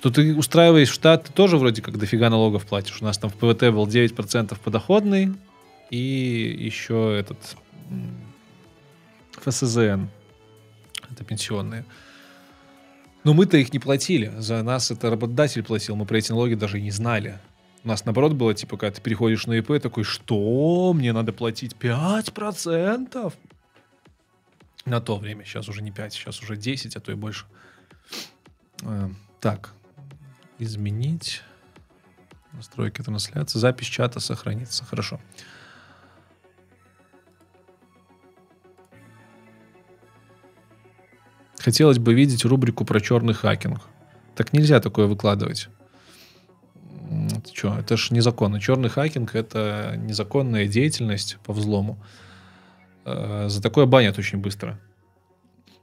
что ты устраиваешь в штат, ты тоже вроде как дофига налогов платишь. У нас там в ПВТ был 9% подоходный и еще этот ФСЗН. Это пенсионные. Но мы-то их не платили. За нас это работодатель платил. Мы про эти налоги даже не знали. У нас наоборот было, типа, когда ты переходишь на ИП, такой, что? Мне надо платить 5%? На то время. Сейчас уже не 5, сейчас уже 10, а то и больше. Э, Так. Изменить. Настройки трансляции. Запись чата сохранится. Хорошо. Хотелось бы видеть рубрику про черный хакинг. Так нельзя такое выкладывать. Это что? Это ж незаконно. Черный хакинг — это незаконная деятельность по взлому. Э, За такое банят очень быстро.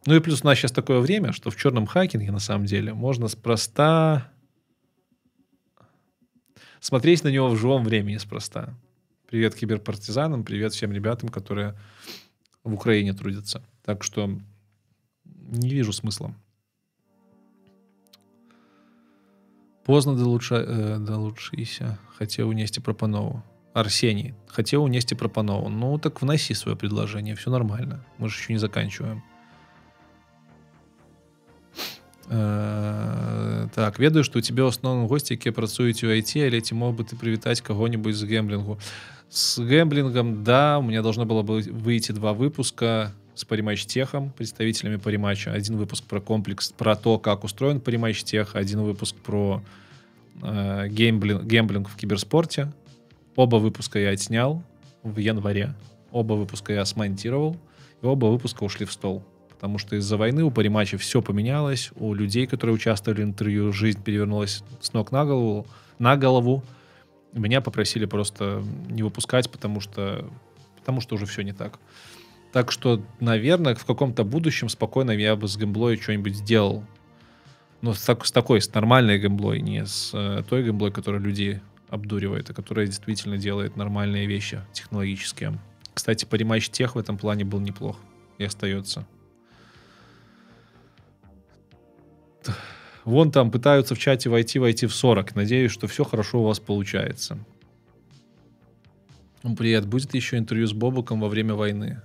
Ну и плюс у нас сейчас такое время, что в черном хакинге на самом деле можно спроста смотреть на него в живом времени спроста. Привет киберпартизанам, привет всем ребятам, которые в Украине трудятся. Так что не вижу смысла. Поздно долуча... э, долучися. Хотел унести Пропанову. Арсений. Хотел унести Пропанову. Ну, так вноси свое предложение. Все нормально. Мы же еще не заканчиваем. Э, Так, ведаю, што у тебе ў асноўным госці, якія працуюць у IT, але ці мог бы ты привітаць кого-нибудь з гэмблингу? С гэмблингом, да, у меня должно было бы выйти два выпуска с Париматч Техом, представителями Париматча. Один выпуск про комплекс, про то, как устроен Париматч Тех, один выпуск про э, геймблинг, гэмблинг в киберспорте. Оба выпуска я отснял в январе. Оба выпуска я смонтировал. И оба выпуска ушли в стол. Потому что из-за войны у Париматча все поменялось. У людей, которые участвовали в интервью, жизнь перевернулась с ног на голову. На голову. Меня попросили просто не выпускать, потому что, потому что уже все не так. Так что, наверное, в каком-то будущем спокойно я бы с геймблой что-нибудь сделал. Но с, так- с такой, с нормальной геймблой, не с э, той геймблой, которая людей обдуривает, а которая действительно делает нормальные вещи технологические. Кстати, Париматч Тех в этом плане был неплох и остается. Вон там пытаются в чате войти, войти в 40. Надеюсь, что все хорошо у вас получается. Ну, Привет, будет еще интервью с Бобуком во время войны?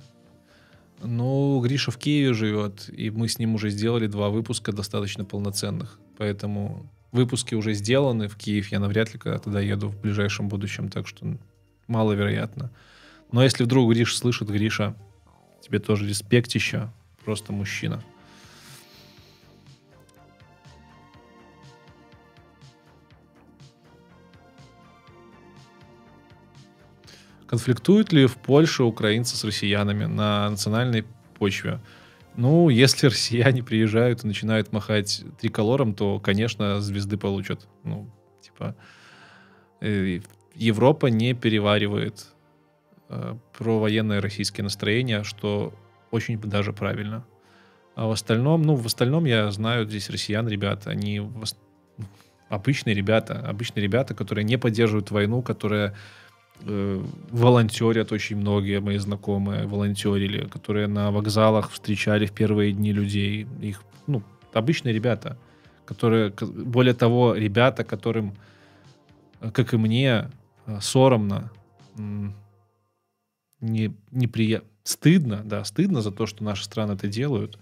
Ну, Гриша в Киеве живет, и мы с ним уже сделали два выпуска достаточно полноценных. Поэтому выпуски уже сделаны. В Киев я навряд ли когда-то доеду в ближайшем будущем, так что маловероятно. Но если вдруг Гриша слышит, Гриша, тебе тоже респект еще. Просто мужчина. Конфликтуют ли в Польше украинцы с россиянами на национальной почве? Ну, если россияне приезжают и начинают махать триколором, то, конечно, звезды получат. Ну, типа, э, Европа не переваривает э, про военное российское настроение, что очень даже правильно. А в остальном, ну, в остальном я знаю здесь россиян, ребят, они обычные ребята, обычные ребята, которые не поддерживают войну, которые э, волонтерят очень многие мои знакомые, волонтерили, которые на вокзалах встречали в первые дни людей. Их, ну, обычные ребята, которые, более того, ребята, которым, как и мне, э, соромно, не, неприятно, стыдно, да, стыдно за то, что наши страны это делают.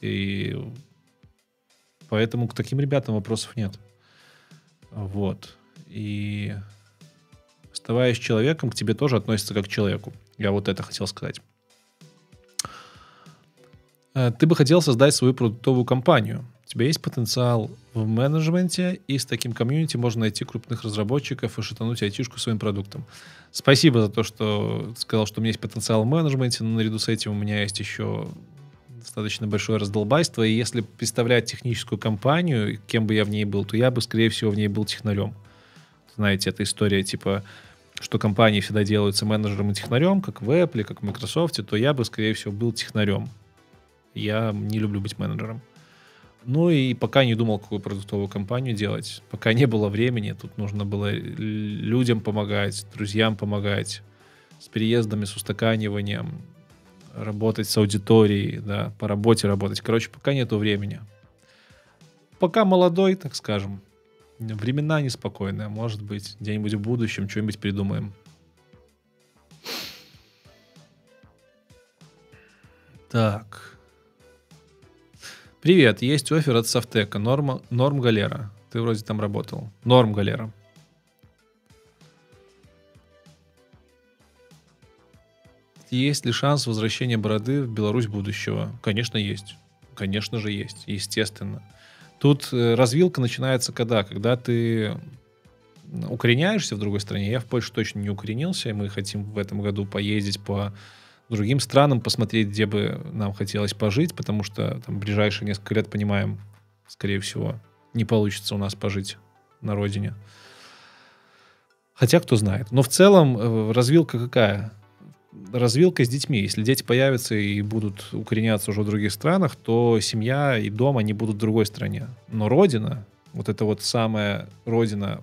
И поэтому к таким ребятам вопросов нет. Вот. И оставаясь человеком, к тебе тоже относятся как к человеку. Я вот это хотел сказать. Э, ты бы хотел создать свою продуктовую компанию. У тебя есть потенциал в менеджменте, и с таким комьюнити можно найти крупных разработчиков и шатануть айтишку своим продуктом. Спасибо за то, что сказал, что у меня есть потенциал в менеджменте, но наряду с этим у меня есть еще достаточно большое раздолбайство, и если представлять техническую компанию, кем бы я в ней был, то я бы, скорее всего, в ней был технарем. Знаете, эта история, типа, что компании всегда делаются менеджером и технарем, как в Apple, как в Microsoft, то я бы, скорее всего, был технарем. Я не люблю быть менеджером. Ну и пока не думал, какую продуктовую компанию делать. Пока не было времени, тут нужно было людям помогать, друзьям помогать, с переездами, с устаканиванием, работать с аудиторией, да, по работе работать. Короче, пока нету времени. Пока молодой, так скажем. Времена неспокойные. Может быть, где-нибудь в будущем что-нибудь придумаем. Так. Привет, есть офер от Софтека. Норм, Норм Галера. Ты вроде там работал. Норм Галера. Есть ли шанс возвращения бороды в Беларусь будущего? Конечно, есть. Конечно же, есть. Естественно. Тут э, развилка начинается когда? Когда ты укореняешься в другой стране. Я в Польше точно не укоренился, и мы хотим в этом году поездить по другим странам, посмотреть, где бы нам хотелось пожить, потому что там ближайшие несколько лет, понимаем, скорее всего, не получится у нас пожить на родине. Хотя, кто знает. Но в целом э, развилка какая? Развилка с детьми. Если дети появятся и будут укореняться уже в других странах, то семья и дом, они будут в другой стране. Но родина, вот это вот самая родина,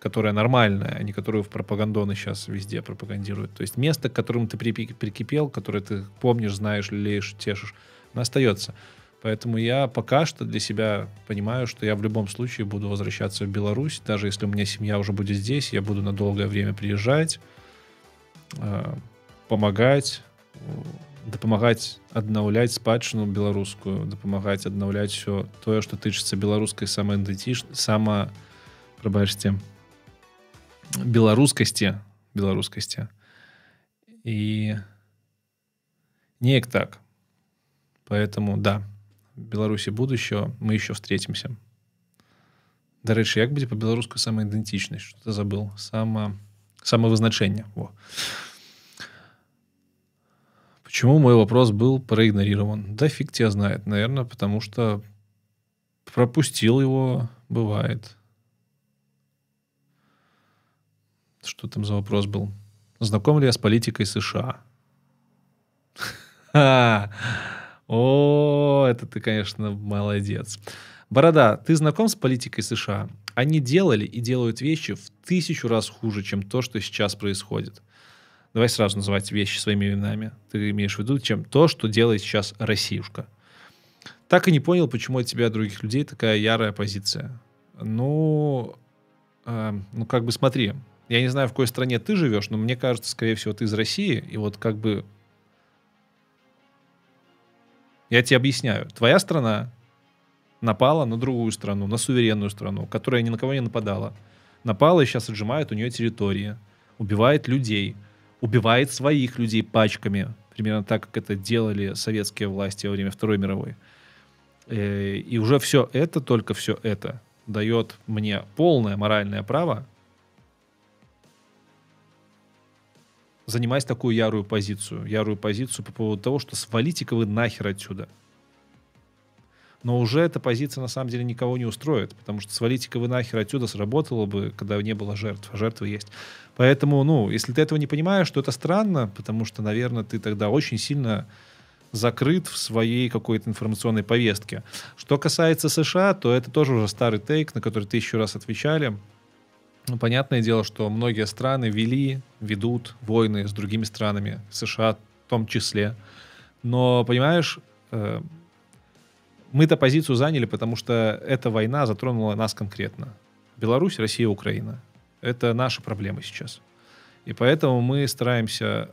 которая нормальная, а не которую в пропагандоны сейчас везде пропагандируют. То есть место, к которому ты прикипел, которое ты помнишь, знаешь, лелеешь, тешишь, оно остается. Поэтому я пока что для себя понимаю, что я в любом случае буду возвращаться в Беларусь, даже если у меня семья уже будет здесь, я буду на долгое время приезжать, а, помагаць дапамагаць аднаўляць спадчыну беларускую дапамагаць аднаўляць все тое что тычыцца беларускай самаідэнтыч сама прабачце беларускасці беларускасці і неяк так поэтому да беларусі будущего мы еще встретимся дарэчы як будзе по-беларуску самаідэнтычнасць что ты забыл сама самовызначэнне во Почему мой вопрос был проигнорирован? Да фиг тебя знает. Наверное, потому что пропустил его. Бывает. Что там за вопрос был? Знаком ли я с политикой США? О, это ты, конечно, молодец. Борода, ты знаком с политикой США? Они делали и делают вещи в тысячу раз хуже, чем то, что сейчас происходит. Давай сразу называть вещи своими именами. Ты имеешь в виду, чем то, что делает сейчас Россиюшка. Так и не понял, почему от тебя, других людей, такая ярая позиция. Ну, э, ну как бы смотри, я не знаю, в какой стране ты живешь, но мне кажется, скорее всего, ты из России, и вот как бы я тебе объясняю. Твоя страна напала на другую страну, на суверенную страну, которая ни на кого не нападала. Напала и сейчас отжимает у нее территории, убивает людей – убивает своих людей пачками. примерно так, как это делали советские власти во время Второй мировой. Э, и уже все это, только все это дает мне полное моральное право занимать такую ярую позицию. Ярую позицию по поводу того, что свалите-ка вы нахер отсюда. Но уже эта позиция на самом деле никого не устроит, потому что свалите-ка вы нахер отсюда сработало бы, когда не было жертв, а жертвы есть. Поэтому, ну, если ты этого не понимаешь, то это странно, потому что, наверное, ты тогда очень сильно закрыт в своей какой-то информационной повестке. Что касается США, то это тоже уже старый тейк, на который ты еще раз отвечали. Ну, понятное дело, что многие страны вели, ведут войны с другими странами, США в том числе. Но, понимаешь, э, мы-то позицию заняли, потому что эта война затронула нас конкретно. Беларусь, Россия, Украина. Это наши проблемы сейчас. И поэтому мы стараемся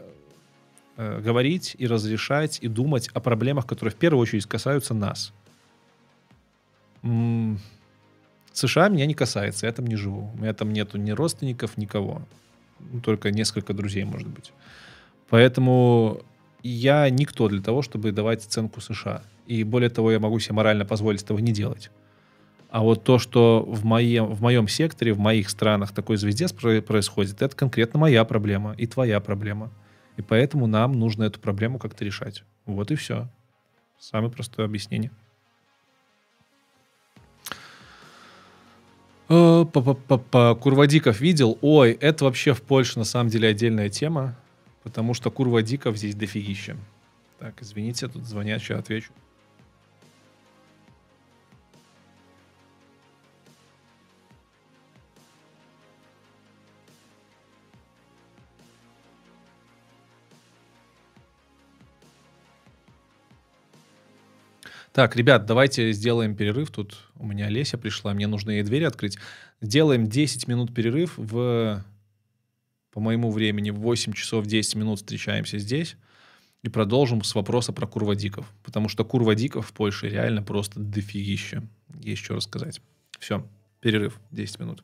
э, говорить и разрешать и думать о проблемах, которые в первую очередь касаются нас. М- США меня не касается, я там не живу. У меня там нету ни родственников, никого. Ну, только несколько друзей, может быть. Поэтому я никто для того, чтобы давать оценку США. И более того, я могу себе морально позволить этого не делать. А вот то, что в моем, в моем секторе, в моих странах такой звездец происходит, это конкретно моя проблема и твоя проблема. И поэтому нам нужно эту проблему как-то решать. Вот и все. Самое простое объяснение. Э, Курвадиков видел. Ой, это вообще в Польше на самом деле отдельная тема, потому что Курвадиков здесь дофигища. Так, извините, тут звонят, сейчас отвечу. Так, ребят, давайте сделаем перерыв. Тут у меня Леся пришла, мне нужно ей дверь открыть. Сделаем 10 минут перерыв в, по моему времени, в 8 часов 10 минут встречаемся здесь и продолжим с вопроса про курвадиков. Потому что курвадиков в Польше реально просто дофигища. Есть что рассказать. Все, перерыв 10 минут.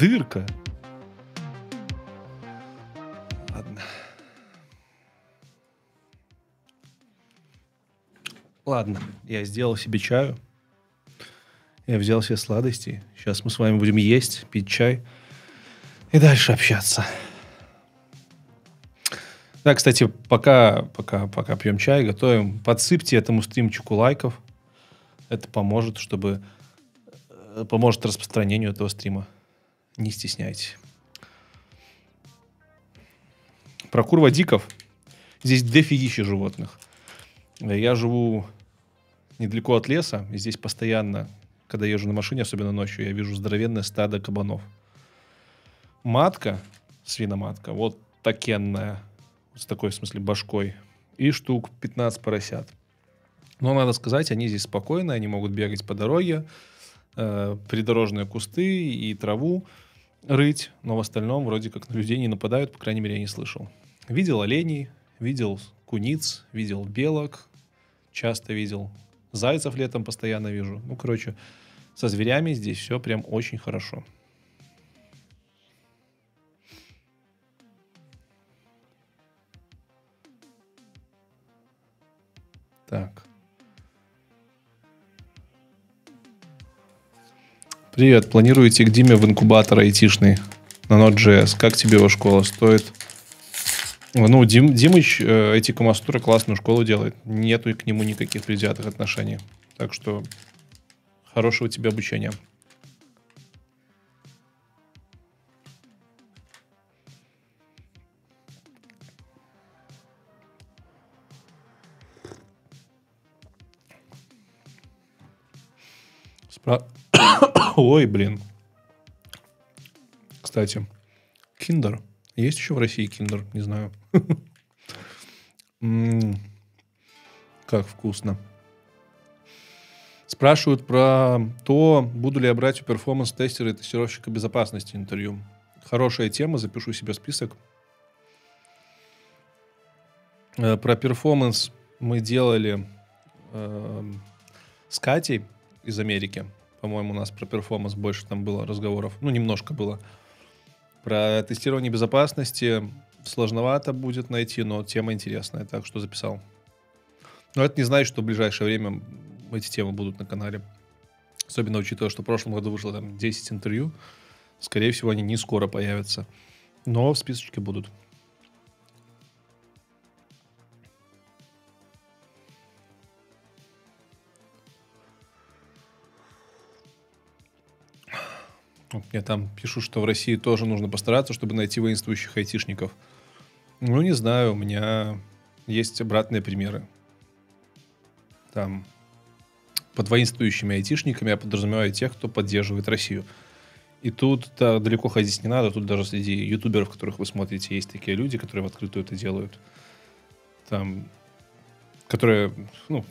Дырка. Ладно. Ладно, я сделал себе чаю. Я взял себе сладости. Сейчас мы с вами будем есть, пить чай и дальше общаться. Да, кстати, пока, пока, пока пьем чай, готовим, подсыпьте этому стримчику лайков. Это поможет, чтобы э, поможет распространению этого стрима. Не стесняйтесь. Про курвадиков. Здесь две фигищи животных. Я живу недалеко от леса, и здесь постоянно, когда езжу на машине, особенно ночью, я вижу здоровенное стадо кабанов. Матка, свиноматка, вот такенная, с такой, в смысле, башкой, и штук 15 поросят. Но надо сказать, они здесь спокойные, они могут бегать по дороге, э, придорожные кусты и траву рыть, но в остальном вроде как на людей не нападают, по крайней мере, я не слышал. Видел оленей, видел куниц, видел белок, часто видел зайцев летом постоянно вижу. Ну, короче, со зверями здесь все прям очень хорошо. Так. Привет, планируете к Диме в инкубатор айтишный на Node.js. Как тебе его школа стоит? Ну, Дим, Димыч э, эти Камастура классную школу делает. Нету к нему никаких предвзятых отношений. Так что хорошего тебе обучения. Спра... Ой, блин. Кстати, Киндер. Есть еще в России киндер? Не знаю. Как вкусно. Спрашивают про то, буду ли я брать у performance -тестера и тестировщика безопасности интервью. Хорошая тема, запишу себе список. Э, про performance мы делали э, с Катей из Америки. По-моему, у нас про перформанс больше там было разговоров. Ну, немножко было. Про тестирование безопасности сложновато будет найти, но тема интересная, так что записал. Но это не значит, что в ближайшее время эти темы будут на канале. Особенно учитывая, что в прошлом году вышло там 10 интервью. Скорее всего, они не скоро появятся. Но в списочке будут. Мне там пишут, что в России тоже нужно постараться, чтобы найти воинствующих айтишников. Ну, не знаю, у меня есть обратные примеры. Там под воинствующими айтишниками я подразумеваю тех, кто поддерживает Россию. И тут да, далеко ходить не надо. Тут даже среди ютуберов, которых вы смотрите, есть такие люди, которые в открытую это делают. Там, которые, ну,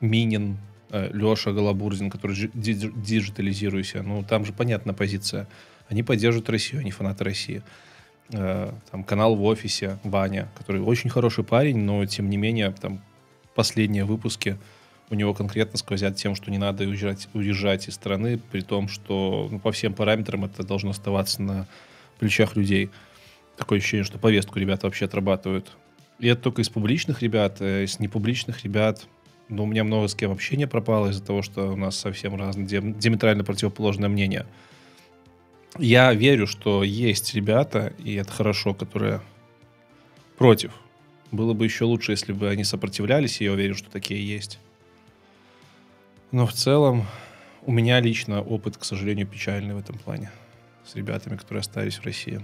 Минин, Леша Голобурзин, который диджитализируйся. Ну, там же понятна позиция. Они поддерживают Россию, они фанаты России. Э, там канал в офисе, Ваня, который очень хороший парень, но тем не менее, там последние выпуски у него конкретно сквозят тем, что не надо уезжать, уезжать из страны, при том, что ну, по всем параметрам это должно оставаться на плечах людей. Такое ощущение, что повестку ребята вообще отрабатывают. И это только из публичных ребят, э, из непубличных ребят но у меня много с кем общения пропало из-за того, что у нас совсем разные, диаметрально противоположное мнение. Я верю, что есть ребята, и это хорошо, которые против. Было бы еще лучше, если бы они сопротивлялись, и я уверен, что такие есть. Но в целом у меня лично опыт, к сожалению, печальный в этом плане. С ребятами, которые остались в России.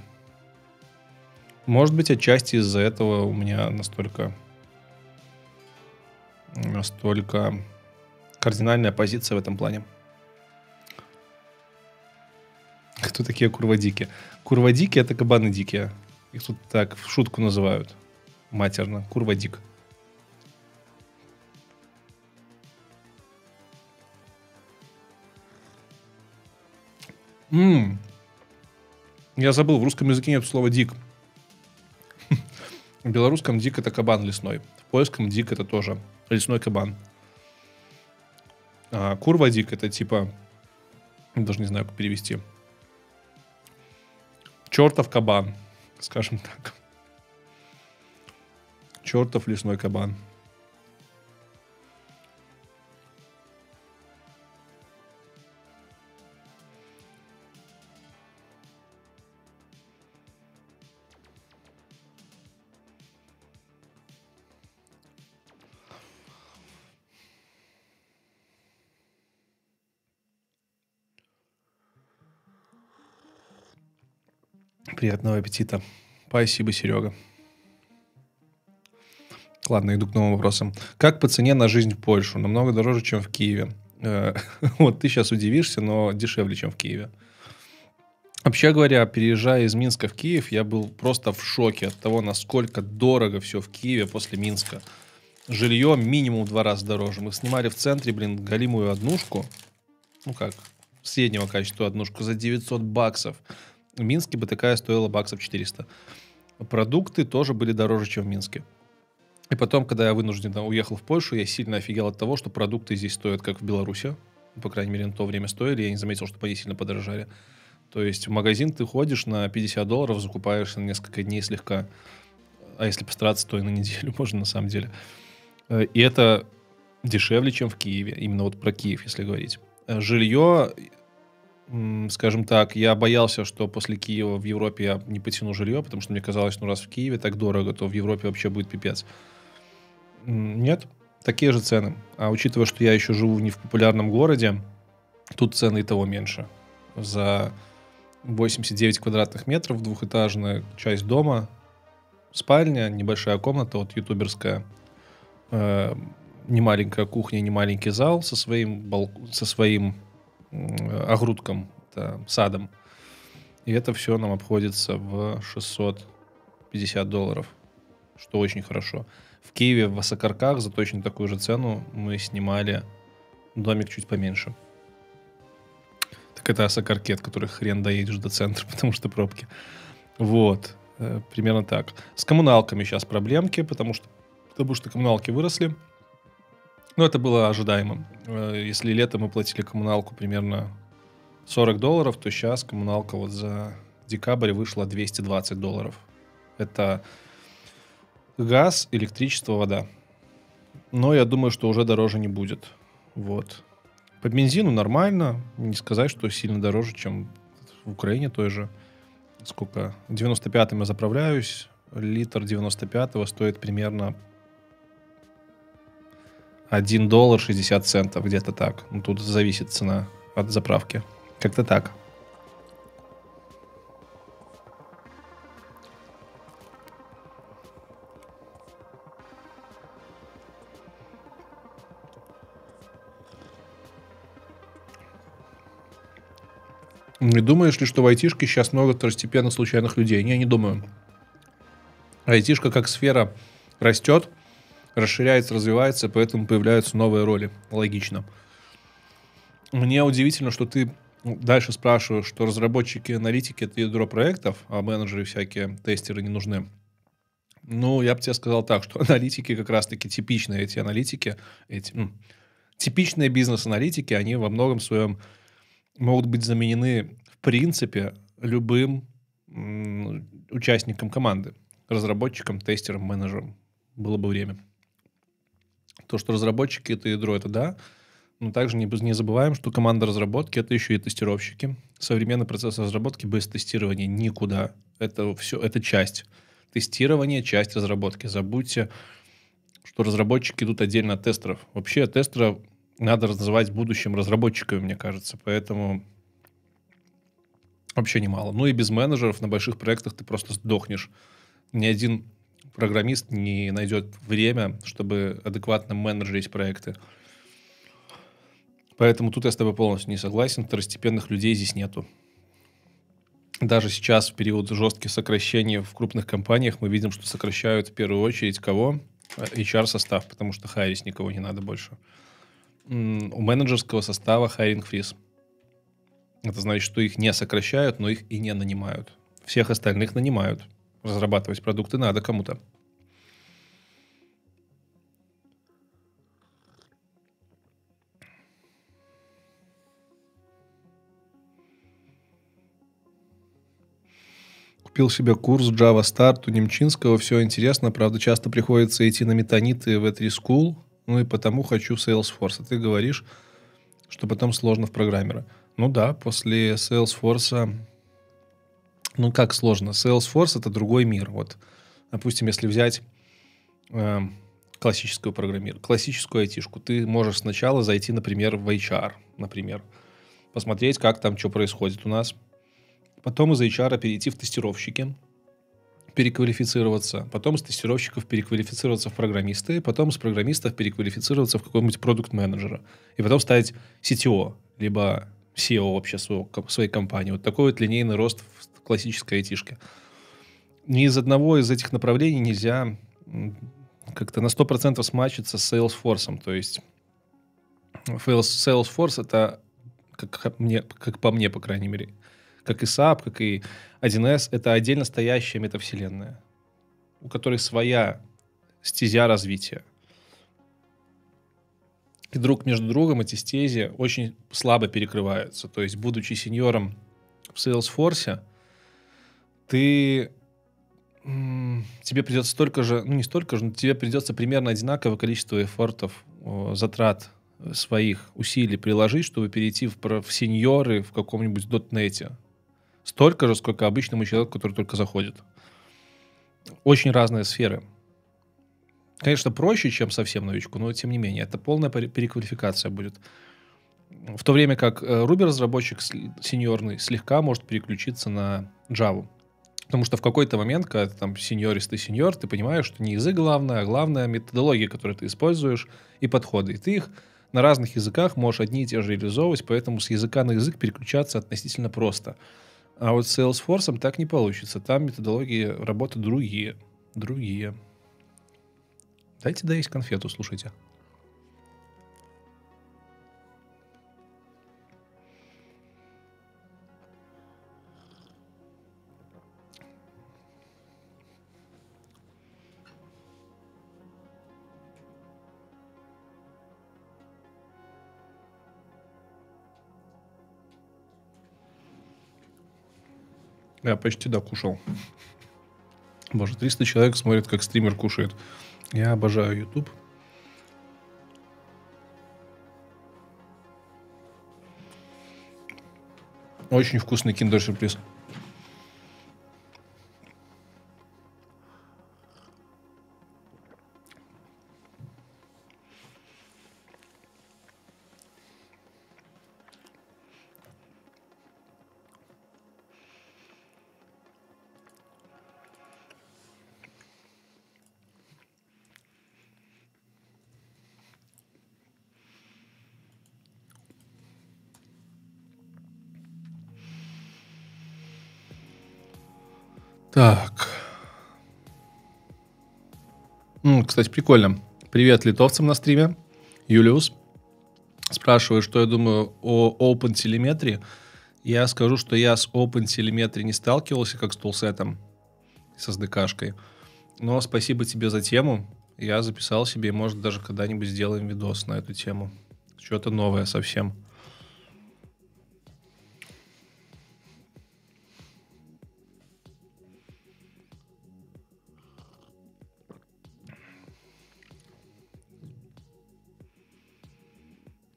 Может быть, отчасти из-за этого у меня настолько настолько кардинальная позиция в этом плане. Кто такие курвадики? Курвадики — это кабаны дикие. Их тут так в шутку называют. Матерно. Курвадик. Ммм. Я забыл, в русском языке нет слова «дик». В белорусском «дик» — это кабан лесной. В польском «дик» — это тоже лесной кабан. А курвадик это типа... Даже не знаю, как перевести. Чертов кабан, скажем так. Чертов лесной кабан. Приятного аппетита. Спасибо, Серега. Ладно, иду к новым вопросам. Как по цене на жизнь в Польшу? Намного дороже, чем в Киеве. Э, вот ты сейчас удивишься, но дешевле, чем в Киеве. Вообще говоря, переезжая из Минска в Киев, я был просто в шоке от того, насколько дорого все в Киеве после Минска. Жилье минимум в два раза дороже. Мы снимали в центре, блин, голимую однушку. Ну как, среднего качества однушку за 900 баксов. В Минске такая стоила баксов 400. Продукты тоже были дороже, чем в Минске. И потом, когда я вынужденно уехал в Польшу, я сильно офигел от того, что продукты здесь стоят, как в Беларуси. По крайней мере, на то время стоили. Я не заметил, что они сильно подорожали. То есть в магазин ты ходишь на 50 долларов, закупаешь на несколько дней слегка. А если постараться, то и на неделю можно на самом деле. Э, и это дешевле, чем в Киеве. Именно вот про Киев, если говорить. Э, Жилье скажем так, я боялся, что после Киева в Европе я не потяну жилье, потому что мне казалось, ну раз в Киеве так дорого, то в Европе вообще будет пипец. Нет, такие же цены. А учитывая, что я еще живу не в популярном городе, тут цены и того меньше. За 89 квадратных метров, двухэтажная часть дома, спальня, небольшая комната, вот ютуберская, э, не маленькая кухня, не маленький зал со своим, со своим огрудком, садом. И это все нам обходится в 650 долларов, что очень хорошо. В Киеве, в Высокарках за точно такую же цену мы снимали домик чуть поменьше. Так это Осокаркет, который хрен доедешь до центра, потому что пробки. Вот, э, примерно так. С коммуналками сейчас проблемки, потому что, потому что коммуналки выросли. Ну, это было ожидаемо. Э, если летом мы платили коммуналку примерно 40 долларов, то сейчас коммуналка вот за декабрь вышла 220 долларов. Это газ, электричество, вода. Но я думаю, что уже дороже не будет. Вот. По бензину нормально. Не сказать, что сильно дороже, чем в Украине той же. Сколько? 95-м я заправляюсь. Литр 95-го стоит примерно 1 доллар 60 центов, где-то так. Ну, тут зависит цена от заправки. Как-то так. Не думаешь ли, что в айтишке сейчас много второстепенных случайных людей? Не, не думаю. Айтишка как сфера растет, расширяется, развивается, поэтому появляются новые роли. Логично. Мне удивительно, что ты дальше спрашиваешь, что разработчики аналитики — это ядро проектов, а менеджеры всякие, тестеры не нужны. Ну, я бы тебе сказал так, что аналитики как раз-таки типичные эти аналитики, эти, ну, типичные бизнес-аналитики, они во многом своем могут быть заменены в принципе любым м, участником команды. Разработчиком, тестером, менеджером. Было бы время. То, что разработчики — это ядро, это да. Но также не, не забываем, что команда разработки — это еще и тестировщики. Современный процесс разработки без тестирования никуда. Это все, это часть. Тестирование — часть разработки. Забудьте, что разработчики идут отдельно от тестеров. Вообще тестеров надо называть будущим разработчиками, мне кажется. Поэтому вообще немало. Ну и без менеджеров на больших проектах ты просто сдохнешь. Ни один программист не найдет время, чтобы адекватно менеджерить проекты. Поэтому тут я с тобой полностью не согласен. Второстепенных людей здесь нету. Даже сейчас, в период жестких сокращений в крупных компаниях, мы видим, что сокращают в первую очередь кого? HR-состав, потому что хайрить никого не надо больше. У менеджерского состава хайринг фриз. Это значит, что их не сокращают, но их и не нанимают. Всех остальных нанимают разрабатывать продукты надо кому-то. Купил себе курс Java Start у Немчинского. Все интересно. Правда, часто приходится идти на метаниты в E3 School. Ну и потому хочу Salesforce. А ты говоришь, что потом сложно в программера. Ну да, после Salesforce... Ну как сложно? Salesforce — это другой мир. Вот, допустим, если взять э, классическую программирование, классическую айтишку, ты можешь сначала зайти, например, в HR, например, посмотреть, как там что происходит у нас. Потом из HR перейти в тестировщики, переквалифицироваться, потом из тестировщиков переквалифицироваться в программисты, потом из программистов переквалифицироваться в какого-нибудь продукт-менеджера, и потом стать CTO, либо SEO вообще своего, своей компании. Вот такой вот линейный рост классической айтишке. Ни из одного из этих направлений нельзя как-то на 100% смачиться с Salesforce. То есть Salesforce — это, как, мне, как по мне, по крайней мере, как и SAP, как и 1С, это отдельно стоящая метавселенная, у которой своя стезя развития. И друг между другом эти стези очень слабо перекрываются. То есть, будучи сеньором в Salesforce, ты тебе придется столько же, ну не столько же, но тебе придется примерно одинаковое количество эфортов, затрат своих усилий приложить, чтобы перейти в, в сеньоры в каком-нибудь дотнете. Столько же, сколько обычному человеку, который только заходит. Очень разные сферы. Конечно, проще, чем совсем новичку, но тем не менее, это полная переквалификация будет. В то время как э, Ruby-разработчик сеньорный слегка может переключиться на Java. Потому что в какой-то момент, когда ты там сеньористый сеньор, ты понимаешь, что не язык главное, а главная методология, которую ты используешь, и подходы. И ты их на разных языках можешь одни и те же реализовывать, поэтому с языка на язык переключаться относительно просто. А вот с Salesforce так не получится. Там методологии работы другие. Другие. Дайте доесть конфету, слушайте. Я почти докушал. Боже, 300 человек смотрят, как стример кушает. Я обожаю YouTube. Очень вкусный киндер-сюрприз. Так. М, Кстати, прикольно. Привет литовцам на стриме. Юлиус спрашивает, что я думаю о OpenTelemetry. Я скажу, что я с OpenTelemetry не сталкивался, как с тулсетом, с SDK-шкой. Но спасибо тебе за тему. Я записал себе, и, может, даже когда-нибудь сделаем видос на эту тему. Что-то новое совсем.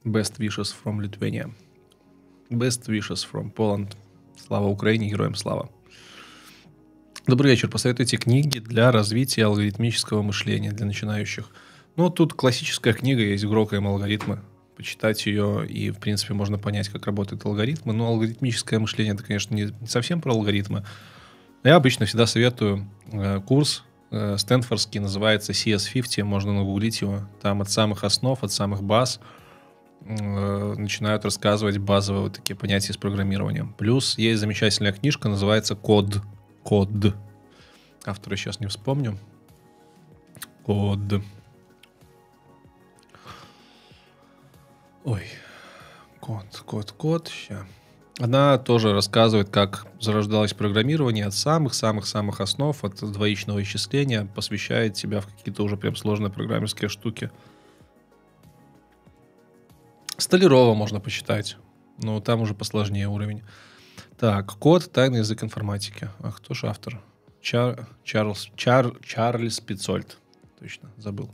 Best wishes from Lithuania. Best wishes from Poland. Слава Украине, героям слава. Добрый вечер. Посоветуйте книги для развития алгоритмического мышления для начинающих. Ну, тут классическая книга есть «Грокаем алгоритмы». Почитать ее, и, в принципе, можно понять, как работают алгоритмы. Но алгоритмическое мышление, это, конечно, не, не совсем про алгоритмы. Я обычно всегда советую э, курс э, стэнфордский, называется CS50, можно нагуглить его. Там от самых основ, от самых баз – начинают рассказывать базовые вот такие понятия с программированием. Плюс есть замечательная книжка, называется «Код». Код. Автора сейчас не вспомню. Код. Ой. Код, код, код. Сейчас. Она тоже рассказывает, как зарождалось программирование от самых-самых-самых основ, от двоичного исчисления, посвящает себя в какие-то уже прям сложные программерские штуки. Столярова можно почитать. Но там уже посложнее уровень. Так, код «Тайный язык информатики». А кто же автор? Чар, Чарльз, Чар, Чарльз Пиццольд. Точно, забыл.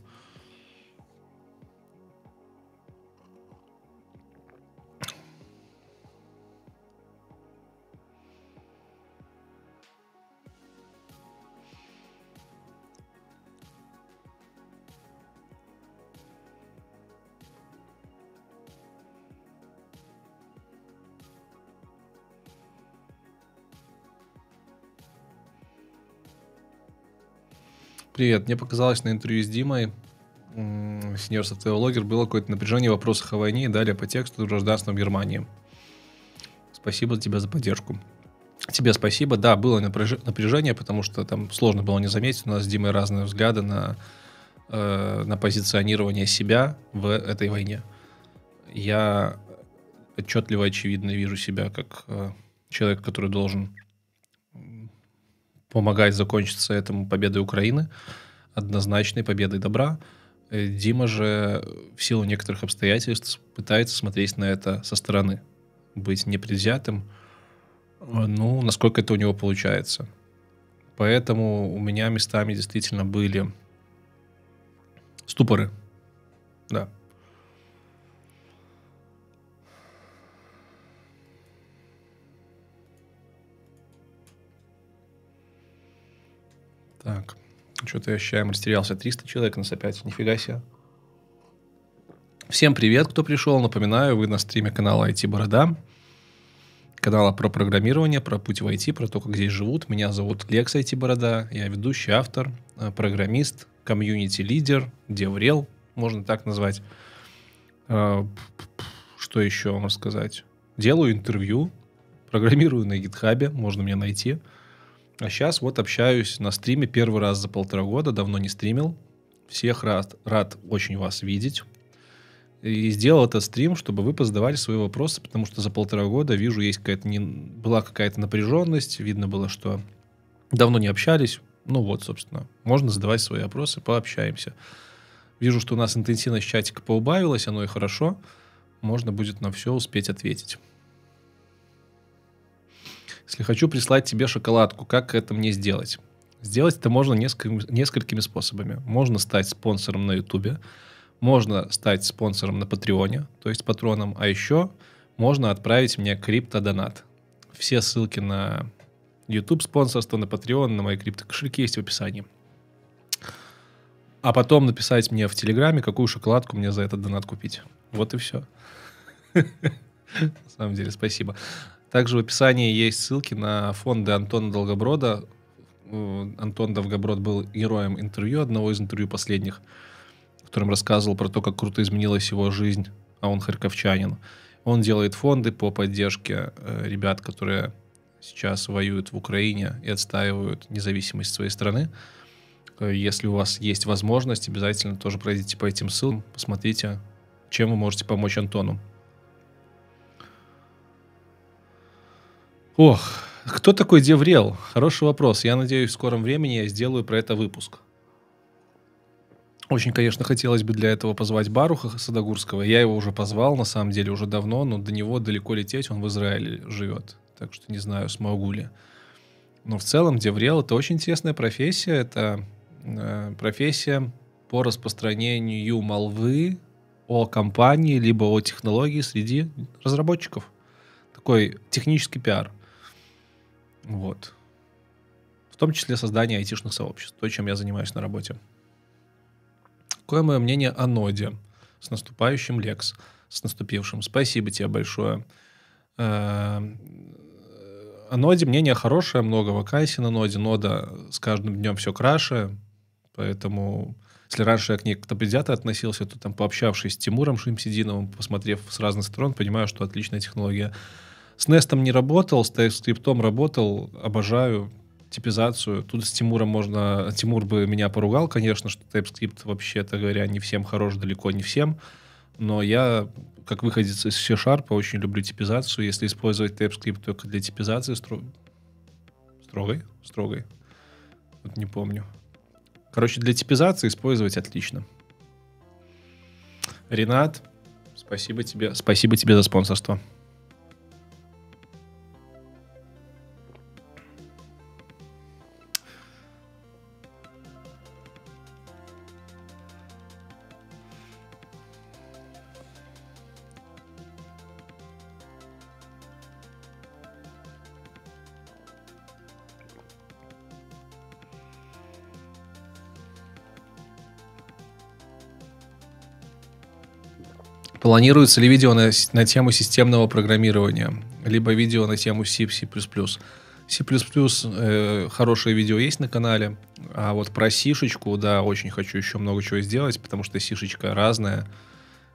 Привет. Мне показалось на интервью с Димой, сеньор софтвер-блогер, было какое-то напряжение в вопросах о войне и далее по тексту гражданства в Германии. Спасибо тебе за поддержку. Тебе спасибо. Да, было напряжение, потому что там сложно было не заметить. У нас с Димой разные взгляды на, э, на позиционирование себя в этой войне. Я отчетливо, очевидно вижу себя как э, человек, который должен помогать закончиться этому победой Украины, однозначной победой добра. Э, Дима же в силу некоторых обстоятельств пытается смотреть на это со стороны, быть непредвзятым, э, ну, насколько это у него получается. Поэтому у меня местами действительно были ступоры. Да. Так, что-то я ощущаю, растерялся. 300 человек нас опять, нифига себе. Всем привет, кто пришел. Напоминаю, вы на стриме канала IT Борода. Канала про программирование, про путь в IT, про то, как здесь живут. Меня зовут Лекс IT Борода. Я ведущий автор, э, программист, комьюнити-лидер, деврел, можно так назвать. Э, что еще вам рассказать? Делаю интервью, программирую на гитхабе, можно меня найти. А сейчас вот общаюсь на стриме первый раз за полтора года, давно не стримил. Всех рад, рад очень вас видеть. И сделал этот стрим, чтобы вы позадавали свои вопросы, потому что за полтора года вижу, есть какая-то не... была какая-то напряженность, видно было, что давно не общались. Ну вот, собственно, можно задавать свои вопросы, пообщаемся. Вижу, что у нас интенсивность чатика поубавилась, оно и хорошо. Можно будет на все успеть ответить. Если хочу прислать тебе шоколадку, как это мне сделать? Сделать это можно несколькими, несколькими способами. Можно стать спонсором на Ютубе, можно стать спонсором на Патреоне, то есть патроном, а еще можно отправить мне криптодонат. Все ссылки на YouTube спонсорство, на Patreon, на мои криптокошельки есть в описании. А потом написать мне в Телеграме, какую шоколадку мне за этот донат купить. Вот и все. На самом деле, спасибо. Также в описании есть ссылки на фонды Антона Долгоброда. Антон Долгоброд был героем интервью, одного из интервью последних, в котором рассказывал про то, как круто изменилась его жизнь, а он харьковчанин. Он делает фонды по поддержке э, ребят, которые сейчас воюют в Украине и отстаивают независимость своей страны. Э, если у вас есть возможность, обязательно тоже пройдите по этим ссылкам, посмотрите, чем вы можете помочь Антону. Ох, кто такой Деврел? Хороший вопрос. Я надеюсь, в скором времени я сделаю про это выпуск. Очень, конечно, хотелось бы для этого позвать Баруха Садогурского. Я его уже позвал, на самом деле, уже давно, но до него далеко лететь, он в Израиле живет. Так что не знаю, смогу ли. Но в целом Деврел — это очень интересная профессия. Это э, профессия по распространению молвы о компании либо о технологии среди разработчиков. Такой технический пиар — вот. В том числе создание айтишных сообществ, то, чем я занимаюсь на работе. Какое мое мнение о ноде? С наступающим, Лекс. С наступившим. Спасибо тебе большое. Э, о ноде мнение хорошее, много вакансий на ноде. Нода с каждым днем все краше, поэтому если раньше я к ней как-то предвзято относился, то там пообщавшись с Тимуром Шимсидиновым, посмотрев с разных сторон, понимаю, что отличная технология. С Nest не работал, с TypeScript работал, обожаю типизацию. Тут с Тимуром можно... Тимур бы меня поругал, конечно, что TypeScript, вообще-то говоря, не всем хорош, далеко не всем. Но я, как выходец из C-Sharp, очень люблю типизацию. Если использовать TypeScript только для типизации, стро... строгой? Строгой. Вот не помню. Короче, для типизации использовать отлично. Ренат, спасибо тебе. Спасибо тебе за спонсорство. Планируется ли видео на, на тему системного программирования, либо видео на тему C, C++? C++ э, хорошее видео есть на канале, а вот про сишечку, да, очень хочу еще много чего сделать, потому что сишечка разная,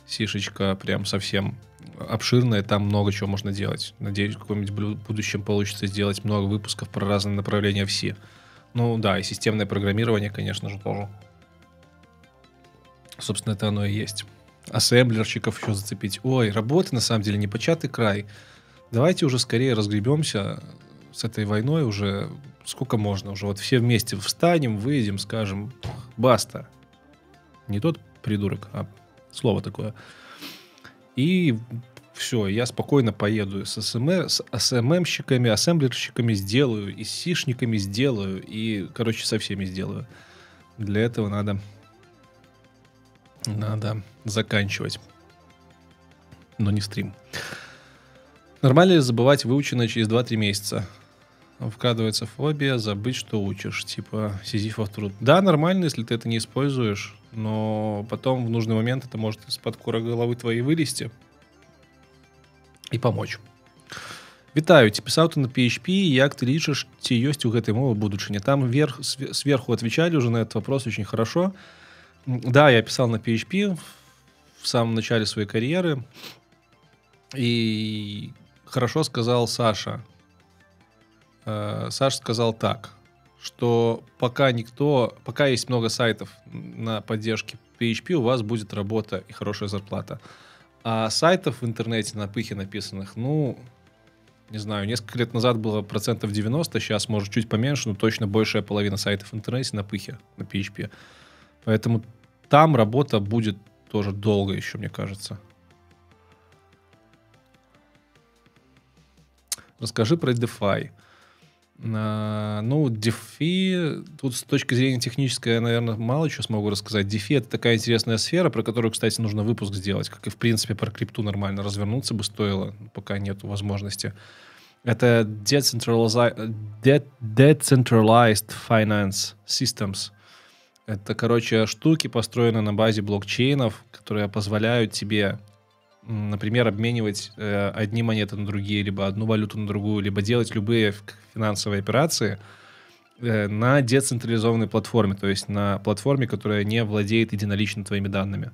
сишечка прям совсем обширная, там много чего можно делать. Надеюсь, в каком-нибудь будущем получится сделать много выпусков про разные направления в C. Ну да, и системное программирование, конечно же, тоже. Собственно, это оно и есть. Ассемблерщиков еще зацепить. Ой, работы на самом деле непочатый край. Давайте уже скорее разгребемся с этой войной уже сколько можно уже. Вот все вместе встанем, выйдем, скажем, баста. Не тот придурок, а слово такое. И все, я спокойно поеду с, СМ, с СММщиками, ассемблерщиками сделаю, и с сишниками сделаю, и, короче, со всеми сделаю. Для этого надо, надо заканчивать. Но не стрим. Нормально ли забывать выученное через 2-3 месяца? Вкрадывается фобия, забыть, что учишь. Типа сизифов труд. Да, нормально, если ты это не используешь, но потом в нужный момент это может из-под кора головы твоей вылезти і помочь. Вітаю, ці писаў ты на PHP, як ты лічыш, ці ёсць у гэтай мовы будучыня? Там вверх, све- сверху отвечали уже на этот вопрос очень хорошо. Да, я писал на PHP в самом начале своей карьеры. И хорошо сказал Саша. Э, Саша сказал так, что пока никто, пока есть много сайтов на поддержке PHP, у вас будет работа и хорошая зарплата. А сайтов в интернете на пыхе написанных, ну, не знаю, несколько лет назад было процентов 90, сейчас, может, чуть поменьше, но точно большая половина сайтов в интернете на пыхе, на PHP. Поэтому там работа будет тоже долго еще, мне кажется. Расскажи про DeFi. А, Ну, DeFi, тут с точки зрения технической, я, наверное, мало чего смогу рассказать. DeFi — это такая интересная сфера, про которую, кстати, нужно выпуск сделать, как и, в принципе, про крипту нормально развернуться бы стоило, пока нет возможности. Это decentralizi- de- Decentralized Finance Systems. Это, короче, штуки, построенные на базе блокчейнов, которые позволяют тебе например, обменивать э, одни монеты на другие, либо одну валюту на другую, либо делать любые финансовые операции э, на децентрализованной платформе, то есть на платформе, которая не владеет единолично твоими данными.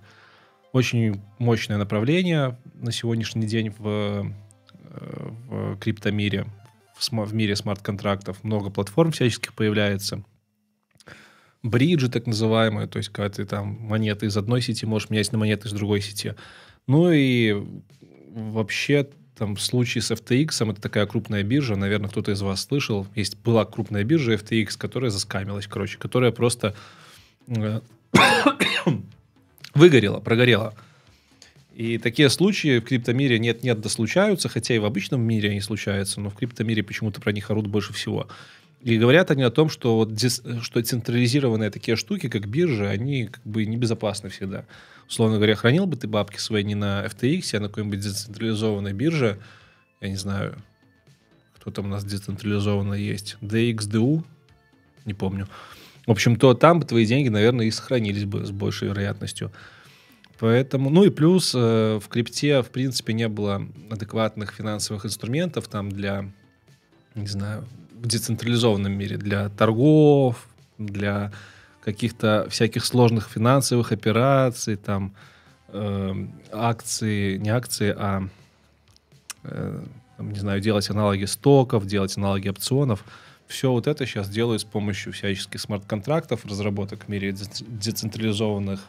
Очень мощное направление на сегодняшний день в, э, в криптомире, в, в мире смарт-контрактов. Много платформ всяческих появляется. Бриджи так называемые, то есть когда ты там монеты из одной сети можешь менять на монеты из другой сети. Ну и вообще там в случае с FTX, это такая крупная биржа, наверное, кто-то из вас слышал, есть была крупная биржа FTX, которая заскамилась, короче, которая просто э, выгорела, прогорела. И такие случаи в криптомире нет-нет да случаются, хотя и в обычном мире они случаются, но в криптомире почему-то про них орут больше всего. И говорят они о том, что, вот что централизированные такие штуки, как биржи, они как бы небезопасны всегда. Условно говоря, хранил бы ты бабки свои не на FTX, а на какой-нибудь децентрализованной бирже, я не знаю, кто там у нас децентрализованно есть, DXDU, не помню. В общем, то там бы твои деньги, наверное, и сохранились бы с большей вероятностью. Поэтому, ну и плюс э, в крипте, в принципе, не было адекватных финансовых инструментов там для, не знаю, в децентрализованном мире, для торгов, для каких-то всяких сложных финансовых операций, там э, акции, не акции, а э, там, не знаю, делать аналоги стоков, делать аналоги опционов. Все вот это сейчас делают с помощью всяческих смарт-контрактов, разработок в мире дец- децентрализованных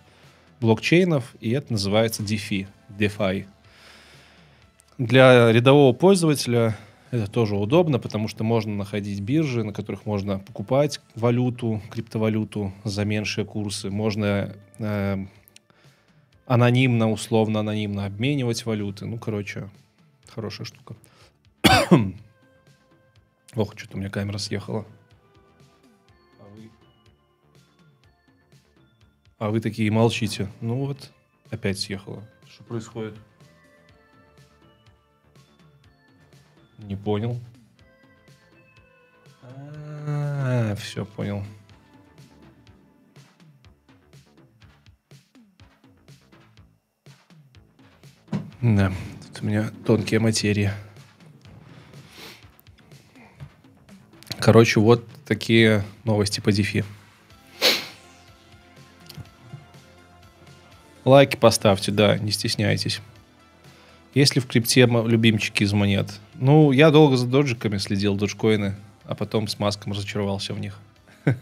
блокчейнов, и это называется DeFi. DeFi. Для рядового пользователя это тоже удобно, потому что можно находить биржи, на которых можно покупать валюту, криптовалюту за меньшие курсы. Можно э, анонимно, условно анонимно обменивать валюты. Ну, короче, хорошая штука. Ох, что-то у меня камера съехала. А вы... А вы такие молчите. Ну вот, опять съехала. Что происходит? Не понял. А, все понял. Да, тут у меня тонкие материи. Короче, вот такие новости по дефи. Лайки поставьте, да, не стесняйтесь. Есть ли в крипте любимчики из монет? Ну, я долго за доджиками следил, доджкоины, а потом с маском разочаровался в них.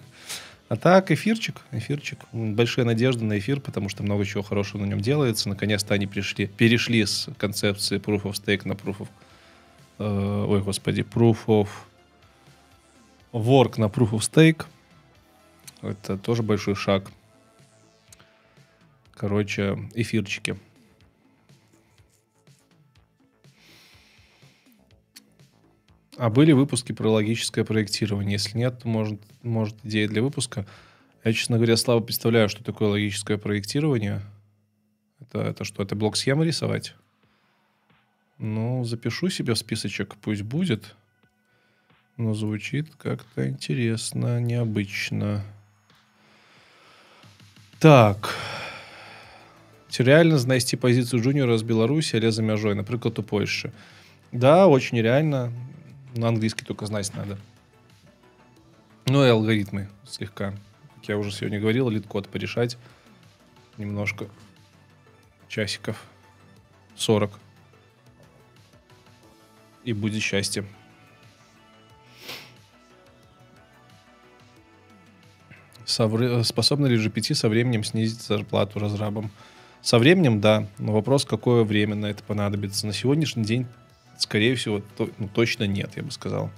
А так, эфирчик, эфирчик. Большие надежды на эфир, потому что много чего хорошего на нем делается. Наконец-то они пришли, перешли с концепции Proof of Stake на Proof of... э, ой, господи, Proof of Work на Proof of Stake. Это тоже большой шаг. Короче, эфирчики. А были выпуски про логическое проектирование? Если нет, то может, может идея для выпуска. Я, честно говоря, слабо представляю, что такое логическое проектирование. Это, это что, это блок-схемы рисовать? Ну, запишу себе в списочек, пусть будет. Но звучит как-то интересно, необычно. Так. Ці реально знайсці пазіцыю жуніора з Беларусі, але за мяжой, напрыклад, у Польшчы. Да, очень реально. На английский только знать надо. Ну и алгоритмы слегка. Как я уже сегодня говорил, LeetCode порешать. Немножко. Часиков. 40. И будет счастье. Со вре- Способна ли GPT со временем снизить зарплату разрабам? Со временем, да. Но вопрос, какое время на это понадобится. На сегодняшний день, скорее всего, то- ну, точно нет, я бы сказал.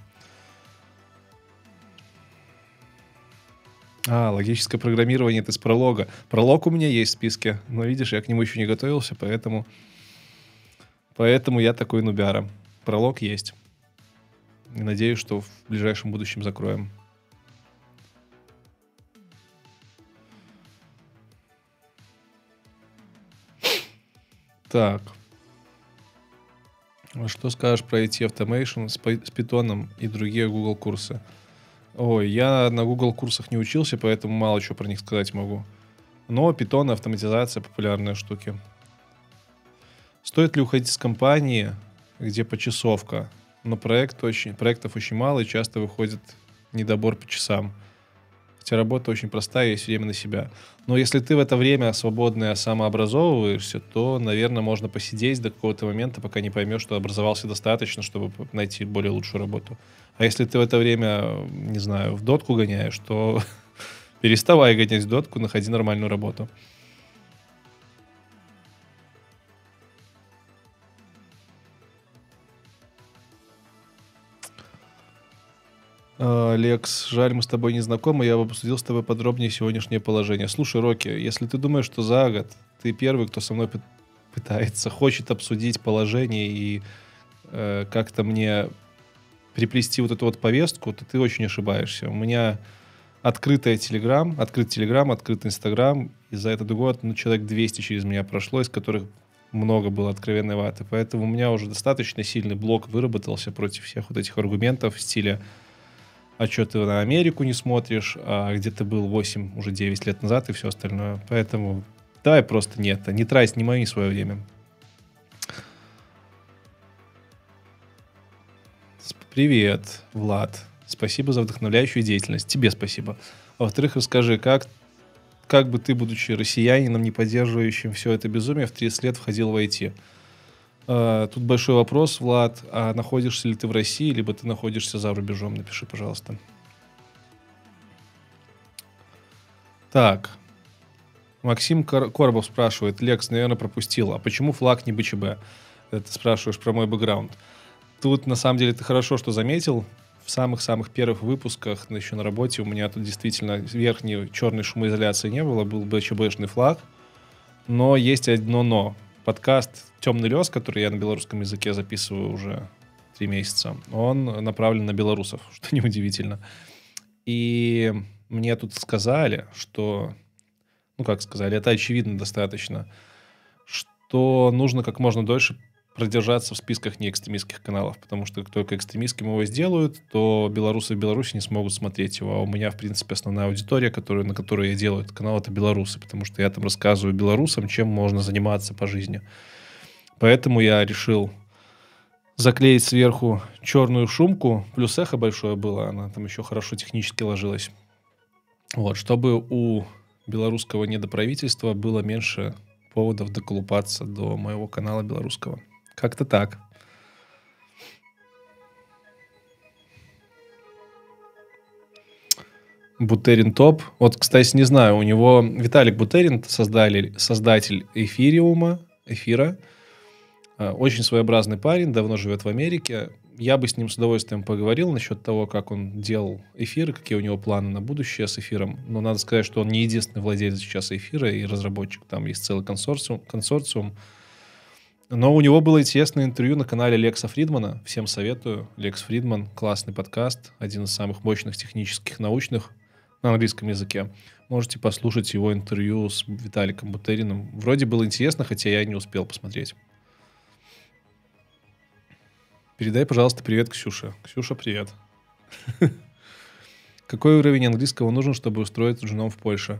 А, логическое программирование это из пролога. Пролог у меня есть в списке, но видишь, я к нему еще не готовился, поэтому, поэтому я такой нубяра. Пролог есть. И надеюсь, что в ближайшем будущем закроем. Так. Что скажешь про IT Automation с, питоном и другие Google курсы? Ой, я на Google курсах не учился, поэтому мало чего про них сказать могу. Но питон и автоматизация популярные штуки. Стоит ли уходить с компании, где почасовка, но проект очень, проектов очень мало и часто выходит недобор по часам. Хотя работа очень простая, есть время на себя. Но если ты в это время свободное самообразовываешься, то, наверное, можно посидеть до какого-то момента, пока не поймешь, что образовался достаточно, чтобы найти более лучшую работу. А если ты в это время, не знаю, в дотку гоняешь, то переставай гонять дотку, находи нормальную работу. Лекс, жаль, мы с тобой не знакомы, я бы обсудил с тобой подробнее сегодняшнее положение. Слушай, Рокки, если ты думаешь, что за год ты первый, кто со мной пы- пытается, хочет обсудить положение и э, как-то мне приплести вот эту вот повестку, то ты очень ошибаешься. У меня открытая Телеграм, открыт Телеграм, открыт Инстаграм, и за этот год ну, человек 200 через меня прошло, из которых много было откровенной ваты. Поэтому у меня уже достаточно сильный блок выработался против всех вот этих аргументов в стиле а что ты на Америку не смотришь, а где ты был 8, уже 9 лет назад и все остальное. Поэтому давай просто нет, не трать ни мое, ни свое время. Привет, Влад. Спасибо за вдохновляющую деятельность. Тебе спасибо. А во-вторых, расскажи, как, как бы ты, будучи россиянином, не поддерживающим все это безумие, в 30 лет входил в IT? А, Тут большой вопрос, Влад. А находишься ли ты в России, либо ты находишься за рубежом? Напиши, пожалуйста. Так. Максим Кор- Коробов спрашивает. Лекс, наверное, пропустил. А почему флаг не БЧБ? Это спрашиваешь про мой бэкграунд. Тут, на самом деле, ты хорошо, что заметил. В самых-самых первых выпусках, еще на работе, у меня тут действительно верхней черной шумоизоляции не было. Был БЧБшный флаг. Но есть одно но. Подкаст «Темный лес», который я на белорусском языке записываю уже три месяца, он направлен на белорусов, что неудивительно. И мне тут сказали, что, ну как сказали, это очевидно достаточно, что нужно как можно дольше продержаться в списках неэкстремистских каналов, потому что как только экстремистским его сделают, то белорусы в Беларуси не смогут смотреть его. А у меня, в принципе, основная аудитория, которую, на которую я делаю этот канал, это белорусы, потому что я там рассказываю белорусам, чем можно заниматься по жизни. Поэтому я решил заклеить сверху черную шумку, плюс эхо большое было, она там еще хорошо технически ложилась. Вот, чтобы у белорусского недоправительства было меньше поводов доколупаться до моего канала белорусского. Как-то так. Бутерин топ. Вот, кстати, не знаю, у него Виталик Бутерин, создатель, создатель эфириума, эфира. Э, очень своеобразный парень, давно живет в Америке. Я бы с ним с удовольствием поговорил насчет того, как он делал эфиры, какие у него планы на будущее с эфиром. Но надо сказать, что он не единственный владелец сейчас эфира и разработчик. Там есть целый консорциум. консорциум. Но у него было интересное интервью на канале Лекса Фридмана. Всем советую. Лекс Фридман — классный подкаст, один из самых мощных технических, научных на английском языке. Можете послушать его интервью с Виталиком Бутериным. Вроде было интересно, хотя я не успел посмотреть. Передай, пожалуйста, привет Ксюше. Ксюша, привет. Какой уровень английского нужен, чтобы устроиться женом в Польше?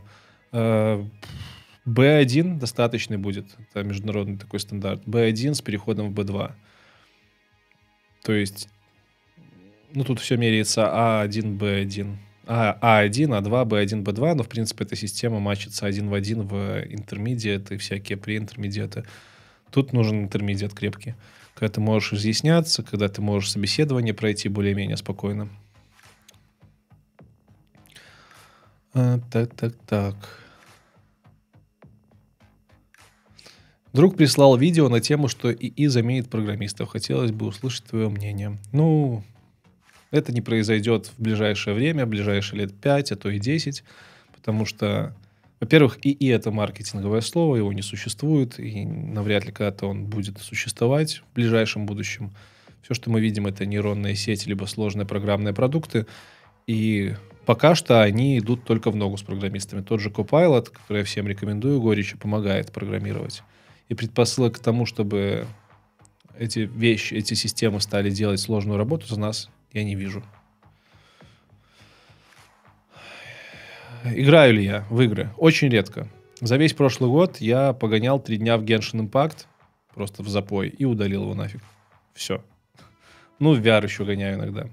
B1 э, достаточный будет. Это международный такой стандарт. B1 с переходом в B2. То есть, ну, тут все меряется А1, B1. А, А1, А2, Б1, Б2, но, в принципе, эта система матчится один в один в интермедиат и всякие преинтермедиаты. Тут нужен интермедиат крепкий. Когда ты можешь изъясняться, когда ты можешь собеседование пройти более-менее спокойно. А, так, так, так. Друг прислал видео на тему, что ИИ заменит программистов. Хотелось бы услышать твое мнение. Ну, это не произойдет в ближайшее время, в ближайшие лет 5, а то и 10, потому что, во-первых, ИИ — это маркетинговое слово, его не существует, и навряд ли когда-то он будет существовать в ближайшем будущем. Все, что мы видим, это нейронные сети, либо сложные программные продукты, и пока что они идут только в ногу с программистами. Тот же Copilot, который я всем рекомендую, горячо помогает программировать И предпосылок к тому, чтобы эти вещи, эти системы стали делать сложную работу за нас, я не вижу. Играю ли я в игры? Очень редко. За весь прошлый год я погонял три дня в Genshin Impact, просто в запой, и удалил его нафиг. Все. Ну, в VR еще гоняю иногда.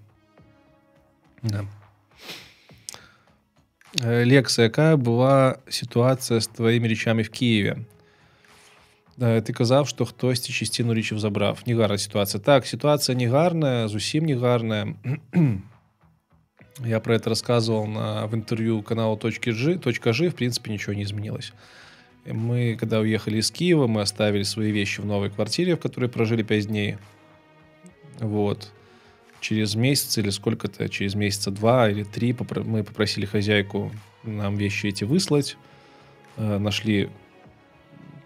Да. Э, Лекса, какая была ситуация з твоїми речами в Києві? Ти казав, що хтось ці частину речів забрав. Негарна ситуація. Так, ситуація негарная, зусім негарная. Я про это рассказывал на, в интервью канала .g. .g, в принципе, ничего не изменилось. Мы, когда уехали из Киева, мы оставили свои вещи в новой квартире, в которой прожили 5 дней. Вот. Через месяц или сколько-то, через месяца два или три мы попросили хозяйку нам вещи эти выслать. Э, нашли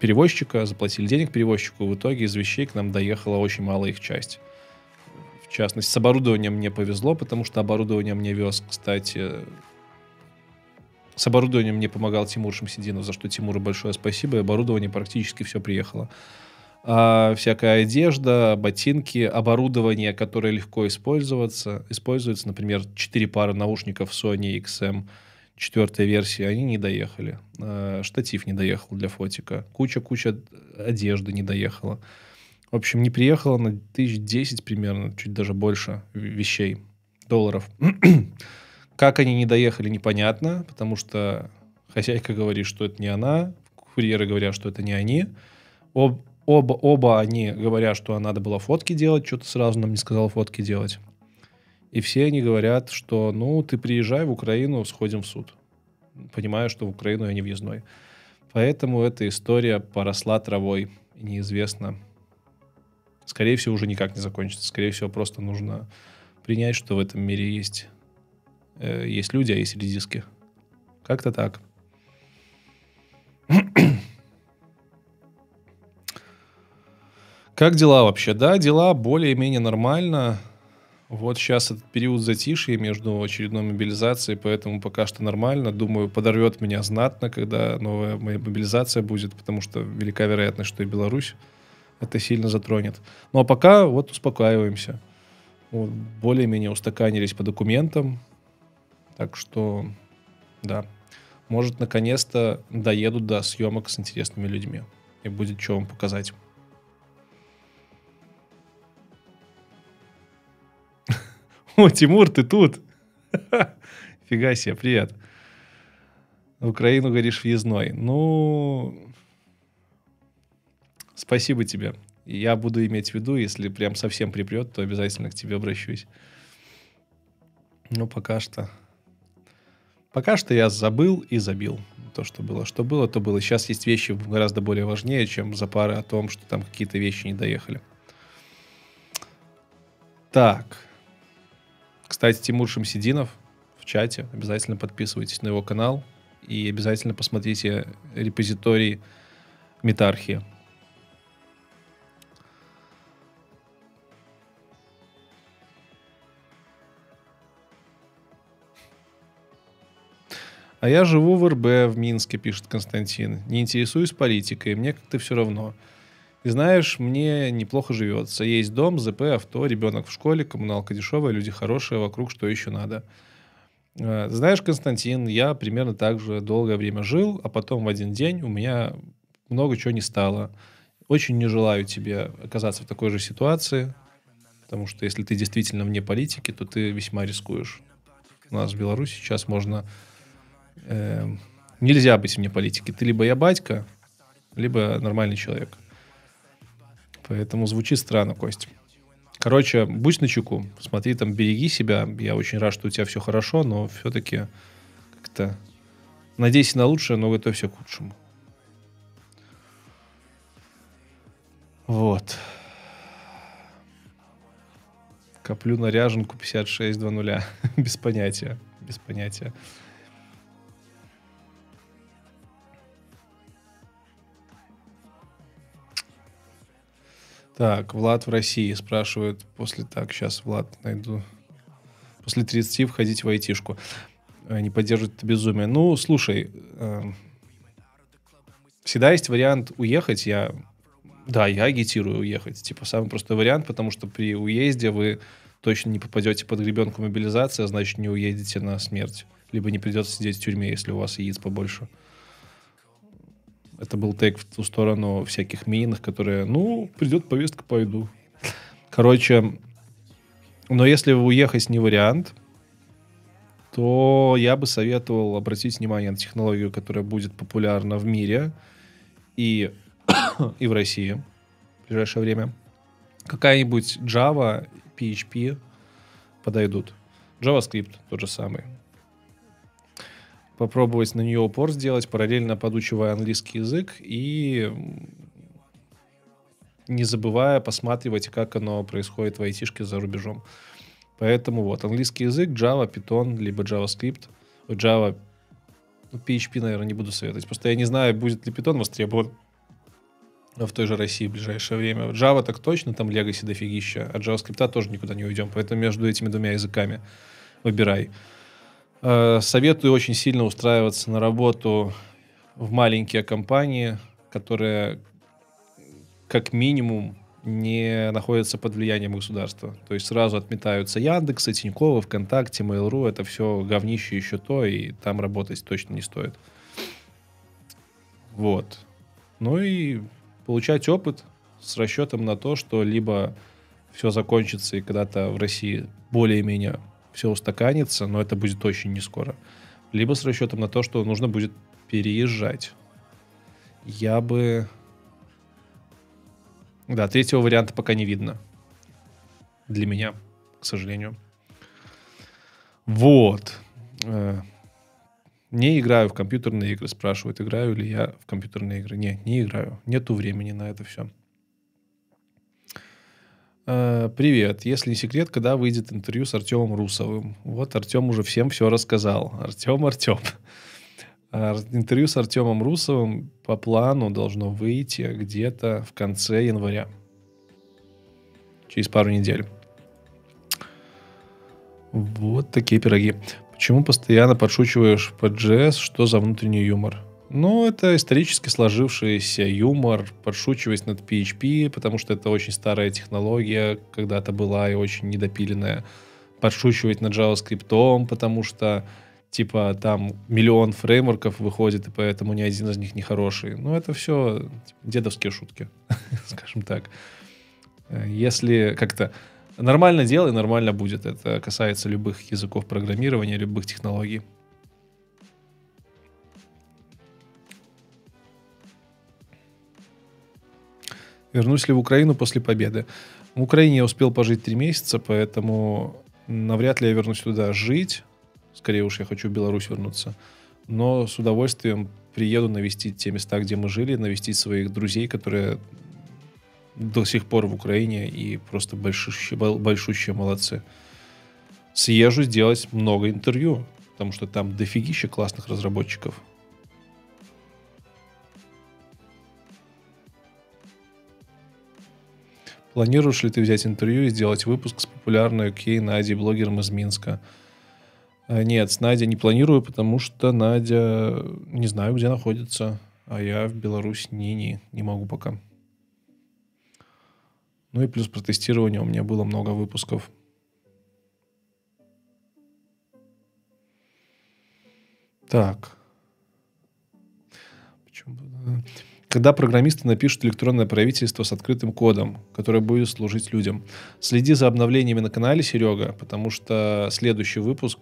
перевозчика, заплатили денег перевозчику, в итоге из вещей к нам доехала очень малая их часть. В частности, с оборудованием мне повезло, потому что оборудование мне вез, кстати, с оборудованием мне помогал Тимур Шамсидинов, за что Тимуру большое спасибо, и оборудование практически все приехало. А всякая одежда, ботинки, оборудование, которое легко использоваться, используется, например, 4 пары наушников Sony XM, четвертой версии, они не доехали. А, штатив не доехал для фотика. Куча-куча одежды не доехала. В общем, не приехало на тысяч десять примерно, чуть даже больше вещей, долларов. как они не доехали, непонятно, потому что хозяйка говорит, что это не она, курьеры говорят, что это не они. Об, оба, оба они говорят, что надо было фотки делать, что-то сразу нам не сказал фотки делать. И все они говорят, что ну ты приезжай в Украину, сходим в суд. Понимаю, что в Украину я не въездной. Поэтому эта история поросла травой. И неизвестно. Скорее всего, уже никак не закончится. Скорее всего, просто нужно принять, что в этом мире есть, э, есть люди, а есть редиски. Как-то так. Как дела вообще? Да, дела более-менее нормально. Вот сейчас этот период затишья между очередной мобилизацией, поэтому пока что нормально. Думаю, подорвет меня знатно, когда новая моя мобилизация будет, потому что велика вероятность, что и Беларусь это сильно затронет. Ну а пока вот успокаиваемся. Вот, более-менее устаканились по документам. Так что, да. Может, наконец-то доедут до съемок с интересными людьми. И будет что вам показать. О, Тимур, ты тут? Фига себе, привет. В Украину, говоришь, въездной. Ну, спасибо тебе. Я буду иметь в виду, если прям совсем припрет, то обязательно к тебе обращусь. Ну, пока что... Пока что я забыл и забил то, что было. Что было, то было. Сейчас есть вещи гораздо более важнее, чем за пары о том, что там какие-то вещи не доехали. Так. Кстати, Тимур Шамсидинов в чате. Обязательно подписывайтесь на его канал. И обязательно посмотрите репозиторий Метархии. А я живу в РБ в Минске, пишет Константин. Не интересуюсь политикой, мне как-то все равно. И знаешь, мне неплохо живется. Есть дом, ЗП, авто, ребенок в школе, коммуналка дешевая, люди хорошие, вокруг что еще надо. А, знаешь, Константин, я примерно так же долгое время жил, а потом в один день у меня много чего не стало. Очень не желаю тебе оказаться в такой же ситуации, потому что если ты действительно вне политики, то ты весьма рискуешь. У нас в Беларуси сейчас можно э, нельзя быть вне политики. Ты либо я батька, либо нормальный человек. Поэтому звучит странно, Кость. Короче, будь начеку. Смотри, там, береги себя. Я очень рад, что у тебя все хорошо, но все-таки как-то надейся на лучшее, но готовь все к худшему. Вот. Коплю на ряженку 5620. без понятия. Без понятия. Так, Влад в России спрашивает после... Так, сейчас, Влад, найду. После 30 входить в айтишку. Э, не поддерживает это безумие. Ну, слушай, э, всегда есть вариант уехать. Я, да, я агитирую уехать. Типа, самый простой вариант, потому что при уезде вы точно не попадете под гребенку мобилизации, а значит, не уедете на смерть. Либо не придется сидеть в тюрьме, если у вас яиц побольше. Это был тейк в ту сторону всяких минных, которые, ну, придет повестка, пойду. Короче, но если уехать не вариант, то я бы советовал обратить внимание на технологию, которая будет популярна в мире и, и в России в ближайшее время. Какая-нибудь Java, PHP подойдут. JavaScript тот же самый попробовать на нее упор сделать, параллельно подучивая английский язык и не забывая посматривать, как оно происходит в айтишке за рубежом. Поэтому вот, английский язык, Java, Python, либо JavaScript, Java, ну, PHP, наверное, не буду советовать. Просто я не знаю, будет ли Python востребован в той же России в ближайшее время. Java так точно, там Legacy дофигища, а JavaScript тоже никуда не уйдем. Поэтому между этими двумя языками выбирай. Э, советую очень сильно устраиваться на работу в маленькие компании, которые как минимум не находятся под влиянием государства. То есть сразу отметаются Яндекс, Тинькофф, ВКонтакте, Mail.ru. Это все говнище еще то, и там работать точно не стоит. Вот. Ну и получать опыт с расчетом на то, что либо все закончится и когда-то в России более-менее все устаканится, но это будет очень не скоро. Либо с расчетом на то, что нужно будет переезжать. Я бы... Да, третьего варианта пока не видно. Для меня, к сожалению. Вот. Э, не играю в компьютерные игры, спрашивают, играю ли я в компьютерные игры. Не, не играю. Нету времени на это все. Э, привет. Если не секрет, когда выйдет интервью с Артемом Русовым? Вот Артем уже всем все рассказал. Артем, Артем. Интервью с Артемом Русовым по плану должно выйти где-то в конце января. Через пару недель. Вот такие пироги. Почему постоянно подшучиваешь по JS? Что за внутренний юмор? Ну, это исторически сложившийся юмор, подшучивать над PHP, потому что это очень старая технология, когда-то была и очень недопиленная. Подшучивать над JavaScript, потому что типа там миллион фреймворков выходит, и поэтому ни один из них не хороший. Ну, это все типа, дедовские шутки, скажем так. Если как-то Нормально делай, нормально будет. Это касается любых языков программирования, любых технологий. Вернусь ли в Украину после победы? В Украине я успел пожить три месяца, поэтому навряд ли я вернусь туда жить. Скорее уж я хочу в Беларусь вернуться. Но с удовольствием приеду навестить те места, где мы жили, навестить своих друзей, которые до сих пор в Украине и просто большущие, большущие молодцы. Съезжу сделать много интервью, потому что там дофигища классных разработчиков. Планируешь ли ты взять интервью и сделать выпуск с популярной Кей Надей, блогером из Минска? А, нет, с Надей не планирую, потому что Надя не знаю, где находится. А я в Беларусь не, не, не могу пока. Ну и плюс про тестирование у меня было много выпусков. Так. Почему? Когда программисты напишут электронное правительство с открытым кодом, которое будет служить людям. Следи за обновлениями на канале, Серега, потому что следующий выпуск...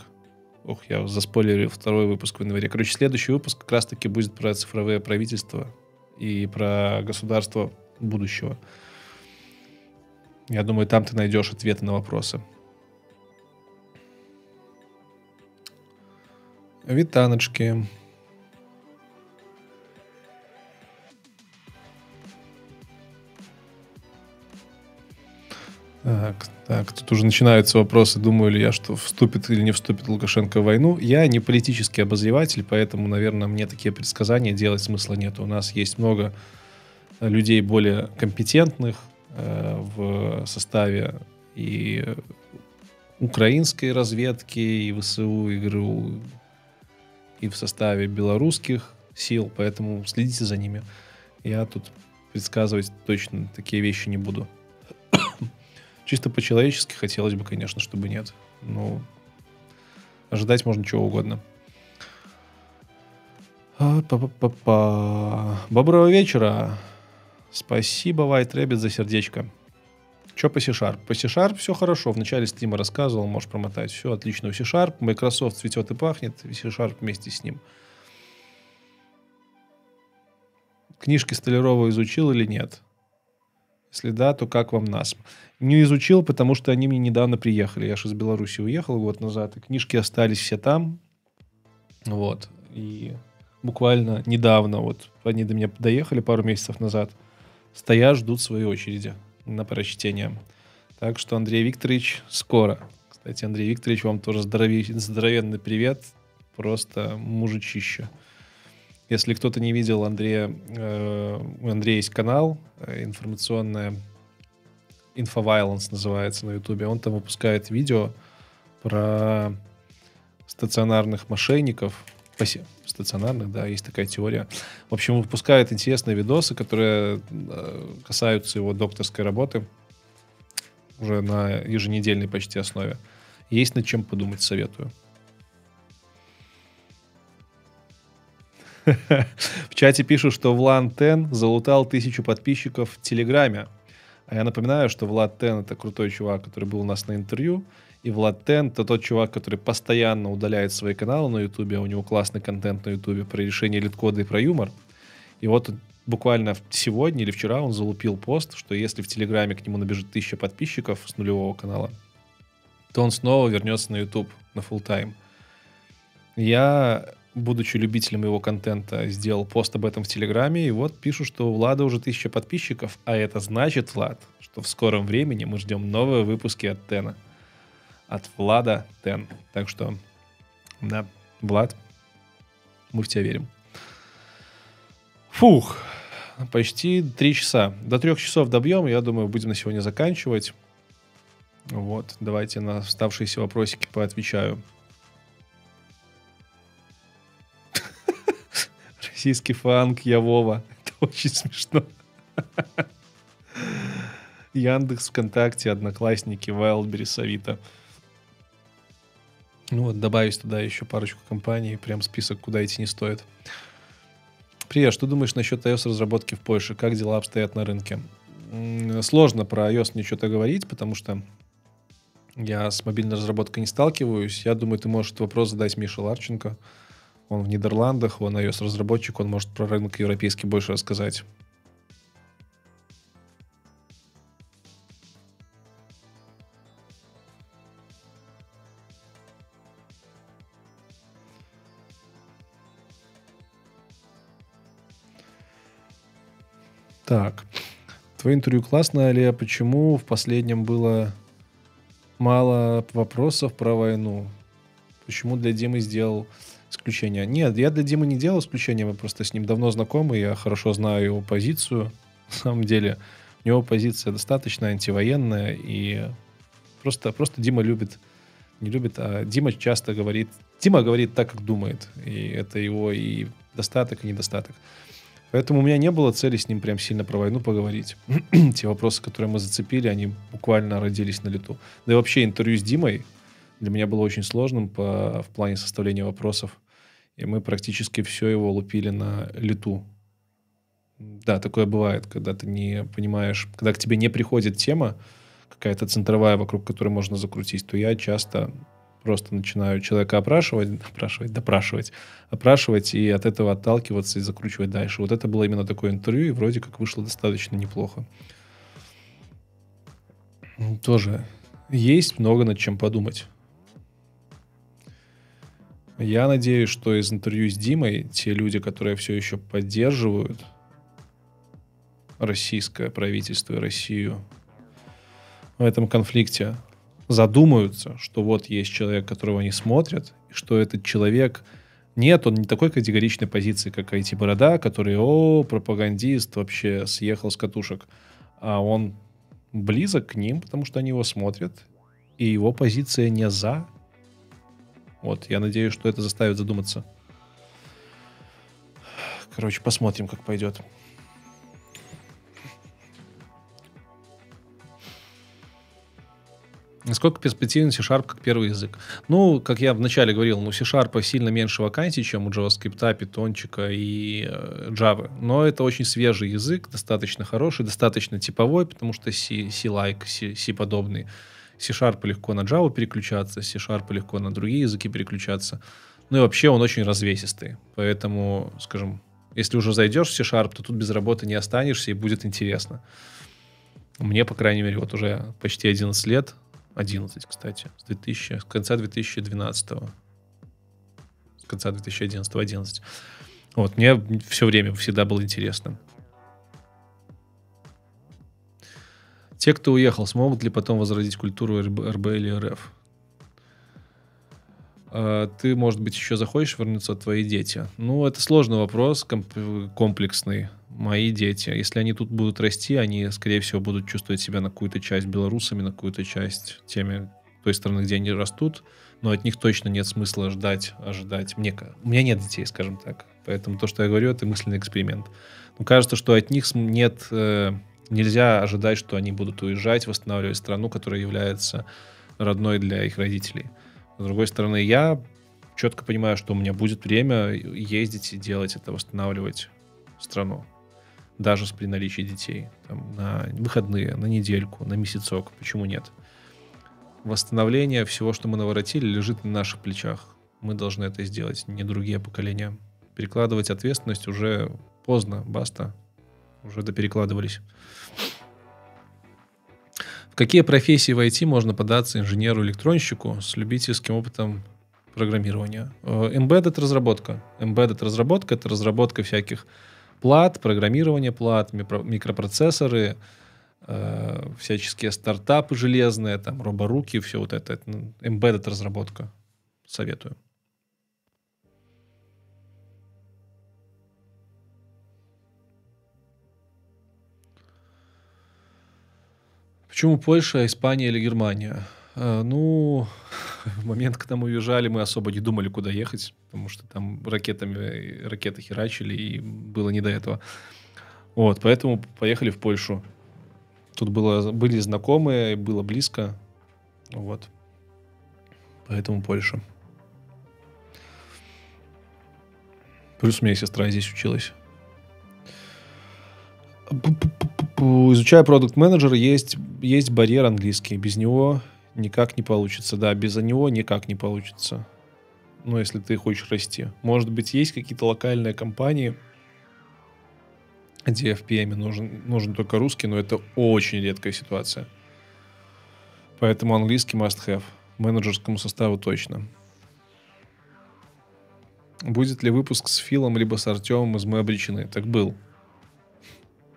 Ох, я заспойлерил второй выпуск в январе. Короче, следующий выпуск как раз-таки будет про цифровые правительства и про государство будущего. Я думаю, там ты найдешь ответы на вопросы. Витаночки. Так, так, тут уже начинаются вопросы, думаю ли я, что вступит или не вступит Лукашенко в войну. Я не политический обозреватель, поэтому, наверное, мне такие предсказания делать смысла нет. У нас есть много людей более компетентных э, в составе и украинской разведки, и ВСУ, и ГРУ, и в составе белорусских сил, поэтому следите за ними. Я тут предсказывать точно такие вещи не буду. Чисто по-человечески хотелось бы, конечно, чтобы нет. Но ожидать можно чего угодно. А, Па-па-па-па. Доброго вечера. Спасибо, White Rabbit, за сердечко. Че по C-Sharp? По C-Sharp все хорошо. В начале стрима рассказывал, можешь промотать. Все отлично у C-Sharp. Microsoft цветет и пахнет. C-Sharp вместе с ним. Книжки Столярова изучил или нет? Если да, то как вам нас? Не изучил, потому что они мне недавно приехали. Я же из Беларуси уехал год назад, и книжки остались все там. Вот. И буквально недавно, вот они до меня доехали пару месяцев назад, стоят, ждут своей очереди на прочтение. Так что, Андрей Викторович, скоро. Кстати, Андрей Викторович, вам тоже здоровей, здоровенный привет. Просто мужичище. Если кто-то не видел Андрея, э, у Андрея есть канал э, информационное Infoviolence называется на Ютубе. Он там выпускает видео про стационарных мошенников. Стационарных, да, есть такая теория. В общем, выпускает интересные видосы, которые э, касаются его докторской работы уже на еженедельной почти основе. Есть над чем подумать, советую. В чате пишут, что Влан Тен залутал тысячу подписчиков в Телеграме. А я напоминаю, что Влад Тен — это крутой чувак, который был у нас на интервью. И Влад Тен — это тот чувак, который постоянно удаляет свои каналы на Ютубе. У него классный контент на Ютубе про решение лид-кода и про юмор. И вот буквально сегодня или вчера он залупил пост, что если в Телеграме к нему набежит тысяча подписчиков с нулевого канала, то он снова вернется на YouTube на full тайм Я будучи любителем его контента, сделал пост об этом в Телеграме, и вот пишу, что у Влада уже тысяча подписчиков, а это значит, Влад, что в скором времени мы ждем новые выпуски от Тена. От Влада Тен. Так что, да, Влад, мы в тебя верим. Фух, почти три часа. До трех часов добьем, я думаю, будем на сегодня заканчивать. Вот, давайте на оставшиеся вопросики поотвечаю. Российский фанк, я Вова. Это очень смешно. Яндекс, ВКонтакте, Одноклассники, Wildberries, Авито. Ну вот, добавить туда еще парочку компаний, прям список, куда идти не стоит. Привет, что думаешь насчет iOS разработки в Польше? Как дела обстоят на рынке? Сложно про iOS мне что-то говорить, потому что Я с мобильной разработкой не сталкиваюсь. Я думаю, ты можешь этот вопрос задать Мише Ларченко. Он в Нидерландах, он iOS-разработчик, он может про рынок европейский больше рассказать. Так. Твое интервью классное, Али, а почему в последнем было мало вопросов про войну? Почему для Димы сделал исключение? Нет, я для Димы не делал исключения, мы просто с ним давно знакомы, я хорошо знаю его позицию. На самом деле, у него позиция достаточно антивоенная, и просто, просто Дима любит, не любит, а Дима часто говорит, Дима говорит так, как думает, и это его и достаток, и недостаток. Поэтому у меня не было цели с ним прям сильно про войну поговорить. Те вопросы, которые мы зацепили, они буквально родились на лету. Да и вообще интервью с Димой для меня было очень сложным по, в плане составления вопросов. И мы практически все его лупили на лету. Да, такое бывает, когда ты не понимаешь, когда к тебе не приходит тема, какая-то центровая, вокруг которой можно закрутить, то я часто просто начинаю человека опрашивать, опрашивать, допрашивать, опрашивать и от этого отталкиваться и закручивать дальше. Вот это было именно такое интервью, и вроде как вышло достаточно неплохо. Тоже есть много над чем подумать. Я надеюсь, что из интервью с Димой те люди, которые все еще поддерживают российское правительство и Россию в этом конфликте, задумаются, что вот есть человек, которого они смотрят, и что этот человек нет, он не такой категоричной позиции, как IT-борода, который, о, пропагандист, вообще съехал с катушек. А он близок к ним, потому что они его смотрят, и его позиция не за. Вот, я надеюсь, что это заставит задуматься. Короче, посмотрим, как пойдет. Насколько перспективен C-Sharp как первый язык? Ну, как я вначале говорил, ну, C-Sharp сильно меньше вакансий, чем у JavaScript, Python и э, Java. Но это очень свежий язык, достаточно хороший, достаточно типовой, потому что C-like, C-подобный. C-Sharp легко на Java переключаться, C-Sharp легко на другие языки переключаться. Ну и вообще он очень развесистый. Поэтому, скажем, если уже зайдешь в C-Sharp, то тут без работы не останешься и будет интересно. Мне, по крайней мере, вот уже почти 11 лет 11, кстати, с, 2000, с конца 2012 с конца 2011 11 вот мне все время всегда было интересно те кто уехал смогут ли потом возродить культуру РБ, или РФ а, ты, может быть, еще захочешь вернуться твои дети? Ну, это сложный вопрос, комплексный мои дети, если они тут будут расти, они, скорее всего, будут чувствовать себя на какую-то часть белорусами, на какую-то часть теми той страны, где они растут, но от них точно нет смысла ждать, ожидать. Мне, у меня нет детей, скажем так. Поэтому то, что я говорю, это мысленный эксперимент. Но кажется, что от них нет, э, нельзя ожидать, что они будут уезжать, восстанавливать страну, которая является родной для их родителей. С другой стороны, я четко понимаю, что у меня будет время ездить и делать это, восстанавливать страну даже при наличии детей, там, на выходные, на недельку, на месяцок, почему нет? Восстановление всего, что мы наворотили, лежит на наших плечах. Мы должны это сделать, не другие поколения. Перекладывать ответственность уже поздно, баста, уже доперекладывались. В какие профессии в IT можно податься инженеру-электронщику с любительским опытом программирования? Э, embedded разработка. Embedded разработка — это разработка всяких плат, программирование плат, микропроцессоры, э, всяческие стартапы железные, там, роборуки, все вот это, embedded разработка. Советую. Почему Польша, Испания или Германия? Э, ну, в момент, когда мы уезжали, мы особо не думали, куда ехать, потому что там ракетами, ракеты херачили, и было не до этого. Вот, поэтому поехали в Польшу. Тут было, были знакомые, было близко. Вот. Поэтому Польша. Плюс у меня сестра здесь училась. Изучая продукт менеджер есть, есть барьер английский. Без него Никак не получится, да, без него никак не получится. Ну, если ты хочешь расти. Может быть, есть какие-то локальные компании, где FPM нужен, нужен только русский, но это очень редкая ситуация. Поэтому английский must have. Менеджерскому составу точно. Будет ли выпуск с Филом, либо с Артемом из «Мы обречены»? Так был.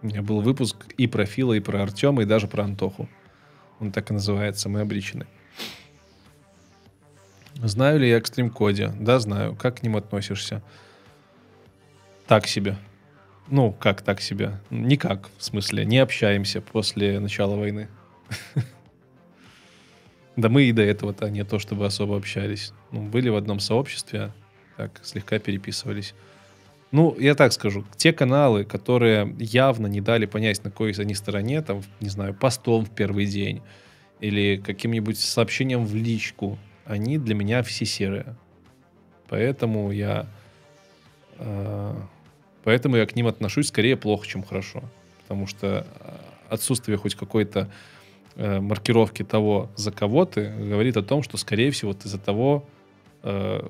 У меня был выпуск и про Фила, и про Артема, и даже про Антоху. Он так и называется «Мы обречены». Знаю ли я Extreme Коде? Да, знаю. Как к ним относишься? Так себе. Ну, как так себе? Никак, в смысле, не общаемся после начала войны. Да мы и до этого-то не то, чтобы особо общались. Ну, были в одном сообществе, так, слегка переписывались. Ну, я так скажу, те каналы, которые явно не дали понять, на какой они стороне, там, не знаю, постом в первый день или каким-нибудь сообщением в личку, они для меня все серые. Поэтому я... Э, поэтому я к ним отношусь скорее плохо, чем хорошо. Потому что э, отсутствие хоть какой-то э, маркировки того, за кого ты, говорит о том, что, скорее всего, ты за того, э,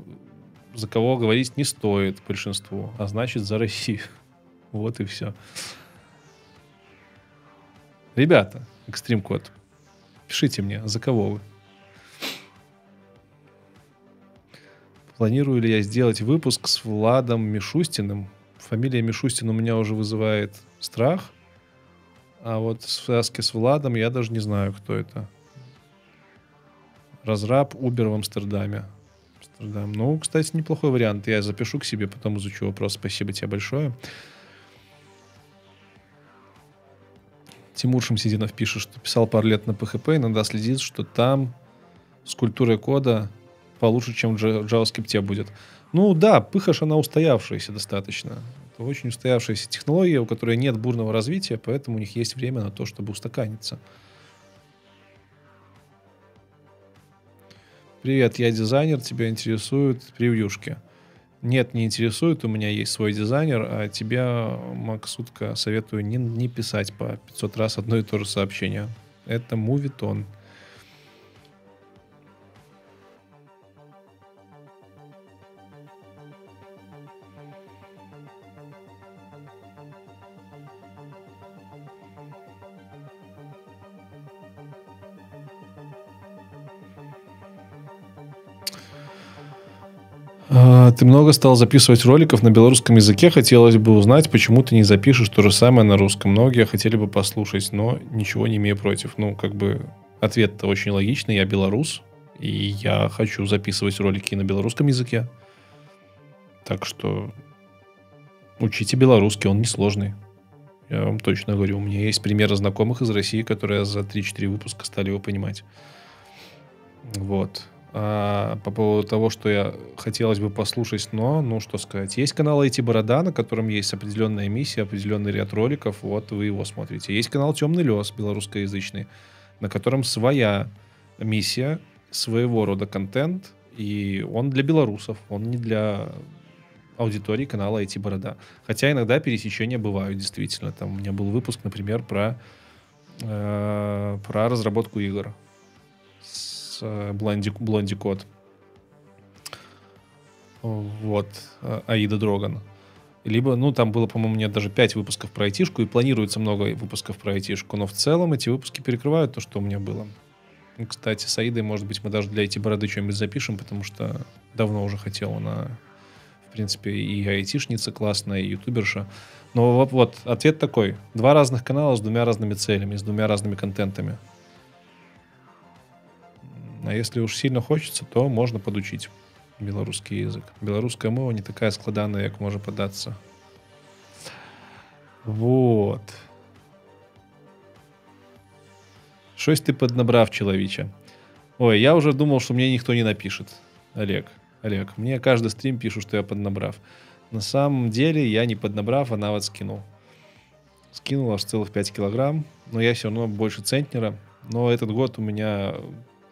за кого говорить не стоит большинству, а значит, за Россию. Вот и все. Ребята, Экстрим Код, пишите мне, за кого вы. Планирую ли я сделать выпуск с Владом Мишустиным? Фамилия Мишустин у меня уже вызывает страх. А вот в связке с Владом я даже не знаю, кто это. Разраб Uber в Амстердаме. Амстердам. Ну, кстати, неплохой вариант. Я запишу к себе, потом изучу вопрос. Спасибо тебе большое. Тимур Шамсидинов пишет, что писал пару лет на PHP, иногда следит, что там с культурой кода получше, чем в JavaScript будет. Ну да, пыхаш, она устоявшаяся достаточно. Это очень устоявшаяся технология, у которой нет бурного развития, поэтому у них есть время на то, чтобы устаканиться. Привет, я дизайнер, тебя интересуют превьюшки. Нет, не интересует, у меня есть свой дизайнер, а тебя, Максутка, советую не, не писать по 500 раз одно и то же сообщение. Это мувитон. Ты много стал записывать роликов на белорусском языке. Хотелось бы узнать, почему ты не запишешь то же самое на русском. Многие хотели бы послушать, но ничего не имею против. Ну, как бы ответ-то очень логичный. Я белорус, и я хочу записывать ролики на белорусском языке. Так что учите белорусский, он несложный. Я вам точно говорю. У меня есть примеры знакомых из России, которые за 3-4 выпуска стали его понимать. Вот. А, по поводу того, что я хотелось бы послушать, но, ну, что сказать. Есть канал IT Борода, на котором есть определенная миссия, определенный ряд роликов, вот вы его смотрите. Есть канал Темный Лес, белорусскоязычный, на котором своя миссия, своего рода контент, и он для белорусов, он не для аудитории канала IT Борода. Хотя иногда пересечения бывают, действительно. Там у меня был выпуск, например, про, э, про разработку игр с Блонди, Блонди Код. Вот, э, Аида Дроган. Либо, ну, там было, по-моему, нет даже 5 выпусков про айтишку, и планируется много выпусков про айтишку, но в целом эти выпуски перекрывают то, что у меня было. И, кстати, с Аидой, может быть, мы даже для эти бороды что-нибудь запишем, потому что давно уже хотел она, в принципе, и айтишница классная, и ютуберша. Но вот, вот ответ такой. Два разных канала с двумя разными целями, с двумя разными контентами. А если уж сильно хочется, то можно подучить белорусский язык. Беларуская мова не такая складаная, як можа падацца. Вот. Шось ты поднабрав, чалавіча. Ой, я уже думал, что мне никто не напишет. Олег, Олег, мне каждый стрим пишут, что я поднабрав. На самом деле я не поднабрав, а навод скинул. Скинул аж целых 5 килограмм, но я все равно больше центнера. Но этот год у меня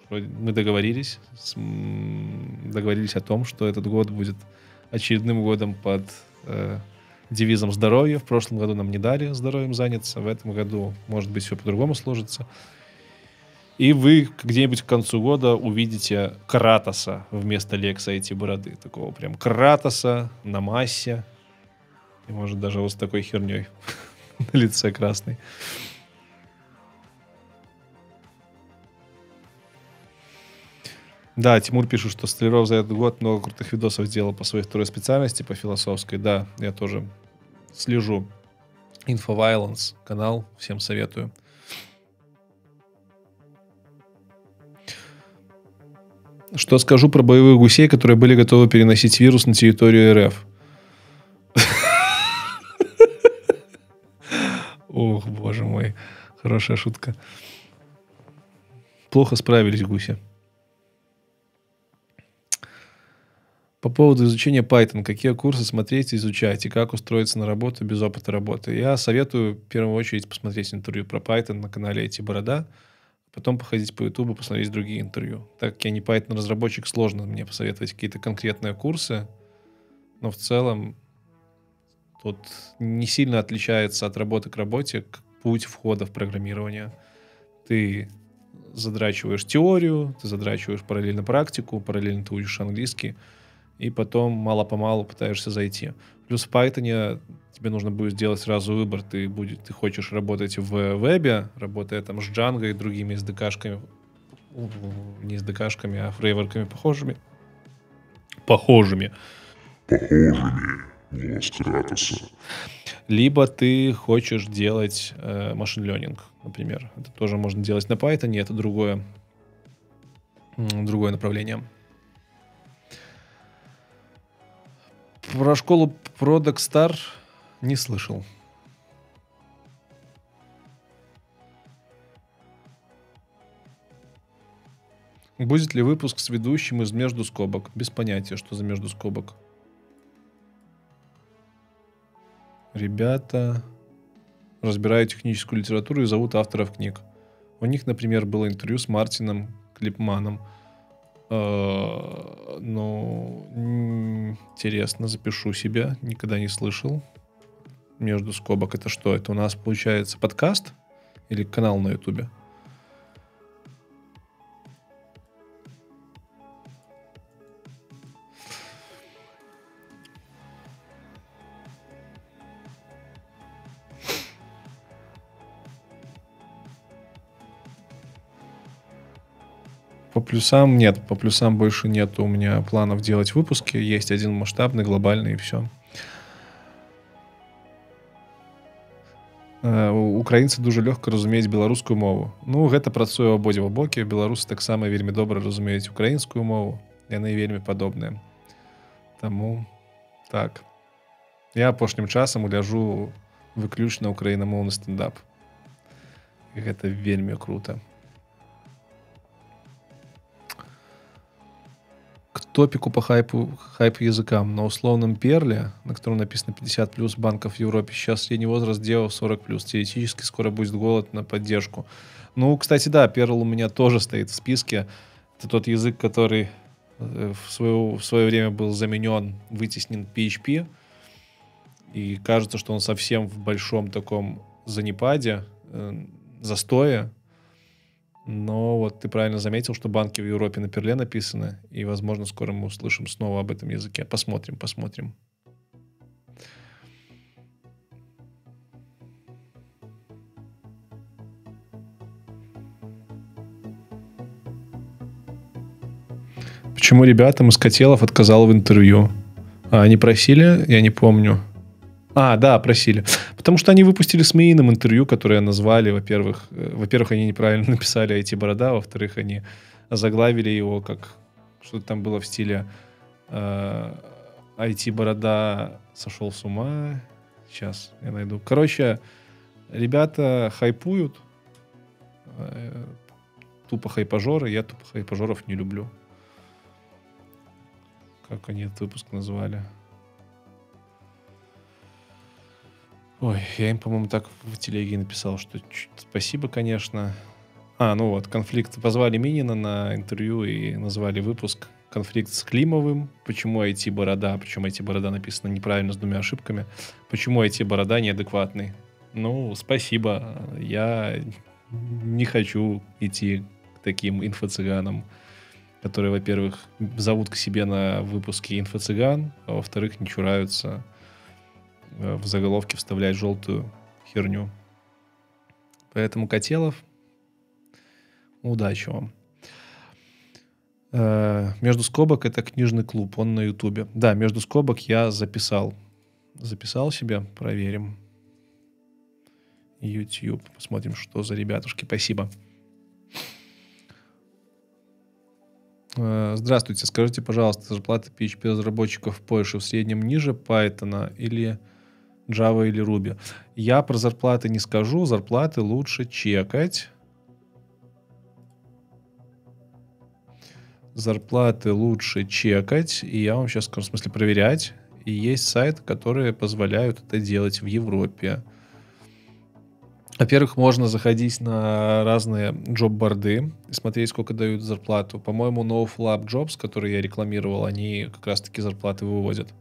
мы договорились, договорились о том, что этот год будет очередным годом под э, девизом здоровья. В прошлом году нам не дали здоровьем заняться, в этом году, может быть, все по-другому сложится. И вы где-нибудь к концу года увидите Кратоса вместо Лекса эти бороды. Такого прям Кратоса на массе. И может даже вот с такой херней на лице красной. Да, Тимур пишет, что Столяров за этот год много крутых видосов сделал по своей второй специальности, по философской. Да, я тоже слежу. Infoviolence канал, всем советую. Что скажу про боевых гусей, которые были готовы переносить вирус на территорию РФ? Ох, боже мой. Хорошая шутка. Плохо справились гуси. По поводу изучения Python, какие курсы смотреть изучать, и как устроиться на работу без опыта работы. Я советую в первую очередь посмотреть интервью про Python на канале IT Борода, потом походить по YouTube, посмотреть другие интервью. Так как я не Python-разработчик, сложно мне посоветовать какие-то конкретные курсы, но в целом тут не сильно отличается от работы к работе путь входа в программирование. Ты задрачиваешь теорию, ты задрачиваешь параллельно практику, параллельно ты учишь английский, и потом мало-помалу пытаешься зайти. Плюс в Python тебе нужно будет сделать сразу выбор. Ты, будет, ты хочешь работать в вебе, работая там с Django и другими SDK-шками, не SDK-шками, а фрейворками похожими. Похожими. Похожими. Голос Кратоса. Либо ты хочешь делать э, машин learning, например. Это тоже можно делать на Python, это другое, другое направление. Про школу Product Star не слышал. Будет ли выпуск с ведущим из между скобок? Без понятия, что за между скобок. Ребята разбирают техническую литературу и зовут авторов книг. У них, например, было интервью с Мартином Клипманом – ну, интересно, запишу себя. Никогда не слышал. Между скобок это что? Это у нас получается подкаст или канал на Ютубе? По плюсам нет, по плюсам больше нет у меня планов делать выпуски. Есть один масштабный, глобальный и все. Українці дуже легко розуміють білоруську мову. Ну, гэта працуе ў абодзіва бокі. Беларусы таксама вельмі добра разумеюць украінскую мову. Яны вельмі падобныя. Таму так. Я апошнім часам уляжу выключна ўкраінамоўны стендап. І гэта вельмі круто. Топику по хайпу, хайп языкам. На условном перле, на котором написано 50 плюс банков в Европе, сейчас средний возраст дела 40 плюс. Теоретически скоро будет голод на поддержку. Ну, кстати, да, перл у меня тоже стоит в списке. Это тот язык, который э, в свое, в свое время был заменен, вытеснен PHP. И кажется, что он совсем в большом таком занепаде, э, застое. Но вот ты правильно заметил, что банки в Европе на перле написаны, и, возможно, скоро мы услышим снова об этом языке. Посмотрим, посмотрим. Почему ребятам из Котелов отказал в интервью? А они просили? Я не помню. А, да, просили. Потому что они выпустили с Мейном интервью, которое назвали, во-первых, э, во-первых, они неправильно написали эти борода, во-вторых, они заглавили его как что-то там было в стиле э, IT-борода сошел с ума. Сейчас я найду. Короче, ребята хайпуют. Э, тупо хайпажоры. Я тупо хайпажоров не люблю. Как они этот выпуск назвали? Ой, я им, по-моему, так в телеге написал, что спасибо, конечно. А, ну вот, конфликт. Позвали Минина на интервью и назвали выпуск конфликт с Климовым. Почему IT-борода, причем IT-борода написано неправильно с двумя ошибками. Почему IT-борода неадекватный? Ну, спасибо. Я не хочу идти таким инфо-цыганам, которые, во-первых, зовут к себе на выпуске инфо-цыган, а во-вторых, не чураются в заголовке вставлять желтую херню. Поэтому, Котелов, удачи вам. Э, между скобок это книжный клуб, он на Ютубе. Да, между скобок я записал. Записал себе, проверим. YouTube. Посмотрим, что за ребятушки. Спасибо. Э, здравствуйте. Скажите, пожалуйста, зарплата PHP разработчиков в Польше в среднем ниже Python или Java или Ruby? Я про зарплаты не скажу. Зарплаты лучше чекать. Зарплаты лучше чекать. И я вам сейчас скажу, в смысле проверять. И есть сайты, которые позволяют это делать в Европе. Во-первых, можно заходить на разные джоб-борды и смотреть, сколько дают зарплату. По-моему, NoFlap Jobs, которые я рекламировал, они как раз-таки зарплаты выводят.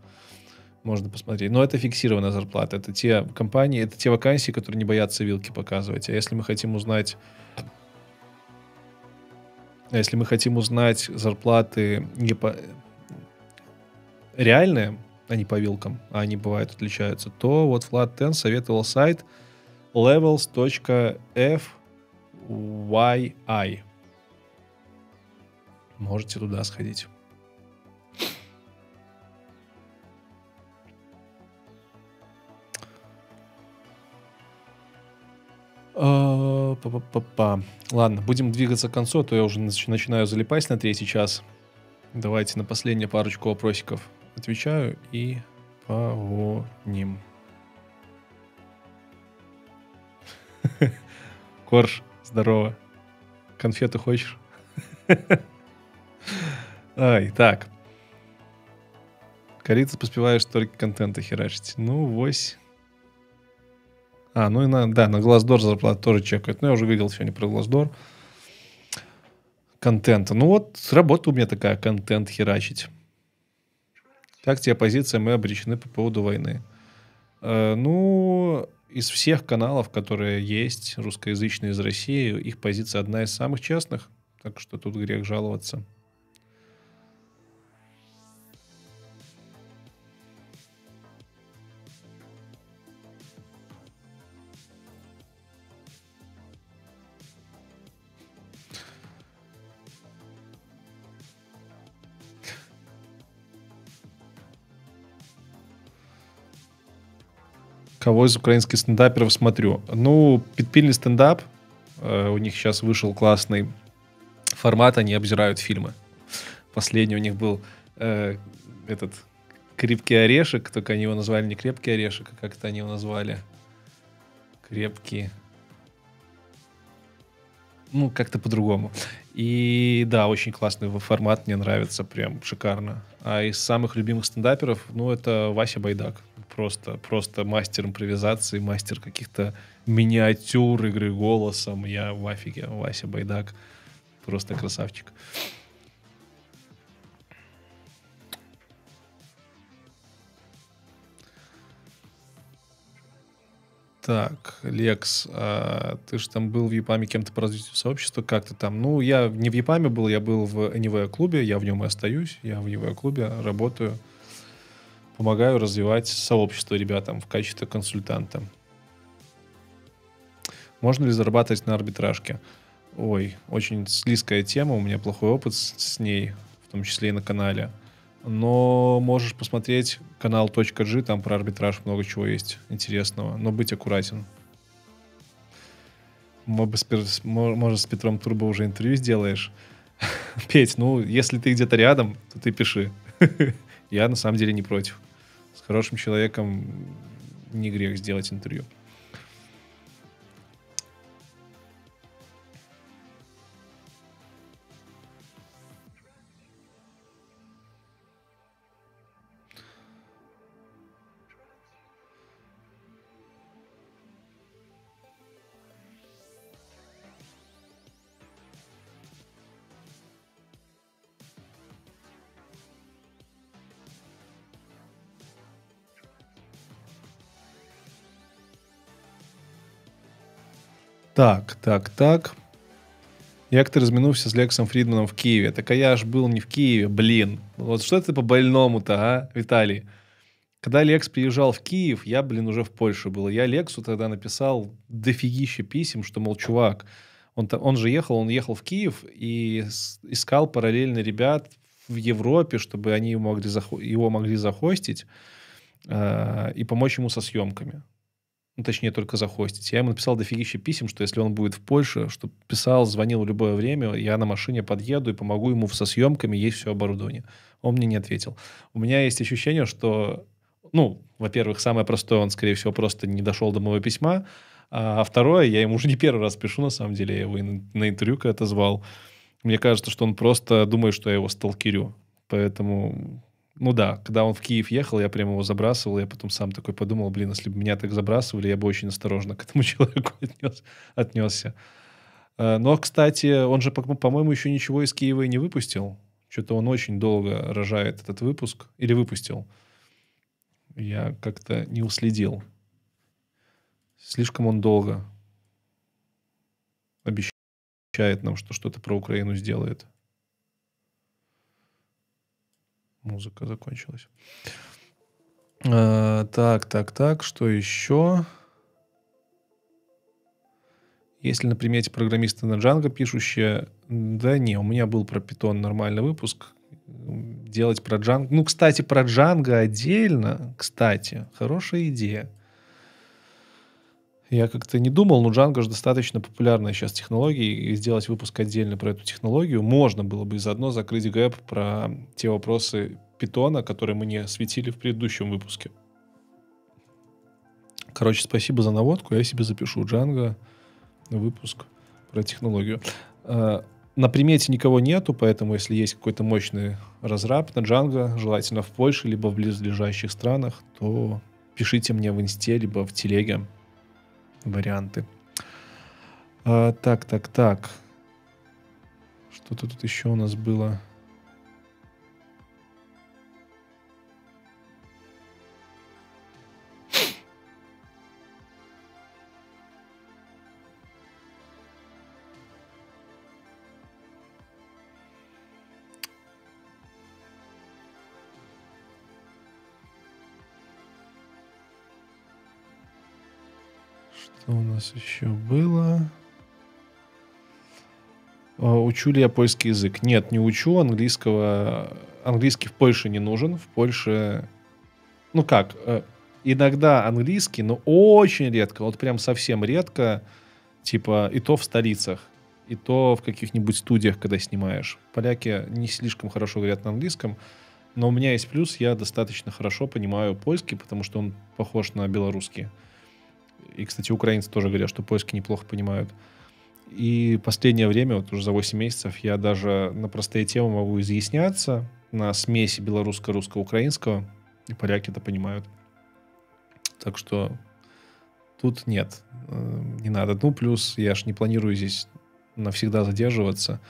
Можно посмотреть. Но это фиксированная зарплата. Это те компании, это те вакансии, которые не боятся вилки показывать. А если мы хотим узнать... А если мы хотим узнать зарплаты не по... реальные, а не по вилкам, а они бывают отличаются, то вот Flat 10 советовал сайт – levels.fyi. Можете туда сходить. А, па-па-па-па. Ладно, будем двигаться к концу, а то я уже начинаю залипать на третий час. Давайте на последнюю парочку вопросиков отвечаю и погоним. Корж, здорово. Конфету хочешь? Ай, так. Корица поспеваешь только контента херачить. Ну, вось. А, ну и на, да, на Глаздор зарплату тоже чекают. Ну, я уже видел сегодня про Глаздор. Контента. Ну вот, работа у меня такая, контент херачить. Как тебе позиция, мы обречены по поводу войны. Э, ну, из всех каналов, которые есть, русскоязычные из России, их позиция одна из самых честных, так что тут грех жаловаться. Кого из украинских стендаперов смотрю? Ну, подпильный стендап. Э, у них сейчас вышел классный формат, они обзирают фильмы. Последний у них был э, этот крепкий орешек, только они его назвали не крепкий орешек, а как это они его назвали? Крепкий. Ну, как-то по-другому. И да, очень классный формат, мне нравится, прям шикарно. А из самых любимых стендаперов, ну, это Вася Байдак просто, просто мастер импровизации, мастер каких-то миниатюр, игры голосом. Я в афиге. Вася Байдак. Просто красавчик. Так, Лекс, а ты же там был в Япаме кем-то по развитию сообщества, как ты там? Ну, я не в Япаме был, я был в Anyway клубе, я в нем и остаюсь, я в Anyway клубе работаю помогаю развивать сообщество ребятам в качестве консультанта. Можно ли зарабатывать на арбитражке? Ой, очень слизкая тема, у меня плохой опыт с, с ней, в том числе и на канале. Но можешь посмотреть канал .g, там про арбитраж много чего есть интересного, но быть аккуратен. Может, с Петром Турбо уже интервью сделаешь? Петь, ну, если ты где-то рядом, то ты пиши. Я на самом деле не против хорошим человеком не грех сделать интервью. Так, так, так. Як ты разминувся з Лексом Фрідманом в Киеве? Так а я ж был не в Киеве, блин. Вот что ты по-больному-то, а, Виталий? Когда Лекс приезжал в Киев, я, блин, уже в Польше был. Я Лексу тогда написал дофигище писем, что, мол, чувак, он, он же ехал, он ехал в Киев и искал параллельно ребят в Европе, чтобы они его могли, его могли захостить э, и помочь ему со съемками ну, точнее, только захостить. Я ему написал дофигища писем, что если он будет в Польше, чтобы писал, звонил в любое время, я на машине подъеду и помогу ему со съемками, есть все оборудование. Он мне не ответил. У меня есть ощущение, что, ну, во-первых, самое простое, он, скорее всего, просто не дошел до моего письма, а второе, я ему уже не первый раз пишу, на самом деле, я его на интервью когда-то звал. Мне кажется, что он просто думает, что я его сталкерю. Поэтому ну да, когда он в Киев ехал, я прямо его забрасывал, я потом сам такой подумал, блин, если бы меня так забрасывали, я бы очень осторожно к этому человеку отнес, отнесся. Э, но, кстати, он же, по-моему, еще ничего из Киева и не выпустил. Что-то он очень долго рожает этот выпуск. Или выпустил. Я как-то не уследил. Слишком он долго обещает нам, что что-то про Украину сделает. Музыка закончилась. А, так, так, так, что еще? Если на примете программисты на Django пишущие, да не, у меня был про Python нормальный выпуск. Делать про Django. Ну, кстати, про Django отдельно, кстати, хорошая идея. Я как-то не думал, но Django же достаточно популярная сейчас технология, и сделать выпуск отдельно про эту технологию можно было бы и заодно закрыть гэп про те вопросы питона, которые мы не осветили в предыдущем выпуске. Короче, спасибо за наводку. Я себе запишу Django выпуск про технологию. А, на примете никого нету, поэтому если есть какой-то мощный разраб на Django, желательно в Польше, либо в близлежащих странах, то пишите мне в инсте, либо в телеге варианты. А, так, так, так. Что-то тут еще у нас было. Нас еще было? А, учу ли я польский язык? Нет, не учу английского. Английский в Польше не нужен. В Польше, ну как, э, иногда английский, но очень редко, вот прям совсем редко, типа и то в столицах, и то в каких-нибудь студиях, когда снимаешь. Поляки не слишком хорошо говорят на английском, но у меня есть плюс, я достаточно хорошо понимаю польский, потому что он похож на белорусский. И, кстати, украинцы тоже говорят, что польский неплохо понимают. И последнее время, вот уже за 8 месяцев, я даже на простые темы могу изъясняться на смеси белорусско-русско-украинского, и поляки это понимают. Так что тут нет, э, не надо. Ну, плюс я ж не планирую здесь навсегда задерживаться.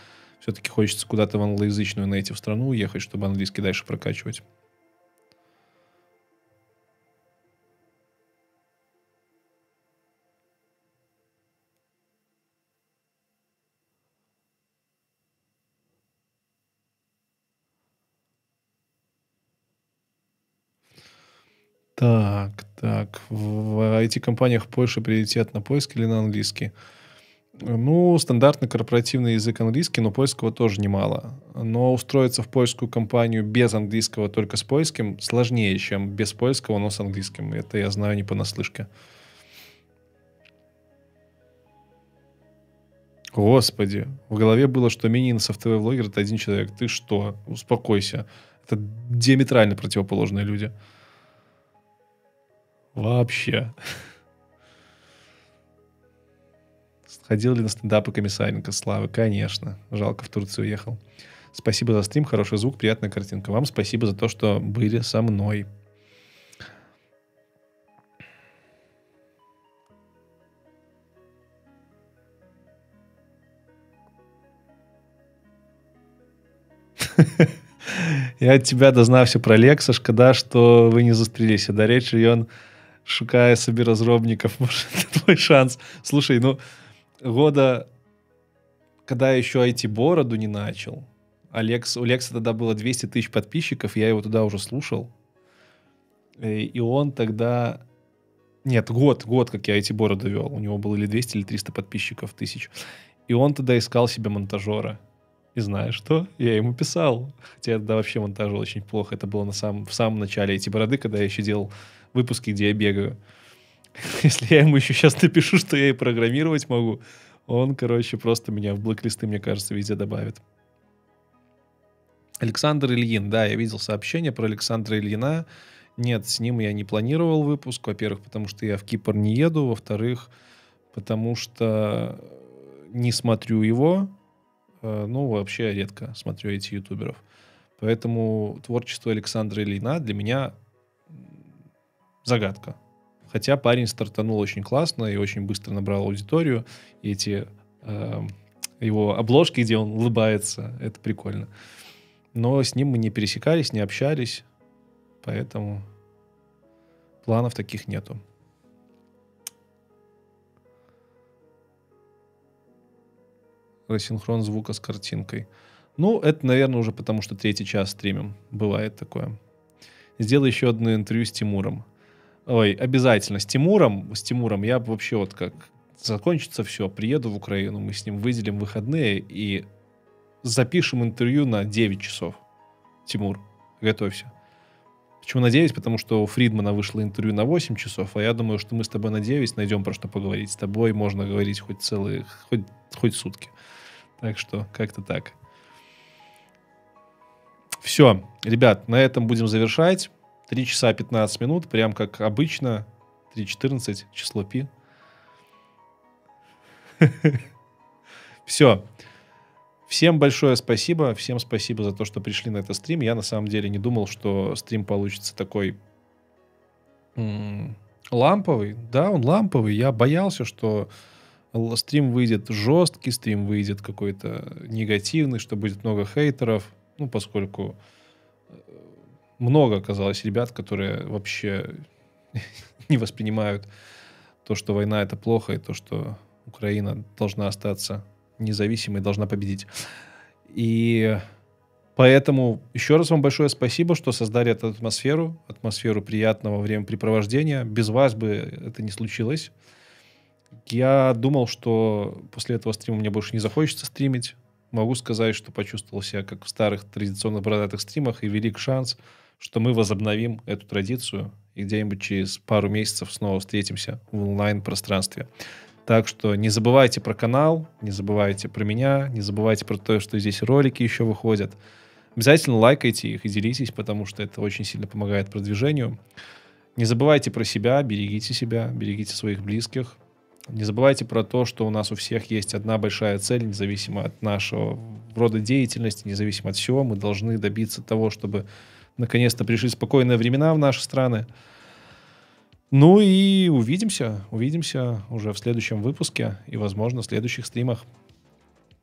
Все-таки хочется куда-то в англоязычную найти в страну уехать, чтобы английский дальше прокачивать. Так, так. В IT-компаниях Польши приоритет на польский или на английский? Ну, стандартный корпоративный язык английский, но польского тоже немало. Но устроиться в польскую компанию без английского, только с польским, сложнее, чем без польского, но с английским. Это я знаю не понаслышке. Господи, в голове было, что Минин софтвер-влогер — это один человек. Ты что? Успокойся. Это диаметрально противоположные люди. Вообще. Ходил ли на стендапы Комиссаренко Славы? Конечно. Жалко, в Турцию уехал. Спасибо за стрим, хороший звук, приятная картинка. Вам спасибо за то, что были со мной. Я от тебя дознався про Лекса, шкода, что вы не застрелились. Да речі ён шукая собі разробніков может это твой шанс слушай ну года когда еще IT-бороду не начал, Алекс, у Лекса тогда было 200 тысяч подписчиков, я его туда уже слушал. Э, и он тогда... Нет, год, год, как я эти бороды вел. У него было или 200, или 300 подписчиков тысяч. И он тогда искал себе монтажера. И знаешь что? Я ему писал. Хотя я тогда вообще монтажил очень плохо. Это было на самом, в самом начале эти бороды, когда я еще делал выпуски, где я бегаю. Если я ему еще сейчас напишу, что я и программировать могу, он, короче, просто меня в блэк-листы, мне кажется, везде добавит. Александр Ильин, да, я видел сообщение про Александра Ильина. Нет, с ним я не планировал выпуск. Во-первых, потому что я в Кипр не еду. Во-вторых, потому что не смотрю его. Э, ну, вообще редко смотрю эти ютуберов. Поэтому творчество Александра Ильина для меня загадка. Хотя парень стартанул очень классно и очень быстро набрал аудиторию. И эти э, его обложки, где он улыбается, это прикольно. Но с ним мы не пересекались, не общались. Поэтому планов таких нету. Рассинхрон звука с картинкой. Ну, это, наверное, уже потому, что третий час стримим. Бывает такое. Сделай еще одно интервью с Тимуром. Ой, обязательно. С Тимуром, с Тимуром я вообще вот как закончится все, приеду в Украину, мы с ним выделим выходные и запишем интервью на 9 часов. Тимур, готовься. Почему на 9? Потому что у Фридмана вышло интервью на 8 часов, а я думаю, что мы с тобой на 9 найдем про что поговорить. С тобой можно говорить хоть целые, хоть, хоть сутки. Так что как-то так. Все, ребят, на этом будем завершать. 3 часа 15 минут, прям как обычно. 3.14, число пи. Все. Всем большое спасибо, всем спасибо за то, что пришли на этот стрим. Я на самом деле не думал, что стрим получится такой ламповый. Да, он ламповый. Я боялся, что стрим выйдет жесткий, стрим выйдет какой-то негативный, что будет много хейтеров. Ну, поскольку много оказалось ребят, которые вообще не воспринимают то, что война это плохо, и то, что Украина должна остаться независимой должна победить. И поэтому еще раз вам большое спасибо, что создали эту атмосферу, атмосферу приятного времяпрепровождения. Без вас бы это не случилось. Я думал, что после этого стрима мне больше не захочется стримить. Могу сказать, что почувствовал себя как в старых традиционных бородатых стримах, и велик шанс, что мы возобновим эту традицию и где-нибудь через пару месяцев снова встретимся в онлайн-пространстве. Так что не забывайте про канал, не забывайте про меня, не забывайте про то, что здесь ролики еще выходят. Обязательно лайкайте их и делитесь, потому что это очень сильно помогает продвижению. Не забывайте про себя, берегите себя, берегите своих близких. Не забывайте про то, что у нас у всех есть одна большая цель, независимо от нашего рода деятельности, независимо от всего. Мы должны добиться того, чтобы наконец-то пришли спокойные времена в наши страны. Ну и увидимся, увидимся уже в следующем выпуске и, возможно, в следующих стримах.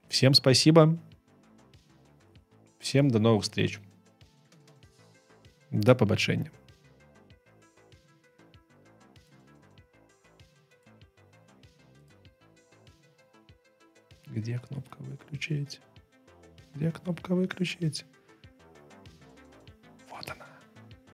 Всем спасибо. Всем до новых встреч. До побольшения. Где кнопка выключить? Где кнопка выключить?